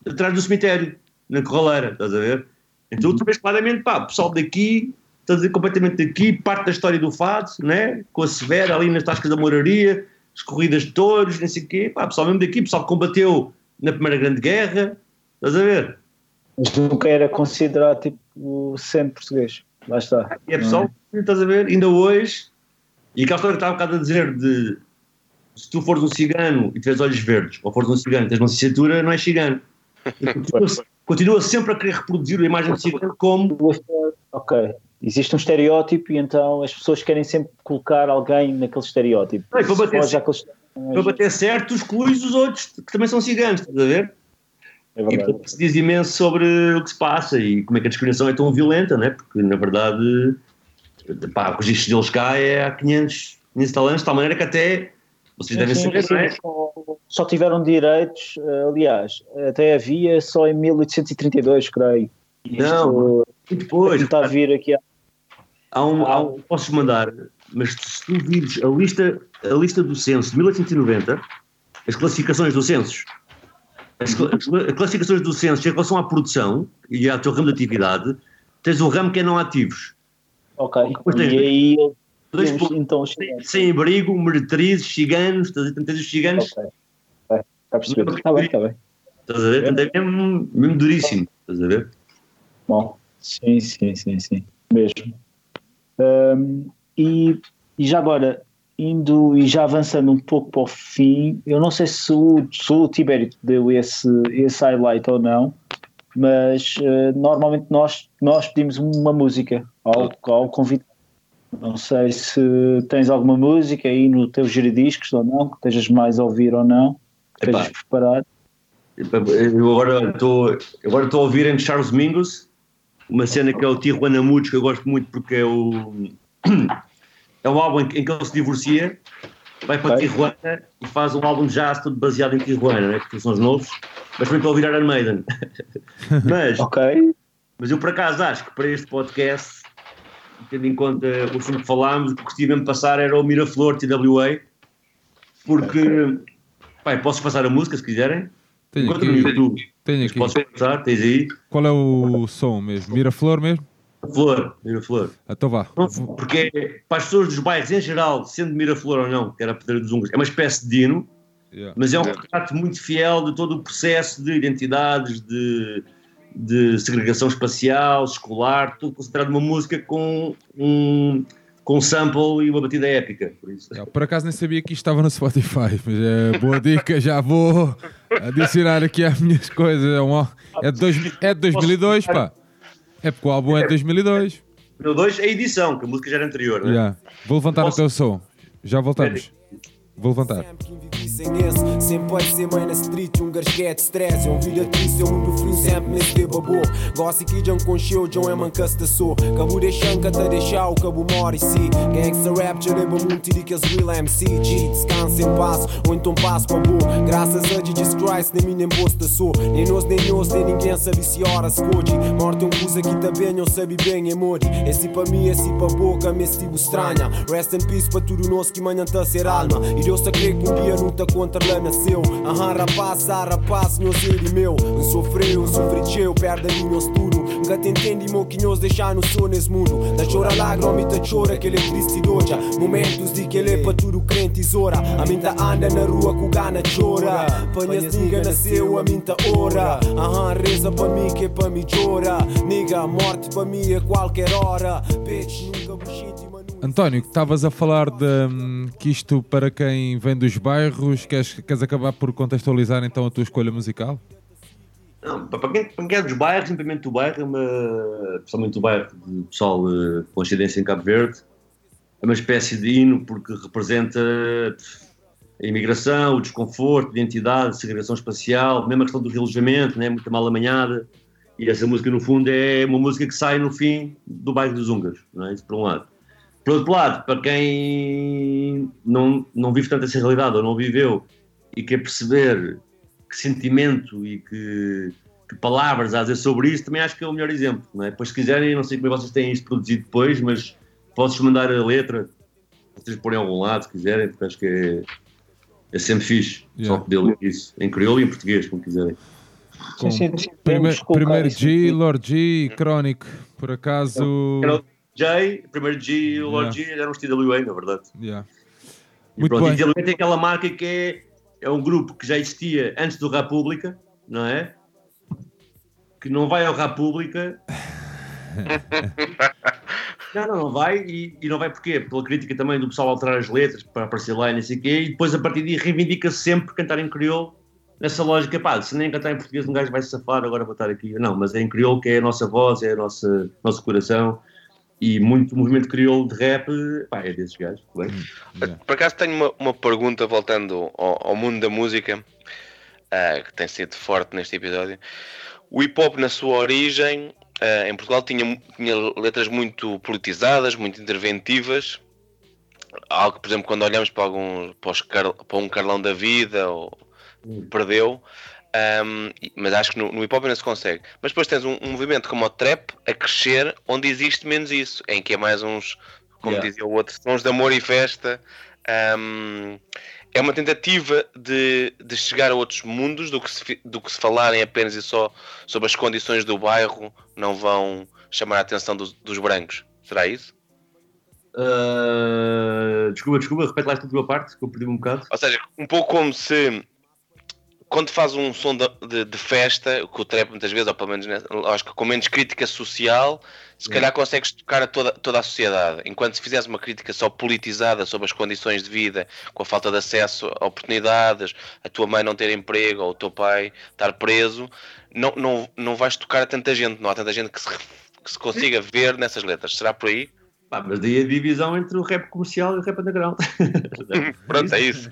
atrás do cemitério, na Corraleira, estás a ver? Então tu vês claramente, pá, o pessoal daqui, estás a dizer completamente daqui, parte da história do fado, né? com a Severa ali nas tascas da moraria, as corridas de touros, não sei o quê, pá, pessoal mesmo daqui, pessoal que combateu na Primeira Grande Guerra, estás a ver? Mas nunca era considerado tipo o centro português. Lá está. E é pessoal, estás a ver, ainda hoje, e aquela história que estava um bocado a dizer de se tu fores um cigano e tiveres olhos verdes, ou fores um cigano e tens uma licenciatura, não és cigano. Continua, sempre a querer reproduzir a imagem do cigano como Ok. Existe um estereótipo e então as pessoas querem sempre colocar alguém naquele estereótipo. Não, para bater certo. para bater certo, excluís os outros que também são ciganos, estás a ver? É E portanto, se diz imenso sobre o que se passa e como é que a discriminação é tão violenta, né? porque na verdade pá, os registros deles cá é há 500, 500 tal anos, de tal maneira que até vocês devem Sim, saber, sim, é? só- Só tiveram direitos, eh, aliás, até havia só em 1832, creio. Isto, Não, E depois, está a vir aqui a há um, há um- posso mandar, mas se tu vires a lista, a lista do censo de 1890, as classificações do censos. As, cla- as cla- as classificações do censo em relação à produção e ao teu ramo de atividade, tens um ramo que é não ativos. Ok. Tens E aí Dois pontos. então Sem, sem abrigo, meretrizes, ciganos, estás a ver? tens os ciganos, Ok. Ok. Está a perceber? Está bem, está bem. estás a ver? Portanto, É mesmo, mesmo duríssimo, estás a ver? Bom, sim, sim, sim, sim. Mesmo. Hum, e, e já agora, indo e já avançando um pouco para o fim, eu não sei se o, se o Tibério deu esse, esse highlight ou não, mas eh, normalmente nós, nós pedimos uma música ao, ao convidado. Não sei se tens alguma música aí no teu giradiscos ou não, que estejas mais a ouvir ou não, que Epá. estejas preparado. Eu agora estou agora estou a ouvir em Charles Mingus, uma cena que é o Tijuana Moods, que eu gosto muito porque é o. É um álbum em que, ele se divorcia, vai para Ok. Tijuana e faz um álbum de jazz todo baseado em Tijuana, né, que são os novos, mas também estou a ouvir Iron Maiden. mas, Ok, mas eu por acaso acho que para este podcast, tendo em conta o filme que falámos, o que gostaria mesmo de passar era o Miraflor TWA, porque. Pai, posso passar a música se quiserem? Tenho Encontra no aqui. YouTube. Tenho aqui. posso passar? Tens aí? Qual é o som mesmo? Miraflor mesmo? Flor, Miraflor. Então vá. Porque para as pessoas dos bairros em geral, sendo Miraflor ou não, que era a Pedra dos Húngaros, é uma espécie de dino, Yeah. mas é um retrato muito fiel de todo o processo de identidades, de, de segregação espacial, escolar, tudo concentrado numa música com um, com um sample e uma batida épica. Por isso. Yeah, Por acaso nem sabia que isto estava no Spotify, mas é boa dica, já vou adicionar aqui às minhas coisas. É, um, é, de, dois, é de 2002, pá. É porque o álbum é de 2002. No 2 é a edição, que a música já era anterior, né? Yeah. Vou levantar Posso- o teu som. Já voltamos. Vou levantar. Que sem esse, sempre pode ser mãe na street, um gasquete stress. É um vida triste, é um frio, sempre nesse de babô. Gosto que John concheu, John é mancasta sou. Cabo deixando que até deixar o cabo mora e si. Gangsta rap, já muito de que as real MC. G, descansa em paz, ou então passo para boa. Graças a Jesus Christ, nem nem bosta sou. Nem nós, nem nós, nem ninguém sabe se horas code. Morte é um que tá bem, eu sabe bem, é mori. Esse para mim, esse para boca, me tipo estranha. Rest in peace para tudo nós que manhã tá ser alma. E Deus tá crê que um dia não tá contra lá nasceu. Aham, rapaz, ah, rapaz, nós ele meu. Não sofreu, sofri eu, perde a mim, nós tudo. Nunca te entendi, mo que nós deixar no sol nesse mundo. Da chora lágrima, tá chora que ele é triste doja. Momentos de que ele é para tudo crente zora. A minta anda na rua com gana chora. Panhas nigga nasceu, a minta ora. Aham, reza para mim que é para mim chora. Nigga, morte para mim é qualquer hora. Bitch, nunca. António, estavas a falar de hum, que isto para quem vem dos bairros, queres, queres acabar por contextualizar então a tua escolha musical? Não, para quem, para quem é dos bairros, simplesmente o bairro é uma. Principalmente o bairro de pessoal eh, com incidência em Cabo Verde, é uma espécie de hino porque representa a imigração, o desconforto, a identidade, a segregação espacial, mesmo a questão do relojamento, né, muito mal amanhada. E essa música, no fundo, é uma música que sai no fim do bairro dos húngaros, não é? Isso por um lado. Por outro lado, para quem não, não vive tanto essa realidade ou não viveu e quer perceber que sentimento e que, que palavras há a dizer sobre isso, também acho que é o melhor exemplo. Não é? Depois, se quiserem, não sei como é vocês têm isto produzido depois, mas posso mandar a letra, vocês porem em algum lado, se quiserem, porque acho que é, é sempre fixe. Yeah. Só poder ler isso, em crioulo e em português, como quiserem. Com primeiro isso G. Lord G e Chronic. Por acaso. O J, primeiro G e o Lord G eram os TWA, na verdade. Yeah. E Muito pronto, bem. e TWA tem aquela marca que é, é um grupo que já existia antes do República, não é? Que não vai ao República. não, não, não vai. E, e não vai porquê? Pela crítica também do pessoal alterar as letras para aparecer lá e não sei o quê. E depois, a partir daí, reivindica-se sempre cantar em crioulo. Nessa lógica, pá, se nem cantar em português, um gajo vai se safar, agora vou estar aqui. Não, mas é em crioulo que é a nossa voz, é a nossa, nosso coração. E muito movimento crioulo de rap, pá, é desses gajos. Bem. Yeah. Por acaso tenho uma, uma pergunta voltando ao, ao mundo da música, ah, que tem sido forte neste episódio. O hip hop, na sua origem, ah, em Portugal, tinha, tinha letras muito politizadas, muito interventivas. Algo que, por exemplo, quando olhamos para, alguns, para, Car- para um Carlão da Vida, ou perdeu. E- mas acho que no, no hip hop ainda se consegue. Mas depois tens um, um movimento como o trap a crescer, onde existe menos isso, em que é mais uns, como Yeah. dizia o outro, sons de amor e festa. Um, é uma tentativa de, de chegar a outros mundos do que, se, do que se falarem apenas e só sobre as condições do bairro não vão chamar a atenção dos, dos brancos. Será isso? Uh, desculpa, desculpa, repete lá esta última parte que eu perdi um bocado. Ou seja, um pouco como se quando faz um som de, de, de, festa, que o trap muitas vezes, ou pelo menos né, acho que com menos crítica social, se calhar consegues tocar a toda, toda a sociedade. Enquanto se fizesse uma crítica só politizada sobre as condições de vida, com a falta de acesso a oportunidades, a tua mãe não ter emprego ou o teu pai estar preso, não, não, não vais tocar a tanta gente, não há tanta gente que se, que se consiga ver nessas letras. Será por aí? Pá, mas daí a divisão entre o rap comercial e o rap underground. Pronto, é isso.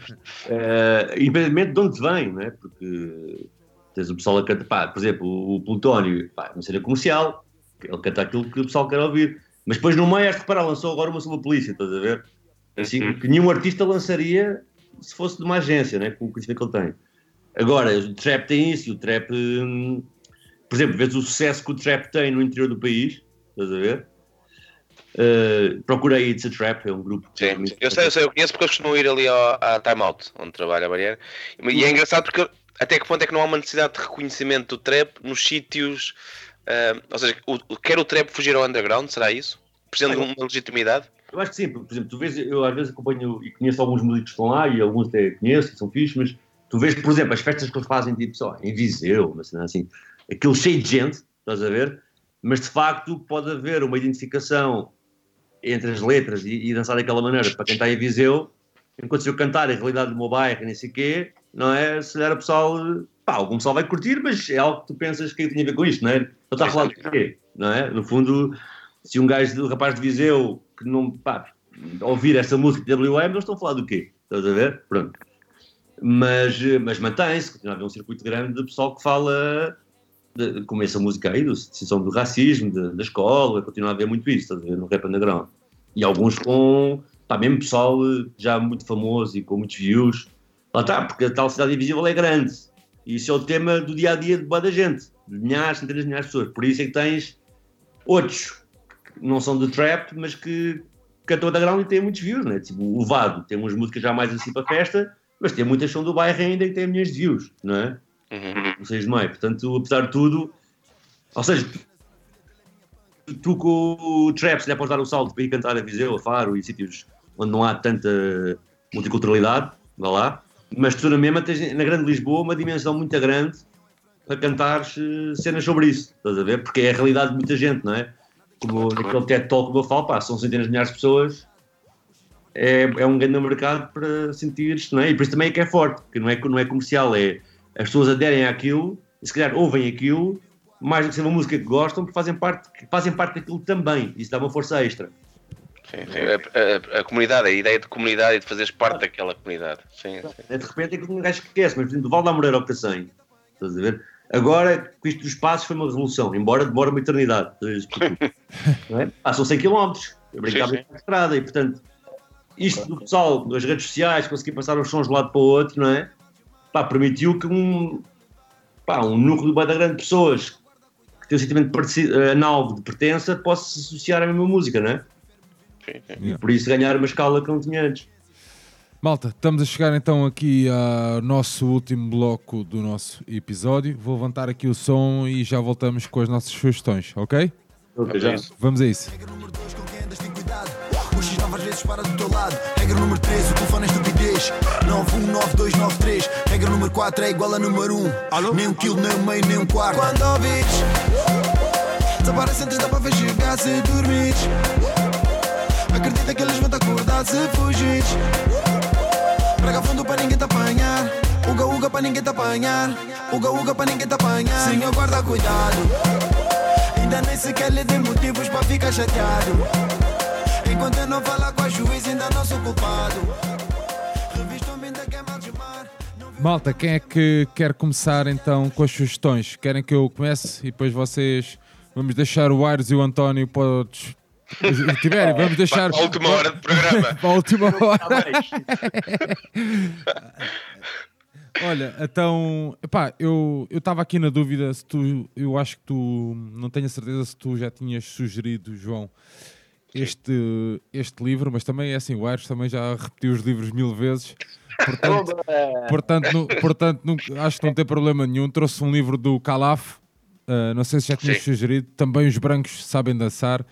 Uh, independentemente de onde vem, né? porque tens o pessoal a cantar, pá, por exemplo, o Plutónio, pá, cena comercial, ele canta aquilo que o pessoal quer ouvir. Mas depois no meio, acho que reparar, lançou agora uma sobre a polícia, estás a ver? Assim, uhum. que nenhum artista lançaria se fosse de uma agência, né? com o conhecimento que ele tem. Agora, o trap tem isso, o trap, hum, por exemplo, vês o sucesso que o trap tem no interior do país, estás a ver? Uh, procurei It's a Trap, é um grupo. Sim, eu sei, eu sei, eu conheço porque eu costumo ir ali ao, à Time Out, onde trabalha a Barreira. E é engraçado porque até que ponto é que não há uma necessidade de reconhecimento do trap nos sítios. Uh, ou seja, o, quer o trap fugir ao underground, será isso? Precisando de uma legitimidade? Eu acho que sim, por exemplo, tu vês, eu às vezes acompanho e conheço alguns músicos que estão lá e alguns até conheço e são fixos, mas tu vês, por exemplo, as festas que eles fazem tipo só em Viseu, mas assim, aquilo cheio de gente, estás a ver? Mas de facto pode haver uma identificação entre as letras e, e dançar daquela maneira para quem está em Viseu, enquanto se eu cantar a realidade do meu bairro e nem sei quê, não é? Se calhar o pessoal, pá, algum pessoal vai curtir, mas é algo que tu pensas que tem a ver com isto, não é? Ele está a falar de quê, não é? No fundo, se um gajo, um rapaz de Viseu, que não, pá, ouvir essa música de WM, eles estão a falar do quê? Estás a ver? Pronto. Mas, mas mantém-se, continua a haver um circuito grande de pessoal que fala como essa música aí, da decisão do racismo, de, da escola, continua a haver muito isso, estás a ver, no rap underground. E alguns com, pá, mesmo pessoal já muito famoso e com muitos views. Lá está, porque a tal cidade invisível é grande. E isso é o tema do dia a dia de boa da gente, de milhares, centenas de milhares de pessoas. Por isso é que tens outros que não são de trap, mas que cantam underground e têm muitos views, né? Tipo, o Vado tem umas músicas já mais assim para festa, mas tem muitas são do bairro ainda e tem milhões de views, não é? Uhum. Sei de meio. Portanto, apesar de tudo, ou seja, tu com o trap, se lhe podes dar o salto para ir cantar a Viseu, a Faro e sítios onde não há tanta multiculturalidade, vá lá, mas tu na mesma tens na Grande Lisboa uma dimensão muito grande para cantares eh, cenas sobre isso, estás a ver? Porque é a realidade de muita gente, não é? Como naquele TED Talk que eu falo, pá, são centenas de milhares de pessoas, é, é um grande mercado para sentir isto, não é? E por isso também é que é forte, que não é, não é comercial, é as pessoas aderem àquilo, e se calhar ouvem aquilo, mais do que ser uma música que gostam, porque fazem parte, fazem parte daquilo também. Isso dá uma força extra. Sim, sim. A, a, a, comunidade, a ideia de comunidade e de fazeres parte daquela comunidade. Sim, sim. De repente é que um gajo esquece, mas por exemplo, o Val da Moreira ao Cacém, estás a ver? Agora, com isto dos passos, foi uma revolução, embora demore uma eternidade. não é? Passam 100 km, eu brincava na estrada, e portanto, isto do pessoal, das redes sociais, conseguir passar os sons de um lado para o outro, não é? Pá, permitiu que um, pá, um núcleo de grande de pessoas que tem um sentimento análogo de pertença possa se associar à mesma música, não é? Sim, sim. E por isso ganhar uma escala que não tinha antes. Malta, estamos a chegar então aqui ao nosso último bloco do nosso episódio. Vou levantar aqui o som e já voltamos com as nossas sugestões, ok? Ok, já. Vamos a isso. O X vezes para do teu lado. Regra número 3, o telefone é estupidez. 919293. Regra número 4 é igual a número 1. Alô? Nem um quilo, nem um meio, nem um quarto. Quando ouvis, desaparece antes da para chegar se dormires. Acredita que eles vão te acordar se fugires. Prega fundo para ninguém te apanhar. Uga uga para ninguém te apanhar. Uga uga para ninguém te apanhar. Senhor, guarda cuidado. Ainda nem sequer lhe dê motivos para ficar chateado. Enquanto eu não falar com a juiz, ainda não sou culpado. Malta, quem é que quer começar então com as sugestões? Querem que eu comece e depois vocês. Vamos deixar o Aires e o António para tiverem, vamos deixar. Para a última hora do programa. para a última hora. Olha, então, epá, eu estava aqui na dúvida se tu, eu acho que tu, não tenho a certeza se tu já tinhas sugerido, João, este, este livro, mas também é assim, o Aires também já repetiu os livros mil vezes. Portanto, portanto, nu- portanto nu- acho que não tem problema nenhum. Trouxe um livro do Calaf, uh, não sei se já tinha sugerido. Também os brancos sabem dançar.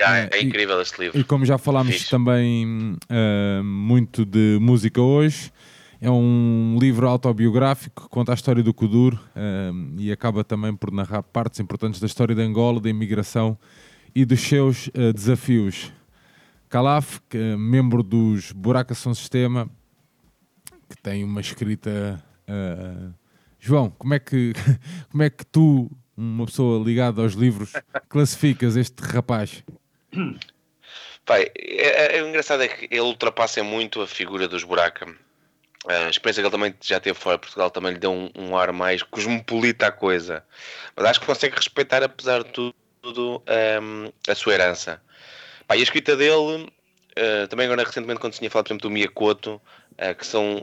Ah, É, é e- incrível este livro. E como já falámos também uh, muito de música hoje, é um livro autobiográfico que conta a história do Kudur uh, e acaba também por narrar partes importantes da história de Angola, da imigração e dos seus uh, desafios. Calaf, que é membro dos Buraca Som Sistema, que tem uma escrita. uh, João, como é, que, como é que tu, uma pessoa ligada aos livros, classificas este rapaz? Pai, é, é- é engraçado é que ele ultrapassa muito a figura dos Buraca. A experiência que ele também já teve fora de Portugal também lhe deu um, um ar mais cosmopolita à coisa. Mas acho que consegue respeitar, apesar de tudo, hum, a sua herança. E a escrita dele, eh, também agora recentemente quando se tinha falado, por exemplo, do Miyakoto, eh, que são,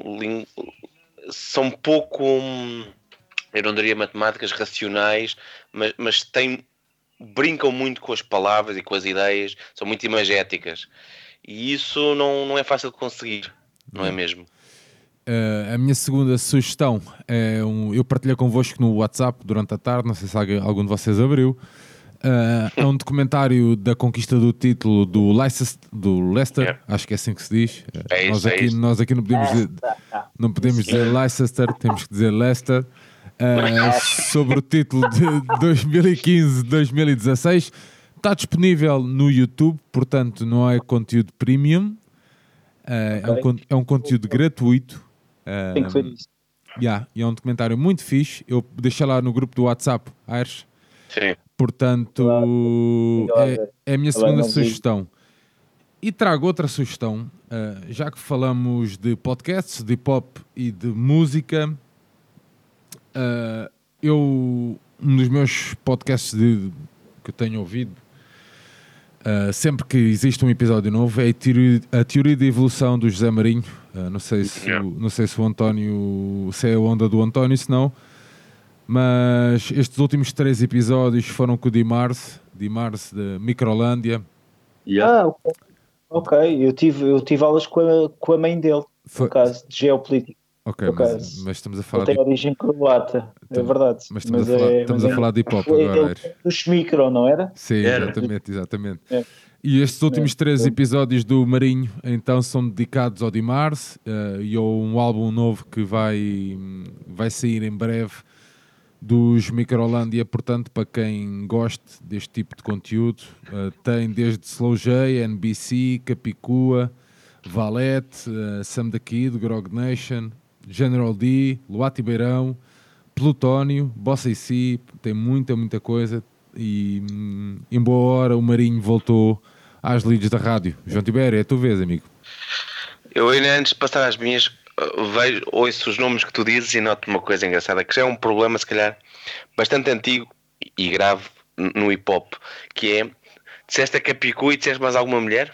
são pouco, hum, eu não diria matemáticas racionais, mas, mas têm brincam muito com as palavras e com as ideias, são muito imagéticas. E isso não, não é fácil de conseguir, não é mesmo? Uh, a minha segunda sugestão é um, eu partilhei convosco no WhatsApp durante a tarde, não sei se alguém- algum de vocês abriu. Uh, é um documentário da conquista do título do Leicester, do Leicester É. acho que é assim que se diz. Uh, É isso, nós, é aqui, isso. nós aqui não podemos dizer, não podemos dizer Leicester, temos que dizer Leicester. Uh, sobre o título de 2015-2016 está disponível no YouTube, portanto não é conteúdo premium, Uh, é, um, é um conteúdo gratuito. Uh, Tem que isso. Yeah, e é um documentário muito fixe. Eu deixei lá no grupo do WhatsApp, Aires. Sim. Portanto, Claro. é, é a minha segunda sugestão. E trago outra sugestão, uh, já que falamos de podcasts, de hip hop e de música. uh, eu, um dos meus podcasts de- que eu tenho ouvido, uh, sempre que existe um episódio novo, é a teoria, a teoria da evolução do José Marinho. Uh, não, sei se, Yeah. o- não sei se o António, se é a onda do António, se não. Mas estes últimos três episódios foram com o Dimarse, Dimarse da Microlândia. Yeah. Ah, ok. Eu tive, eu tive aulas com a, com a mãe dele, Foi- no caso, de geopolítica. Ok, por mas, acaso. mas estamos a Ele falar tem de, origem croata, é verdade. mas estamos, a, falar, é- estamos mas a é- falar de hip hop Ele- agora. ele-. Dos micro, não era? Sim, Era. exatamente, exatamente. É. E estes últimos É. três episódios do Marinho, então, são dedicados ao Dimarse eh, e a um álbum novo que vai, vai sair em breve dos Microlândia. Portanto, para quem goste deste tipo de conteúdo, eh, tem desde Slow J, NBC, Capicua, Valete, eh, Sam da Kid, Grog Nation, General D, Luati Beirão, Plutónio, Bossa e Si, tem muita, muita coisa. E hum, em boa hora o Marinho voltou às leads da rádio. João Tibério, é a tua vez, amigo. Eu ainda antes de passar às minhas, uh, vejo, ouço os nomes que tu dizes e noto uma coisa engraçada, que já é um problema, se calhar, bastante antigo e grave no hip hop, que é disseste a Capicu e disseste mais alguma mulher?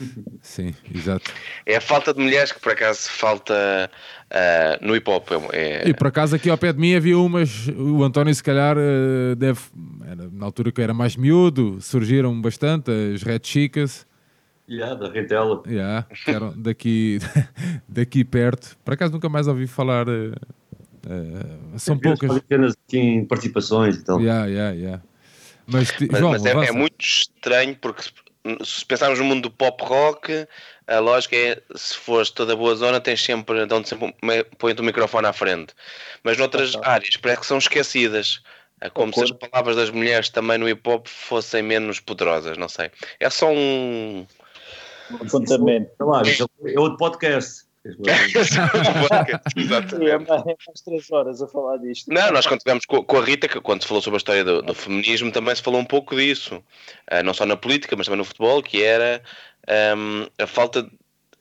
Sim, exato. É a falta de mulheres que por acaso falta ah, no hip hop. É, E por acaso aqui ao pé de mim havia umas. O António, se calhar, eh, deve. era na altura que era mais miúdo, surgiram bastante as Red Chicas. Yeah, da Rentela. Yeah, eram daqui, daqui perto. Por acaso nunca mais ouvi falar. eh, eh, são poucas. Apenas assim, participações e tal. Yeah, yeah, yeah. Mas, Mas, João, mas é, é muito estranho porque se, pensarmos no mundo do pop rock, a lógica é se fores toda boa zona, tens sempre, dão sempre um- põe-te o microfone à frente. Mas noutras áreas parece que são esquecidas. É como se as palavras das mulheres também no hip hop fossem menos poderosas, não sei. É só um. Apontamento. Sei lá, isso é outro podcast. É mais, é mais três horas a falar disto. Não, nós quando estivemos com, a Rita, que quando se falou sobre a história do, do feminismo, também se falou um pouco disso. Ah, não só na política, mas também no futebol, que era ahm, a falta. de-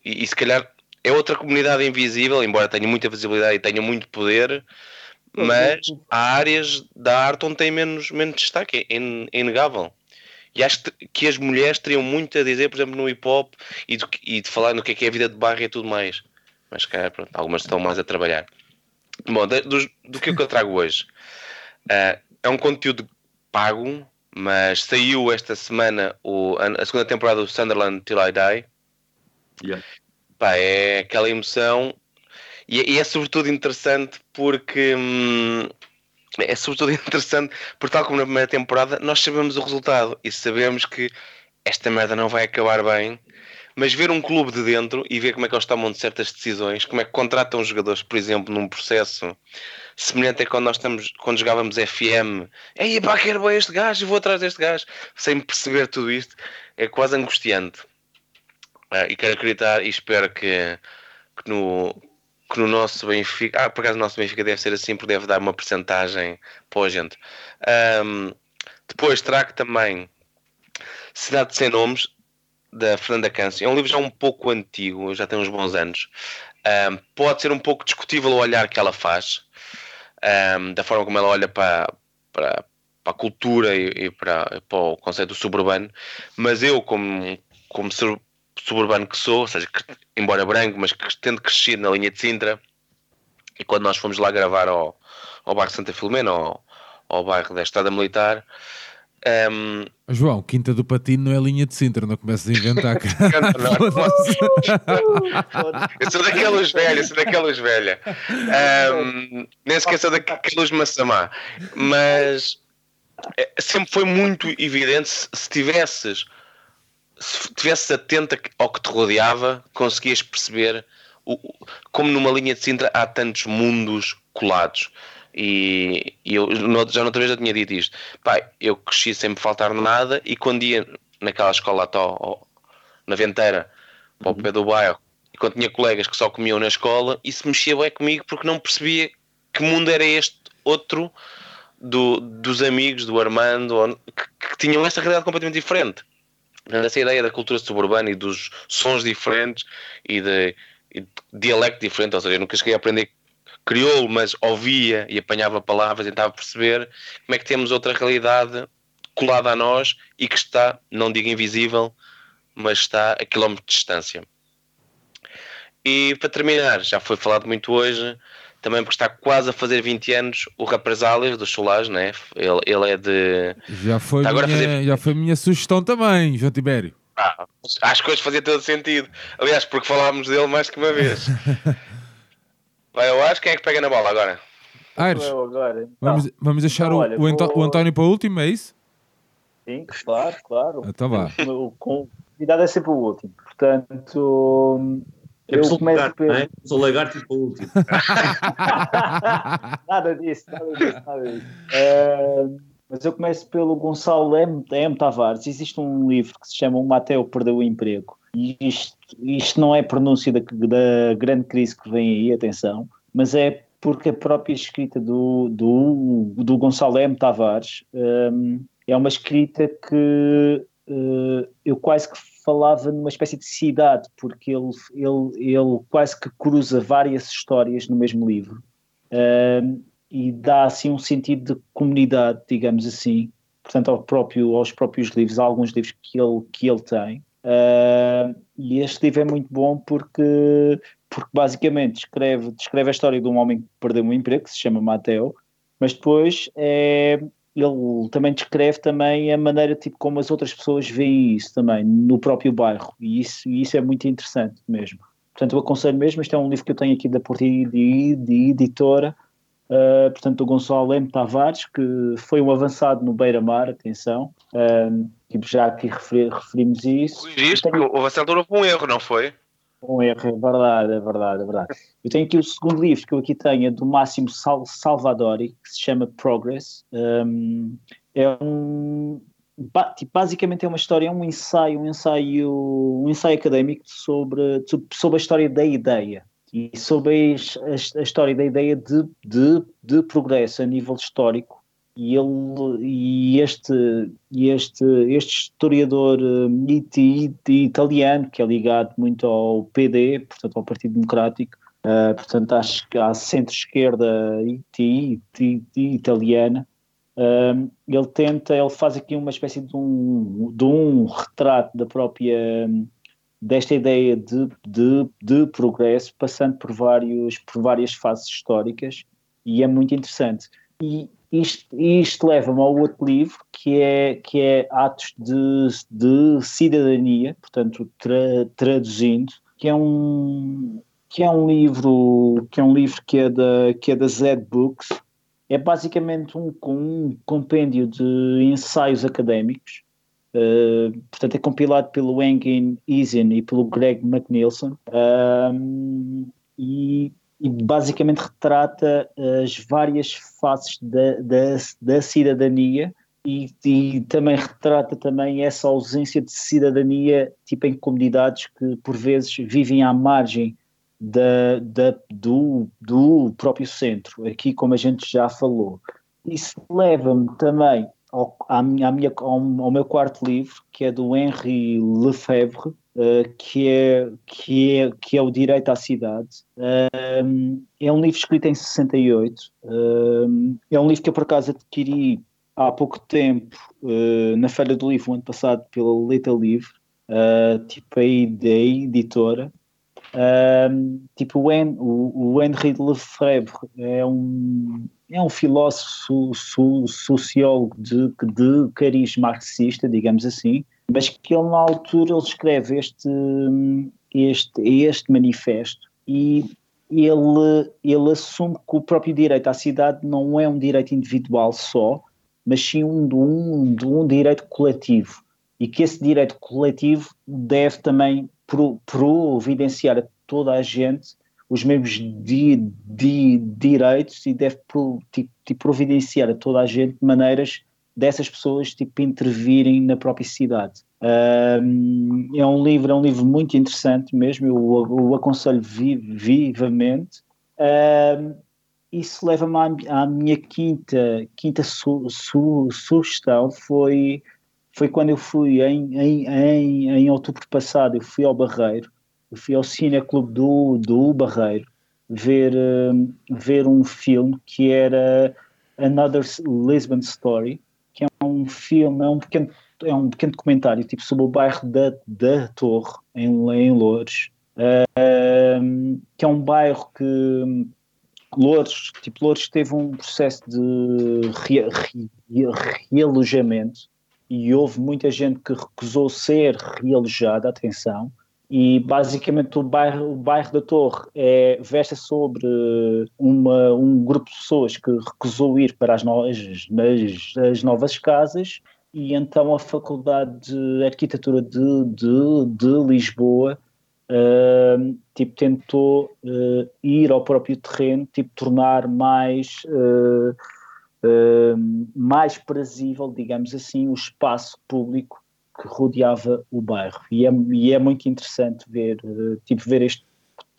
e, e se calhar é outra comunidade invisível, embora tenha muita visibilidade e tenha muito poder, mas há áreas da arte onde tem menos, menos destaque, é, in- é inegável. E acho que- as mulheres teriam muito a dizer, por exemplo, no hip hop e, do e de falar no que é que é a vida de barra e tudo mais. Mas, cara, pronto, algumas estão mais a trabalhar. Bom, da- dos- do, que é que eu trago hoje? Ah, é um conteúdo pago, mas saiu esta semana o, a, segunda temporada do Sunderland Till I Die. Yeah. Pá, é aquela emoção e, é- e é sobretudo interessante porque hum, é sobretudo interessante porque tal como na primeira temporada nós sabemos o resultado e sabemos que esta merda não vai acabar bem mas ver um clube de dentro e ver como é que eles tomam de certas decisões, como é que contratam os jogadores, por exemplo, num processo semelhante a quando nós estamos, quando jogávamos FM, ei pá, quero bem este gajo, vou atrás deste gajo, sem perceber tudo isto, é quase angustiante. Ah, e quero acreditar e espero que, que no, que no nosso Benfica, ah, por acaso o nosso Benfica deve ser assim, porque deve dar uma percentagem para a gente. Ahm, depois trago também Cidade Sem Nomes, da Fernanda Câncio. É um livro já um pouco antigo, já tem uns bons anos. Ahm, pode ser um pouco discutível o olhar que ela faz, ahm, da forma como ela olha para, para, para a cultura e, e para, para o conceito suburbano, mas eu, como, como suburbano que sou, ou seja, que, embora branco, mas que tendo crescido na linha de Sintra, e quando nós fomos lá gravar ao, ao bairro Santa Filomena, ao, ao bairro da Estrada Militar, ahm, João, Quinta do Patino não é linha de Sintra, não começas a inventar. Eu sou daquelas velhas, sou daquelas velhas. Ahm, nem sequer sou daquelas maçamá. Mas eh, sempre foi muito evidente se, se tivesses se tivesses atento ao que te rodeava, conseguias perceber o- como numa linha de Sintra há tantos mundos colados. E, e eu já noutra vez já tinha dito isto. Pai, eu cresci sem me faltar nada e quando ia naquela escola ao- ao- na Venteira, para o pé do bairro, e quando tinha colegas que só comiam na escola, isso mexia bem comigo porque não percebia que mundo era este outro do- dos amigos do Armando, que, que tinham essa realidade completamente diferente. Essa ideia da cultura suburbana e dos sons diferentes e de, e de dialecto diferente, ou seja, eu nunca cheguei a aprender crioulo, mas ouvia e apanhava palavras e tentava perceber como é que temos outra realidade colada a nós e que está, não digo invisível, mas está a quilómetros de distância. E para terminar, já foi falado muito hoje, também porque está quase a fazer 20 anos o Represálias do Solage, né? ele, ele é de. Já foi, a minha, fazer- já foi minha sugestão também, João Tibério. Ah, acho que hoje fazia todo sentido. Aliás, porque falámos dele mais que uma vez. Vai, eu acho quem é que pega na bola agora? Aires, Eu agora. Então, vamos, vamos deixar então, o, olha, o, Antó- vou- o António para o último, é isso? Sim, claro, claro. Então vá. O convidado é sempre o último. Portanto, É eu sou começo lagarto, pelo. não é? Sou lagarto e para o último. nada disso, nada disso, nada disso. Eh, mas eu começo pelo Gonçalo M. M. Tavares. Existe um livro que se chama O Mateu Perdeu o Emprego. E isto, isto não é pronúncio da, da grande crise que vem aí, atenção, mas é porque a própria escrita do, do, do Gonçalo M. Tavares hum, é uma escrita que eh, eu quase que falava numa espécie de cidade, porque ele, ele, ele quase que cruza várias histórias no mesmo livro. Um, e dá assim um sentido de comunidade, digamos assim, portanto ao próprio, aos próprios livros, há alguns livros que ele, que ele tem. Uh, e este livro é muito bom porque, porque basicamente descreve, descreve a história de um homem que perdeu um emprego, que se chama Mateo, mas depois é, ele também descreve também a maneira tipo, como as outras pessoas veem isso também, no próprio bairro, e isso, e isso é muito interessante mesmo. Portanto, eu aconselho mesmo, este é um livro que eu tenho aqui da Portilha de, de editora, uh, portanto, do Gonçalo M. Tavares, que foi um avançado no Beira-Mar, atenção, tipo, já aqui referi, referimos isso. Houve a certa altura houve um erro, não foi? Um erro, é verdade, é verdade, é verdade. Eu tenho aqui o segundo livro que eu aqui tenho, é do Máximo Sal Salvadori, que se chama Progress. Um, é um. tipo, basicamente é uma história, é um ensaio, um ensaio, um ensaio académico sobre, sobre a história da ideia e sobre as- a, a história da ideia de, de, de progresso a nível histórico. E, ele, e este, e este, este historiador hum, iti- italiano, que é ligado muito ao PD, portanto ao Partido Democrático, ah, portanto que à centro-esquerda iti- iti- italiana, hum, ele tenta, ele faz aqui uma espécie de um, de um retrato da própria desta ideia de, de, de progresso, passando por, vários, por várias fases históricas, e é muito interessante. E, isto, isto leva-me ao outro livro, que é, que é Atos de, de Cidadania, portanto, tra, traduzindo, que é um que é um livro que é um livro que é da que é da Z Books. É basicamente um, um compêndio de ensaios académicos. Uh, portanto é compilado pelo Engin Eason e pelo Greg McNilson e, e, basicamente retrata as várias faces da, da, da cidadania e, e, também retrata também essa ausência de cidadania tipo em comunidades que por vezes vivem à margem da, da, do, do próprio centro, aqui como a gente já falou. Isso leva-me também ao, à minha, ao, ao, meu quarto livro, que é do Henri Lefebvre, uh, que, é, que, é, que é O Direito à Cidade. Uh, é um livro escrito em 68. Uh, é um livro que eu por acaso adquiri há pouco tempo uh, na Feira do Livro, ano passado, pela Letra Livre, uh, tipo aí da editora. Tipo, o, en, o, o Henri Lefebvre é um, é um filósofo, so, sociólogo de, de cariz marxista, digamos assim, mas que ele, na altura, ele escreve este, este, este manifesto e ele, ele assume que o próprio direito à cidade não é um direito individual só, mas sim um, um, um direito coletivo. E que esse direito coletivo deve também providenciar a toda a gente os mesmos di, di, direitos e deve pro, tipo, tipo, providenciar a toda a gente maneiras dessas pessoas tipo, intervirem na própria cidade. Um, é um livro, é um livro muito interessante mesmo, eu o aconselho vivamente. Um, isso leva-me à, à, minha quinta, quinta su, su, sugestão, foi foi quando eu fui em, em, em, em outubro passado, eu fui ao Barreiro, eu fui ao Cine Clube do, do Barreiro ver, uh, ver um filme que era Another Lisbon Story, que é um filme, é um pequeno, é um pequeno documentário tipo, sobre o bairro da, da Torre, em, em Loures, que é um bairro que Loures, tipo, Loures teve um processo de re, re, realojamento e houve muita gente que recusou ser realojada, atenção, e basicamente o bairro, o bairro da Torre é, veste sobre uma, um grupo de pessoas que recusou ir para as, no, as, as novas casas. E então a Faculdade de Arquitetura de, de, de Lisboa uh, tipo, tentou uh, ir ao próprio terreno, tipo, tornar mais uh, mais prazível, digamos assim, o espaço público que rodeava o bairro. E é, e é muito interessante ver, uh, tipo, ver este,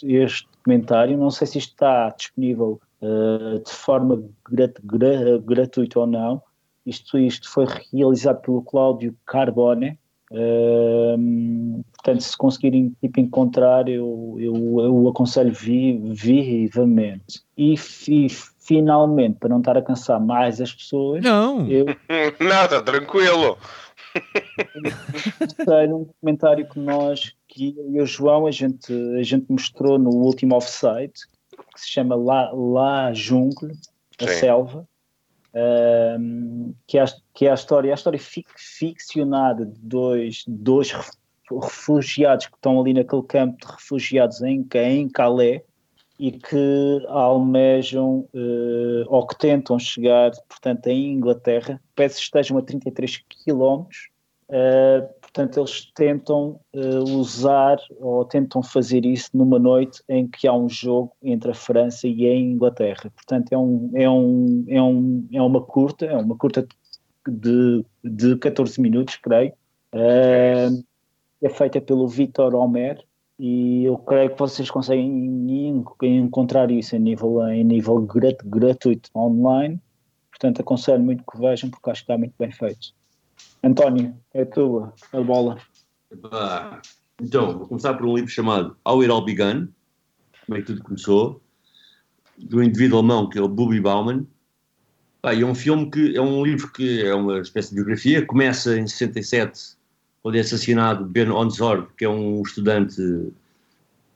este documentário. Não sei se isto está disponível uh, de forma grat, gra, gratuita ou não. Isto, isto foi realizado pelo Cláudio Carbone. Uh, portanto, se conseguirem tipo, encontrar, eu, eu, eu aconselho vi, vivamente. E, e finalmente, para não estar a cansar mais as pessoas. Não! Eu... Nada, tranquilo! Sei num comentário que nós, que eu e o João, a gente, a gente mostrou no último offside, que se chama La, La Jungle, a Sim. selva, um, que, é, que é a história, a história fic, ficcionada de dois, dois refugiados que estão ali naquele campo de refugiados em, em Calais e que almejam uh, ou que tentam chegar, portanto, em Inglaterra, peço que estejam a 33 quilómetros, uh, portanto, eles tentam uh, usar ou tentam fazer isso numa noite em que há um jogo entre a França e a Inglaterra. Portanto, é, um, é, um, é, um, é uma curta, é uma curta de, de 14 minutos, creio. é feita pelo Vitor Homer, e eu creio que vocês conseguem encontrar isso em nível, em nível grat, gratuito online. Portanto, aconselho muito que vejam, porque acho que está muito bem feito. António, é tua a bola. Então, vou começar por um livro chamado How It All Began, como é que tudo começou, do indivíduo alemão que é o Bubi Bauman. É um filme que é um livro que é uma espécie de biografia, começa em 67 quando é assassinado Ben Onzor, que é um estudante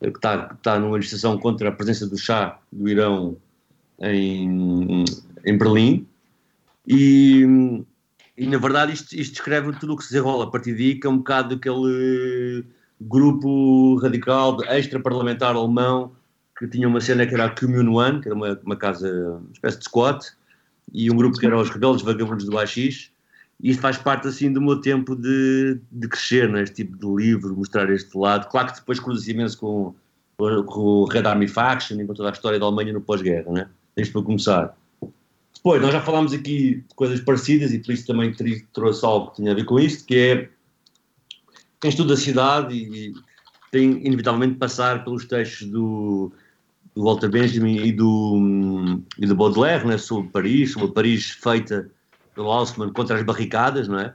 eh, que está, que está numa manifestação contra a presença do chá do Irão em, em Berlim. E, e na verdade isto, isto descreve tudo o que se desenrola a partir daí, que é um bocado aquele grupo radical extra-parlamentar alemão que tinha uma cena que era a Commune One, que era uma, uma casa, uma espécie de squat, e um grupo que era os Rebeldes Vagabundos do e isto faz parte assim do meu tempo de, de crescer neste tipo de livro, mostrar este lado. Claro que depois cruza imenso com, com o Red Army Faction e com toda a história da Alemanha no pós-guerra, né? Isto para começar. Depois, nós já falámos aqui de coisas parecidas e por isso também trouxe algo que tinha a ver com isto, que é quem estuda a cidade e tem inevitavelmente de passar pelos textos do, do Walter Benjamin e do, e do Baudelaire, né, sobre Paris, sobre Paris feita pelo Haussmann contra as barricadas, não é?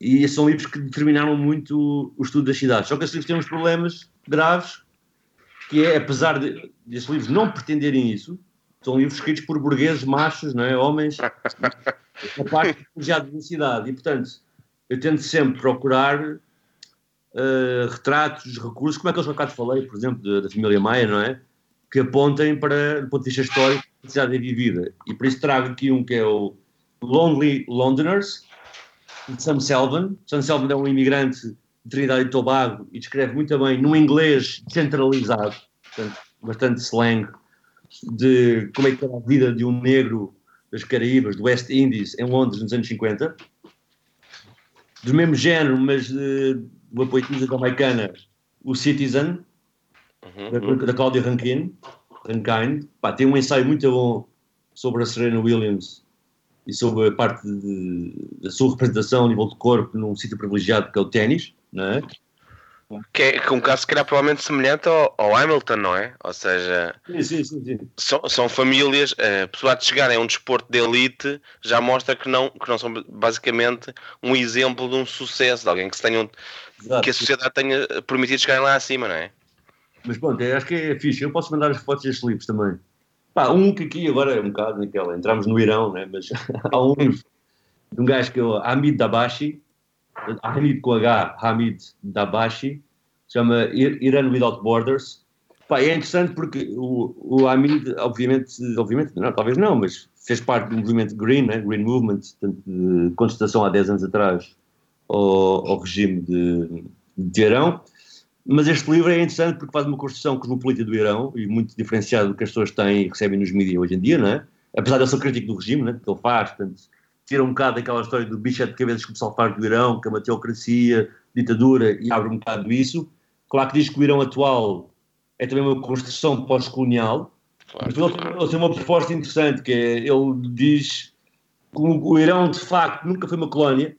E são livros que determinaram muito o estudo das cidades. Só que esses livros têm uns problemas graves, que é, apesar de, desses livros não pretenderem isso, são livros escritos por burgueses machos, não é? Homens, a parte já de cidade. E, portanto, eu tento sempre procurar uh, retratos, recursos, como é que eu já falei, por exemplo, da, da família Maia, não é? Que apontem para, do ponto de vista histórico, a cidade é vivida. E por isso trago aqui um que é o Lonely Londoners, de Sam Selvin. Sam Selvin é um imigrante de Trinidade e Tobago e descreve muito bem, num inglês centralizado, portanto, bastante slang, de como é que era a vida de um negro das Caraíbas, do West Indies, em Londres, nos anos 50. Do mesmo género, mas de, uma poetisa jamaicana, o Citizen, uhum. da, da Claudia Rankine, Rankine. Pá, tem um ensaio muito bom sobre a Serena Williams e sobre a parte da sua representação a nível de corpo num sítio privilegiado que é o ténis, não é? Que é um caso, se calhar, provavelmente semelhante ao, ao, Hamilton, não é? Ou seja, sim, sim, sim, São, são famílias, a pessoa de chegarem a um desporto de elite já mostra que não, que não são basicamente um exemplo de um sucesso, de alguém que, se tenham, que a sociedade tenha permitido chegarem lá acima, não é? Mas pronto, acho que é fixe. Eu posso mandar as fotos destes livros também. Pá, um que aqui agora é um bocado naquela, entramos no Irão, né? mas há um de um gajo que é o Hamid Dabashi, Hamid com H, Hamid Dabashi, chama Iran Without Borders. Pá, é interessante porque o, o Hamid, obviamente, obviamente não, talvez não, mas fez parte do movimento Green, né? Green Movement, de contestação há 10 anos atrás ao, ao regime de, de Irão. Mas este livro é interessante porque faz uma construção cosmopolita do Irão e muito diferenciado do que as pessoas têm e recebem nos mídias hoje em dia, não é? Apesar de eu ser crítico do regime, né, que ele faz, portanto, tira um bocado daquela história do bicho de cabeças que o pessoal faz do Irão, que é uma teocracia, ditadura, e abre um bocado isso. Claro que diz que o Irão atual é também uma construção pós-colonial, mas ele, tem uma proposta interessante, que é, ele diz que o Irão, de facto, nunca foi uma colónia,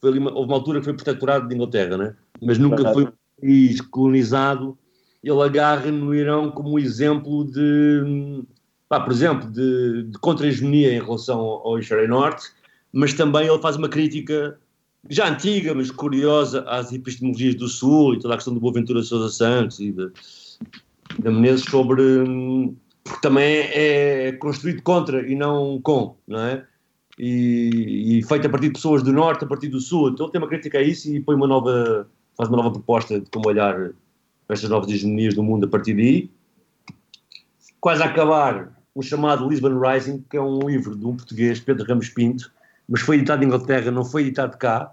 foi uma, houve uma altura que foi protetorado de Inglaterra, né? mas nunca foi país colonizado. Ele agarra no Irão como exemplo de, pá, por exemplo, de, de contra-hegemonia em relação ao, Hemisfério Norte, mas também ele faz uma crítica já antiga, mas curiosa, às epistemologias do Sul e toda a questão do Boaventura Sousa Santos e da Menezes sobre. porque também é construído contra e não com, não é? E, e, feito a partir de pessoas do Norte, a partir do Sul. Então ele tem uma crítica a isso e põe uma nova, faz uma nova proposta de como olhar estas novas hegemonias do mundo a partir daí. Quase a acabar, um chamado Lisbon Rising, que é um livro de um português, Pedro Ramos Pinto, mas foi editado em Inglaterra, não foi editado cá,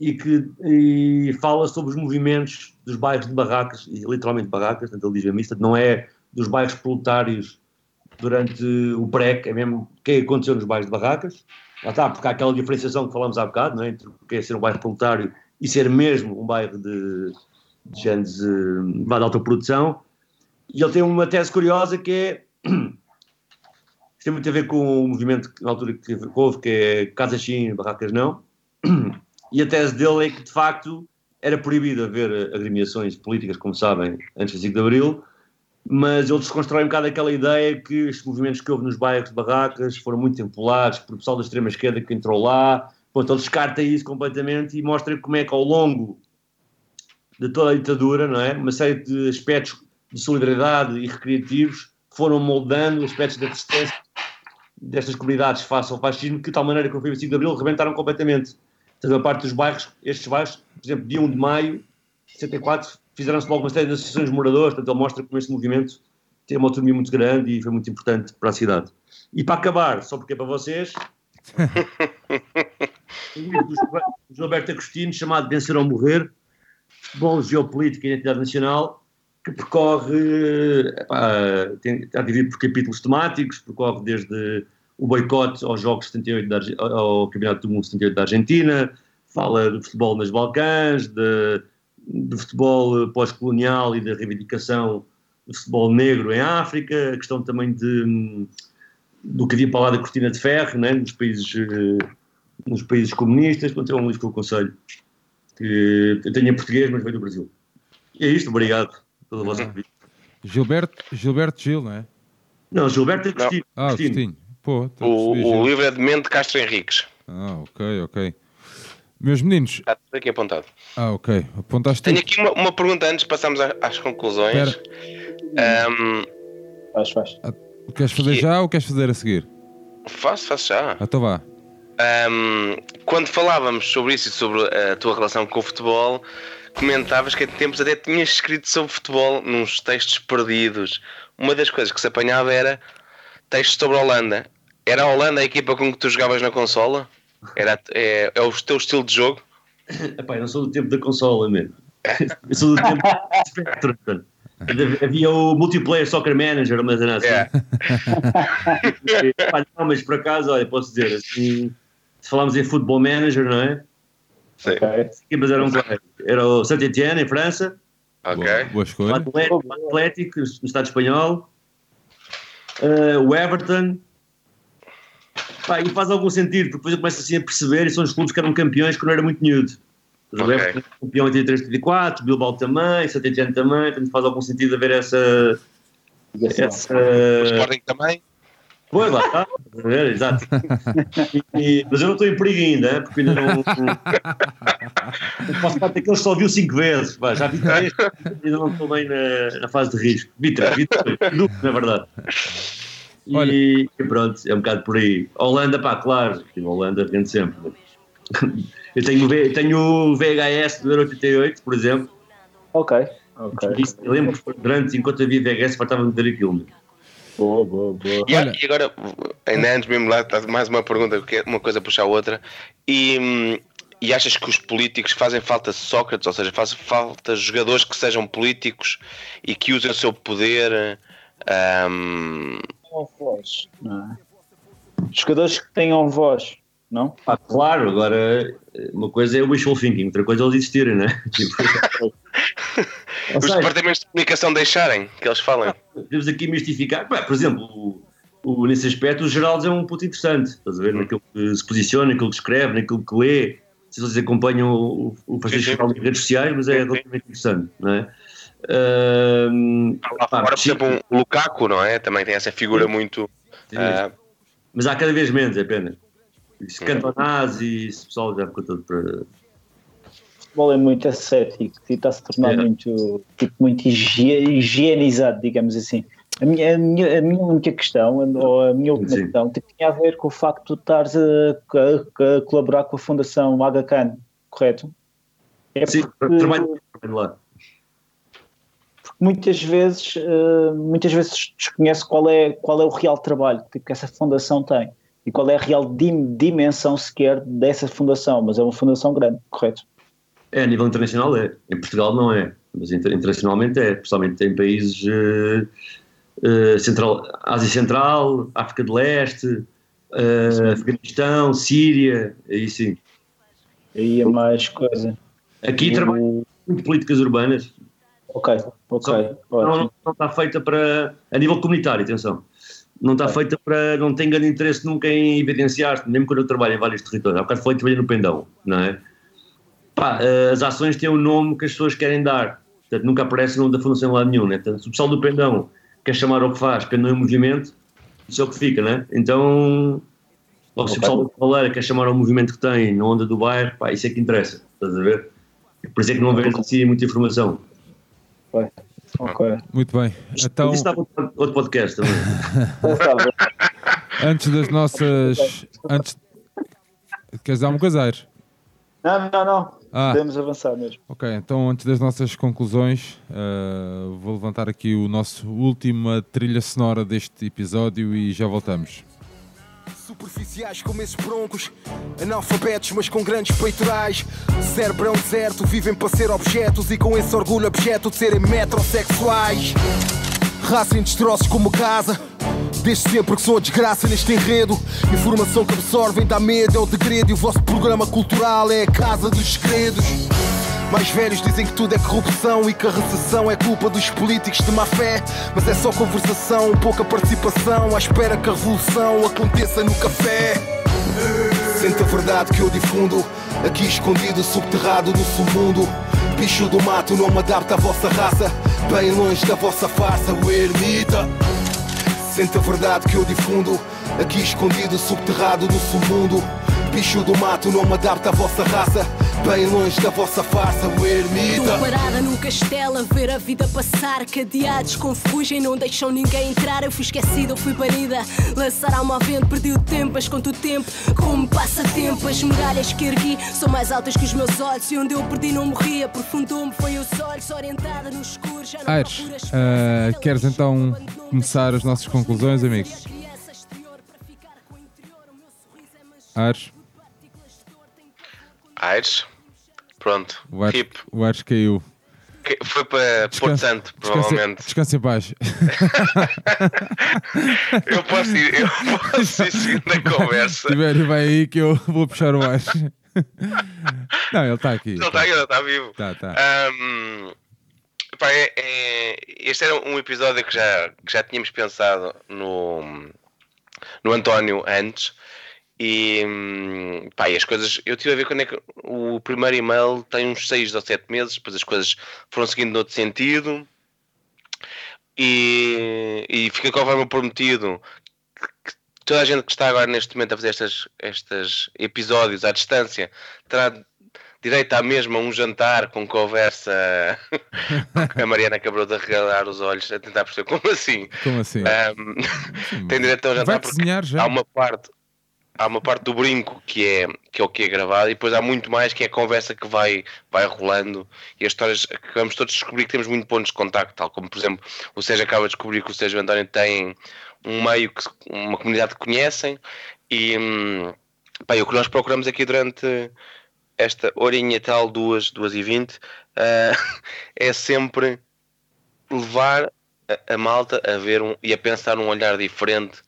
e que e fala sobre os movimentos dos bairros de barracas, e literalmente barracas, portanto ele diz mista, não é dos bairros proletários durante o PREC, é mesmo o que aconteceu nos bairros de barracas, lá está, porque há aquela diferenciação que falamos há bocado, não é? entre o que é ser um bairro proletário e ser mesmo um bairro de, de géneros de, de alta produção, e ele tem uma tese curiosa que é isto tem muito a ver com o movimento que, na altura que houve, que é Casa Chim, Barracas Não. E a tese dele é que, de facto, era proibido haver agremiações políticas, como sabem, antes do 5 de Abril, mas ele desconstrói um bocado aquela ideia que estes movimentos que houve nos bairros de barracas foram muito empolados por pessoal da extrema-esquerda que entrou lá. Pronto, ele descarta isso completamente e mostra como é que, ao longo de toda a ditadura, não é? uma série de aspectos de solidariedade e recreativos foram moldando aspectos da resistência destas comunidades face ao fascismo, que de tal maneira que no 25 de Abril rebentaram completamente. Portanto, a parte dos bairros, estes bairros, por exemplo, dia 1 de maio de 64, fizeram-se logo uma série de associações de moradores, portanto, ele mostra como este movimento tem uma autonomia muito grande e foi muito importante para a cidade. E para acabar, só porque é para vocês, um livro do Gilberto Agostinho chamado Vencer ou Morrer, Futebol, Geopolítica e Identidade Nacional, que percorre, epá, tem, está dividido por capítulos temáticos, percorre desde o boicote aos Jogos 78 da, ao Campeonato do Mundo 78 da Argentina, fala do futebol nos Balcãs, de, do futebol pós-colonial e da reivindicação do futebol negro em África, a questão também de, do que havia para lá da cortina de ferro, né, nos países eh, nos países comunistas, portanto é um livro que eu aconselho, que eu tenho em português, mas veio do Brasil. E é isto, obrigado pela vossa convite. Gilberto, Gilberto Gil, não é? Não, Gilberto Agostinho. Ah, Agostinho. Agostinho. Pô, tá O, percebi, o livro é de Mente Castro Henriques. Ah, ok, ok. Meus meninos, Está tudo aqui apontado. ah, ok. Apontaste Tenho tudo. aqui uma, uma pergunta antes de passarmos às conclusões. Ahm, Faz, faz. Queres fazer já ou queres fazer a seguir? faço, faço já. Ah, Então vá. Ahm, quando falávamos sobre isso e sobre a tua relação com o futebol, comentavas que em tempos até tinhas escrito sobre futebol nos textos perdidos. Uma das coisas que se apanhava era textos sobre a Holanda. Era a Holanda a equipa com que tu jogavas na consola? Era, é, é o teu estilo de jogo? Epá, não sou do tempo da consola mesmo. Eu sou do tempo do Spectrum. portanto. Havia o Multiplayer Soccer Manager, uma cena assim. É. Epá, não, mas por acaso, olha, posso dizer, assim, se falarmos em Football Manager, não é? Sim. Ok. As equipas eram quais? Era o Saint-Etienne, em França, Ok. Boa, o escolha. Atlético, o Atlético, no Estado Espanhol, eh, o Everton. Pá, e faz algum sentido, porque depois eu começo assim a perceber, e são os clubes que eram campeões quando era muito miúdo. O Ok. Everton era campeão em 83, 84, Bilbao também, Saint-Etienne também, portanto faz algum sentido haver essa... essa O Sporting também? Pois, lá está, estás a ver, exato. E- mas eu não estou em perigo ainda, hein, porque ainda não. Faço parte daqueles que só viu cinco vezes, pá, já vi três, ainda não estou bem na, na fase de risco. Vi três, vi dois, duplo, na verdade. E, Olha. e pronto, é um bocado por aí. A Holanda, pá, claro, a Holanda vende sempre. Eu tenho, tenho o VHS do Euro 88, por exemplo. Ok. Ok. Eu lembro que durante, enquanto havia VHS, faltava-me ver aquilo. meu. Boa, boa, boa. E, Olha- e agora, ainda antes mesmo lá, está mais uma pergunta, é uma coisa puxa a outra. E, e achas que os políticos fazem falta Sócrates, ou seja, fazem falta jogadores que sejam políticos e que usem o seu poder? Tenham voz, não é? Jogadores que tenham voz, não? Ah, claro, agora uma coisa é o wishful thinking, outra coisa é eles existirem, né? Tipo, Ou os seja, departamentos de comunicação deixarem que eles falem. podemos aqui mistificar. Pá, por exemplo, o, o- nesse aspecto, o Geraldo é um ponto interessante, estás a ver? Naquilo que se posiciona, naquilo que escreve, naquilo que lê. Se vocês acompanham o, o Francisco Sim, sim. Geraldo nas redes sociais, mas é Sim, sim. relativamente interessante, não é? Ahm, Lá fora, por sim, exemplo, um Lukaku, não é? Também tem essa figura muito. sim, ah, mas há cada vez menos, é pena. Isso Cantonás e esse pessoal já ficou todo para. O futebol é muito ascético e está-se a tornar É. muito, tipo, muito higie- higienizado, digamos assim. A minha, a, minha, a minha única questão, ou a minha última Sim. questão, tinha a ver com o facto de estares a, a- a colaborar com a Fundação Aga Khan, correto? É Sim, porque- trabalho lá. porque muitas vezes, eh, muitas vezes desconhece qual é, qual é o real trabalho tipo, que essa fundação tem e qual é a real dim- dimensão sequer dessa fundação, mas é uma fundação grande, correto? É, a nível internacional é. Em Portugal não é, mas inter- internacionalmente é. Principalmente em países eh, eh, central, Ásia Central, África do Leste, eh, Afeganistão, Síria, aí sim. Aí é mais coisa. Aqui E trabalho muito políticas urbanas. Ok, ok, Não, não está feita para. A nível comunitário, atenção. Não está feita para. Não tem grande interesse nunca em evidenciar, mesmo quando eu trabalho em vários territórios. Há bocado falei que trabalhei no Pendão, não é? Pá, eh, as ações têm o nome que as pessoas querem dar. Portanto, nunca aparece o nome da Fundação em lado nenhum, né? Portanto, se o pessoal do Pendão quer chamar ao que faz Pendão em Movimento, isso é o que fica, né? Então, ou se o pessoal do Valeira quer chamar ao movimento que tem na onda do bairro, pá, isso é que interessa, estás a ver? Por isso é que não vês assim muita informação. Ok. Muito bem. Então, Isso dá outro podcast também. Antes das nossas. Antes... Queres alguma coisa, Aires? Não, não, não. Ah. Podemos avançar mesmo. Ok, então antes das nossas conclusões, uh, vou levantar aqui o nosso última trilha sonora deste episódio e já voltamos. Superficiais como esses broncos, analfabetos mas com grandes peitorais. Cérebrão certo, vivem para ser objetos e com esse orgulho objeto de serem metrosexuais. Raça em destroços como casa. Desde sempre que sou a desgraça neste enredo. Informação que absorvem dá medo, é o degredo. E o vosso programa cultural é a casa dos segredos. Mais velhos dizem que tudo é corrupção e que a recessão é culpa dos políticos de má fé. Mas é só conversação, pouca participação, à espera que a revolução aconteça no café. Sente a verdade que eu difundo, aqui escondido, subterrado no submundo. Bicho do mato não me adapta à vossa raça, bem longe da vossa farsa, o ermita. Sente a verdade que eu difundo, aqui escondido, subterrado no submundo. Bicho do mato não me adapta à vossa raça, bem longe da vossa farsa, o ermita. Estou parada num castelo a ver a vida passar. Cadeados com ferrugem não deixam ninguém entrar. Eu fui esquecida, eu fui banida. Lançar alma ao vento, perdi o tempo, mas conto o tempo como passa tempo. As muralhas que ergui são mais altas que os meus olhos. E onde eu perdi não morri, aprofundou-me. Foi os olhos, orientada no escuro. Já não Aires, flores, queres então começar as nossas conclusões, amigo? Aires, Aires. Pronto. o Aires, Rip. o Aires caiu. Que- Foi para Porto Santo, provavelmente. descansa em paz. Eu posso ir, eu posso ir seguindo a conversa. Tibério, vai aí que eu vou puxar o Aires. Não, ele está aqui. Ele está ele está vivo. Tá, tá. Ahm, pá, é- é- este era um episódio que já, que já tínhamos pensado no, no António antes. E, pá, e as coisas. Eu tive a ver quando é que o primeiro e-mail tem uns 6 ou 7 meses, depois as coisas foram seguindo noutro sentido. E, e fica conforme prometido que toda a gente que está agora neste momento a fazer estas, estes episódios à distância terá direito à mesma um jantar com conversa. a Mariana acabou de arregalar os olhos a tentar perceber como assim. Como assim? Ahm, tem direito a um jantar porque há uma parte há uma parte do brinco que é que é o que é gravado e depois há muito mais que é a conversa que vai vai rolando e as histórias que vamos todos descobrir que temos muito pontos de contacto tal como por exemplo o Sérgio acaba de descobrir que o Sérgio António têm um meio que uma comunidade que conhecem e hum, e o que nós procuramos aqui durante esta horinha tal, duas, duas e vinte, ah, é sempre levar a, a malta a ver um, e a pensar num olhar diferente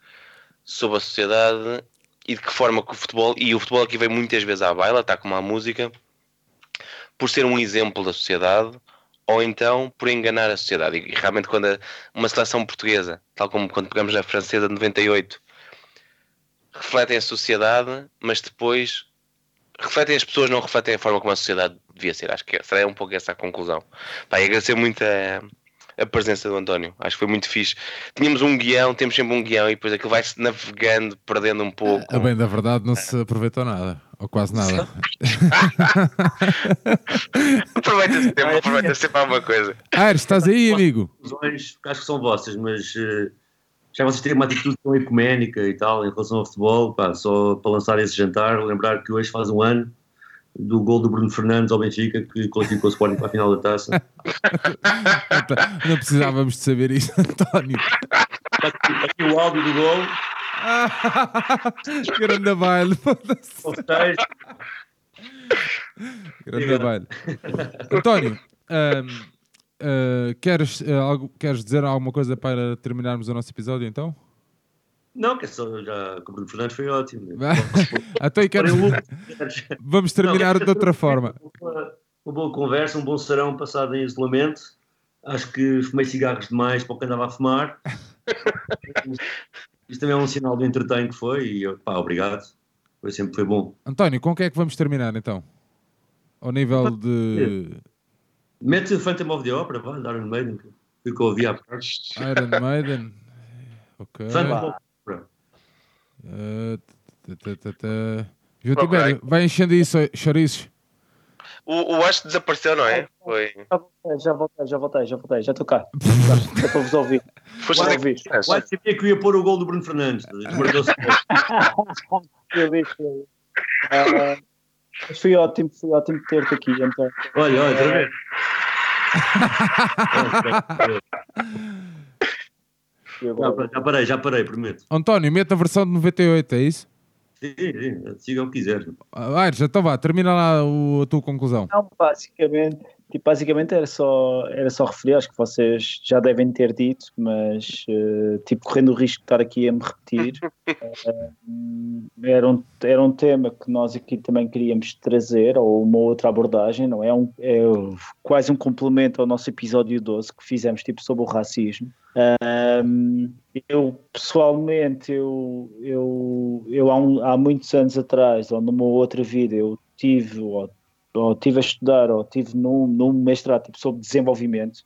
sobre a sociedade e de que forma que o futebol, e o futebol aqui vem muitas vezes à baila, está como a música, por ser um exemplo da sociedade ou então por enganar a sociedade. E realmente quando a- uma seleção portuguesa, tal como quando pegamos a francesa de 98, refletem a sociedade, mas depois refletem as pessoas, não refletem a forma como a sociedade devia ser. Acho que será um pouco essa a conclusão. Pá, e agradecer muito a, a presença do António. Acho que foi muito fixe. Tínhamos um guião, temos sempre um guião e depois aquilo vai-se navegando, perdendo um pouco. A bem da verdade não se aproveitou nada. Ou quase nada. Aproveita sempre, aproveita sempre alguma coisa. Aires, estás aí, amigo? acho que são vossas, mas eh, já vocês terem uma atitude tão ecuménica e tal em relação ao futebol, pá, só para lançar esse jantar, lembrar que hoje faz um ano do gol do Bruno Fernandes ao Benfica que classificou o Sporting para a final da taça. Não precisávamos de saber isso, António. Está aqui, o áudio do gol, Grande baile. Grande baile. António, ahm, ah, queres, ah, algo, queres dizer alguma coisa para terminarmos o nosso episódio então? Não, que é só já que o Bruno Fernandes foi ótimo. Então, e queres- Porém, o Lucas- Vamos terminar de outra forma. Uma, uma boa conversa, um bom serão passado em isolamento. Acho que fumei cigarros demais para o que andava a fumar. Isto também é um sinal do entretém que foi e pá, obrigado. Foi sempre foi bom. António, com o que é que vamos terminar então? Ao nível de Mete o Phantom of the Opera, vá, Iron Maiden, que foi o que eu ouvi há. Iron Maiden. Ok. Phantom of the Opera. Ah, tã, tã, tã, tã. Viu, Ok. Tibério? Vai enchendo isso, chouriços. O, o Ash desapareceu, não é? Foi. Já voltei, já voltei, já voltei, já estou cá. Já estou a vos ouvir. Foste Vai até ouvir. que Ash. Sabia que eu ia pôr o gol do Bruno Fernandes. Eu. Ah, mas foi ótimo, foi ótimo ter-te aqui, então. Olha, olha, outra vez. Eu Já, já parei, já parei, prometo. António, mete a versão de 98, é isso? Sim, sim, siga o que quiser. Aires, então vá, termina lá o- a tua conclusão. Não, basicamente, tipo, basicamente era só, era só referir, acho que vocês já devem ter dito, mas eh, tipo, correndo o risco de estar aqui a me repetir, eh, era, um, era um tema que nós aqui também queríamos trazer, ou uma outra abordagem, não é? Um, é quase um complemento ao nosso episódio 12 que fizemos tipo, sobre o racismo. Ahm, eu pessoalmente, eu, eu, eu há, um- há muitos anos atrás, ou numa outra vida, eu tive, ou, ou tive a estudar, ou tive num, num mestrado tipo, sobre desenvolvimento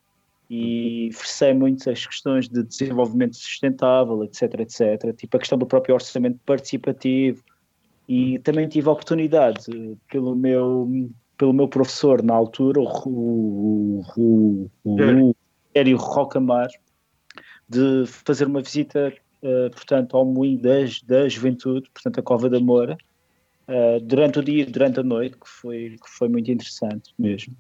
e versei muito as questões de desenvolvimento sustentável, etc, etc, tipo a questão do próprio orçamento participativo. E também tive a oportunidade pelo meu pelo meu professor na altura, o, o, o, o, Rocamar, de fazer uma visita, eh, portanto, ao moinho das, da juventude, portanto, a Cova da Moura, eh, durante o dia e durante a noite, que foi, que foi muito interessante mesmo.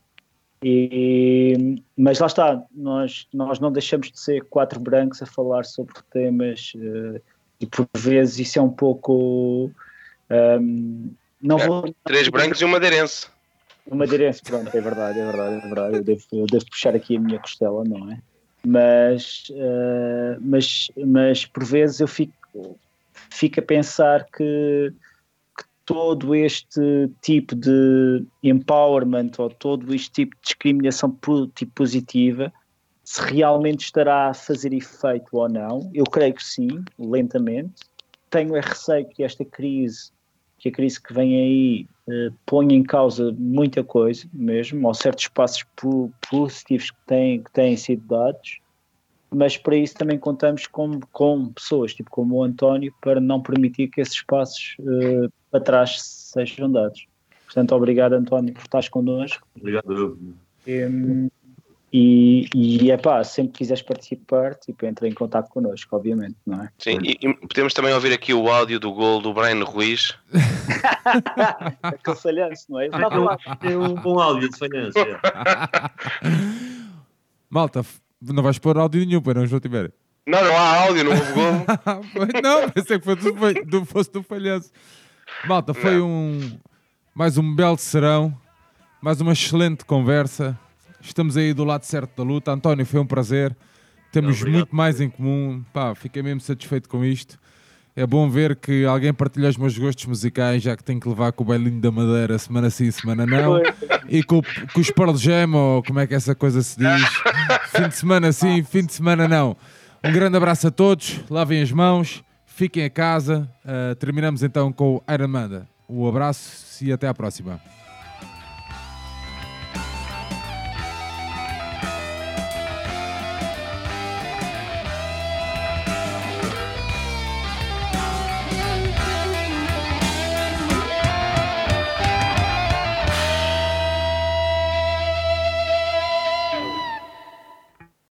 E, mas lá está, nós, nós não deixamos de ser quatro brancos a falar sobre temas eh, e por vezes isso é um pouco. ehm, não É, vou, Três brancos e um madeirense. o madeirense, pronto, é verdade, é verdade, é verdade. Eu devo, eu devo puxar aqui a minha costela, não é? Mas, eh, mas, mas por vezes eu fico, fico a pensar que, que todo este tipo de empowerment ou todo este tipo de discriminação po- tipo positiva se realmente estará a fazer efeito ou não. Eu creio que sim, lentamente. Tenho é receio que esta crise que a crise que vem aí põe em causa muita coisa mesmo, ou certos passos po- positivos que têm, que têm sido dados, mas para isso também contamos com, com pessoas, tipo como o António, para não permitir que esses passos eh, para trás sejam dados. Portanto, obrigado António por estares connosco. Obrigado. Em, E, e é pá, sempre que quiseres participar, tipo, entra em contato connosco, obviamente, não é? Sim, e, e podemos também ouvir aqui o áudio do gol do Brian Ruiz. Aquele falhanço, não é? Ele estava lá. Tem um bom áudio de falhança. é. Malta, não vais pôr áudio nenhum para não João Tibério. Não, não há áudio, não houve gol. não, pensei que foi do, do, fosse do falhanço. Malta, foi um mais um belo serão, mais uma excelente conversa. Estamos aí do lado certo da luta. António, foi um prazer. Temos Obrigado. muito mais em comum. Pá, fiquei mesmo satisfeito com isto. É bom ver que alguém partilha os meus gostos musicais, já que tenho que levar com o bailinho da Madeira semana sim, semana não. E com, com os Pearl Jam, ou como é que essa coisa se diz? Fim de semana sim, fim de semana não. Um grande abraço a todos, lavem as mãos, fiquem a casa. Uh, terminamos então com o Iron Manda. Um abraço e até à próxima.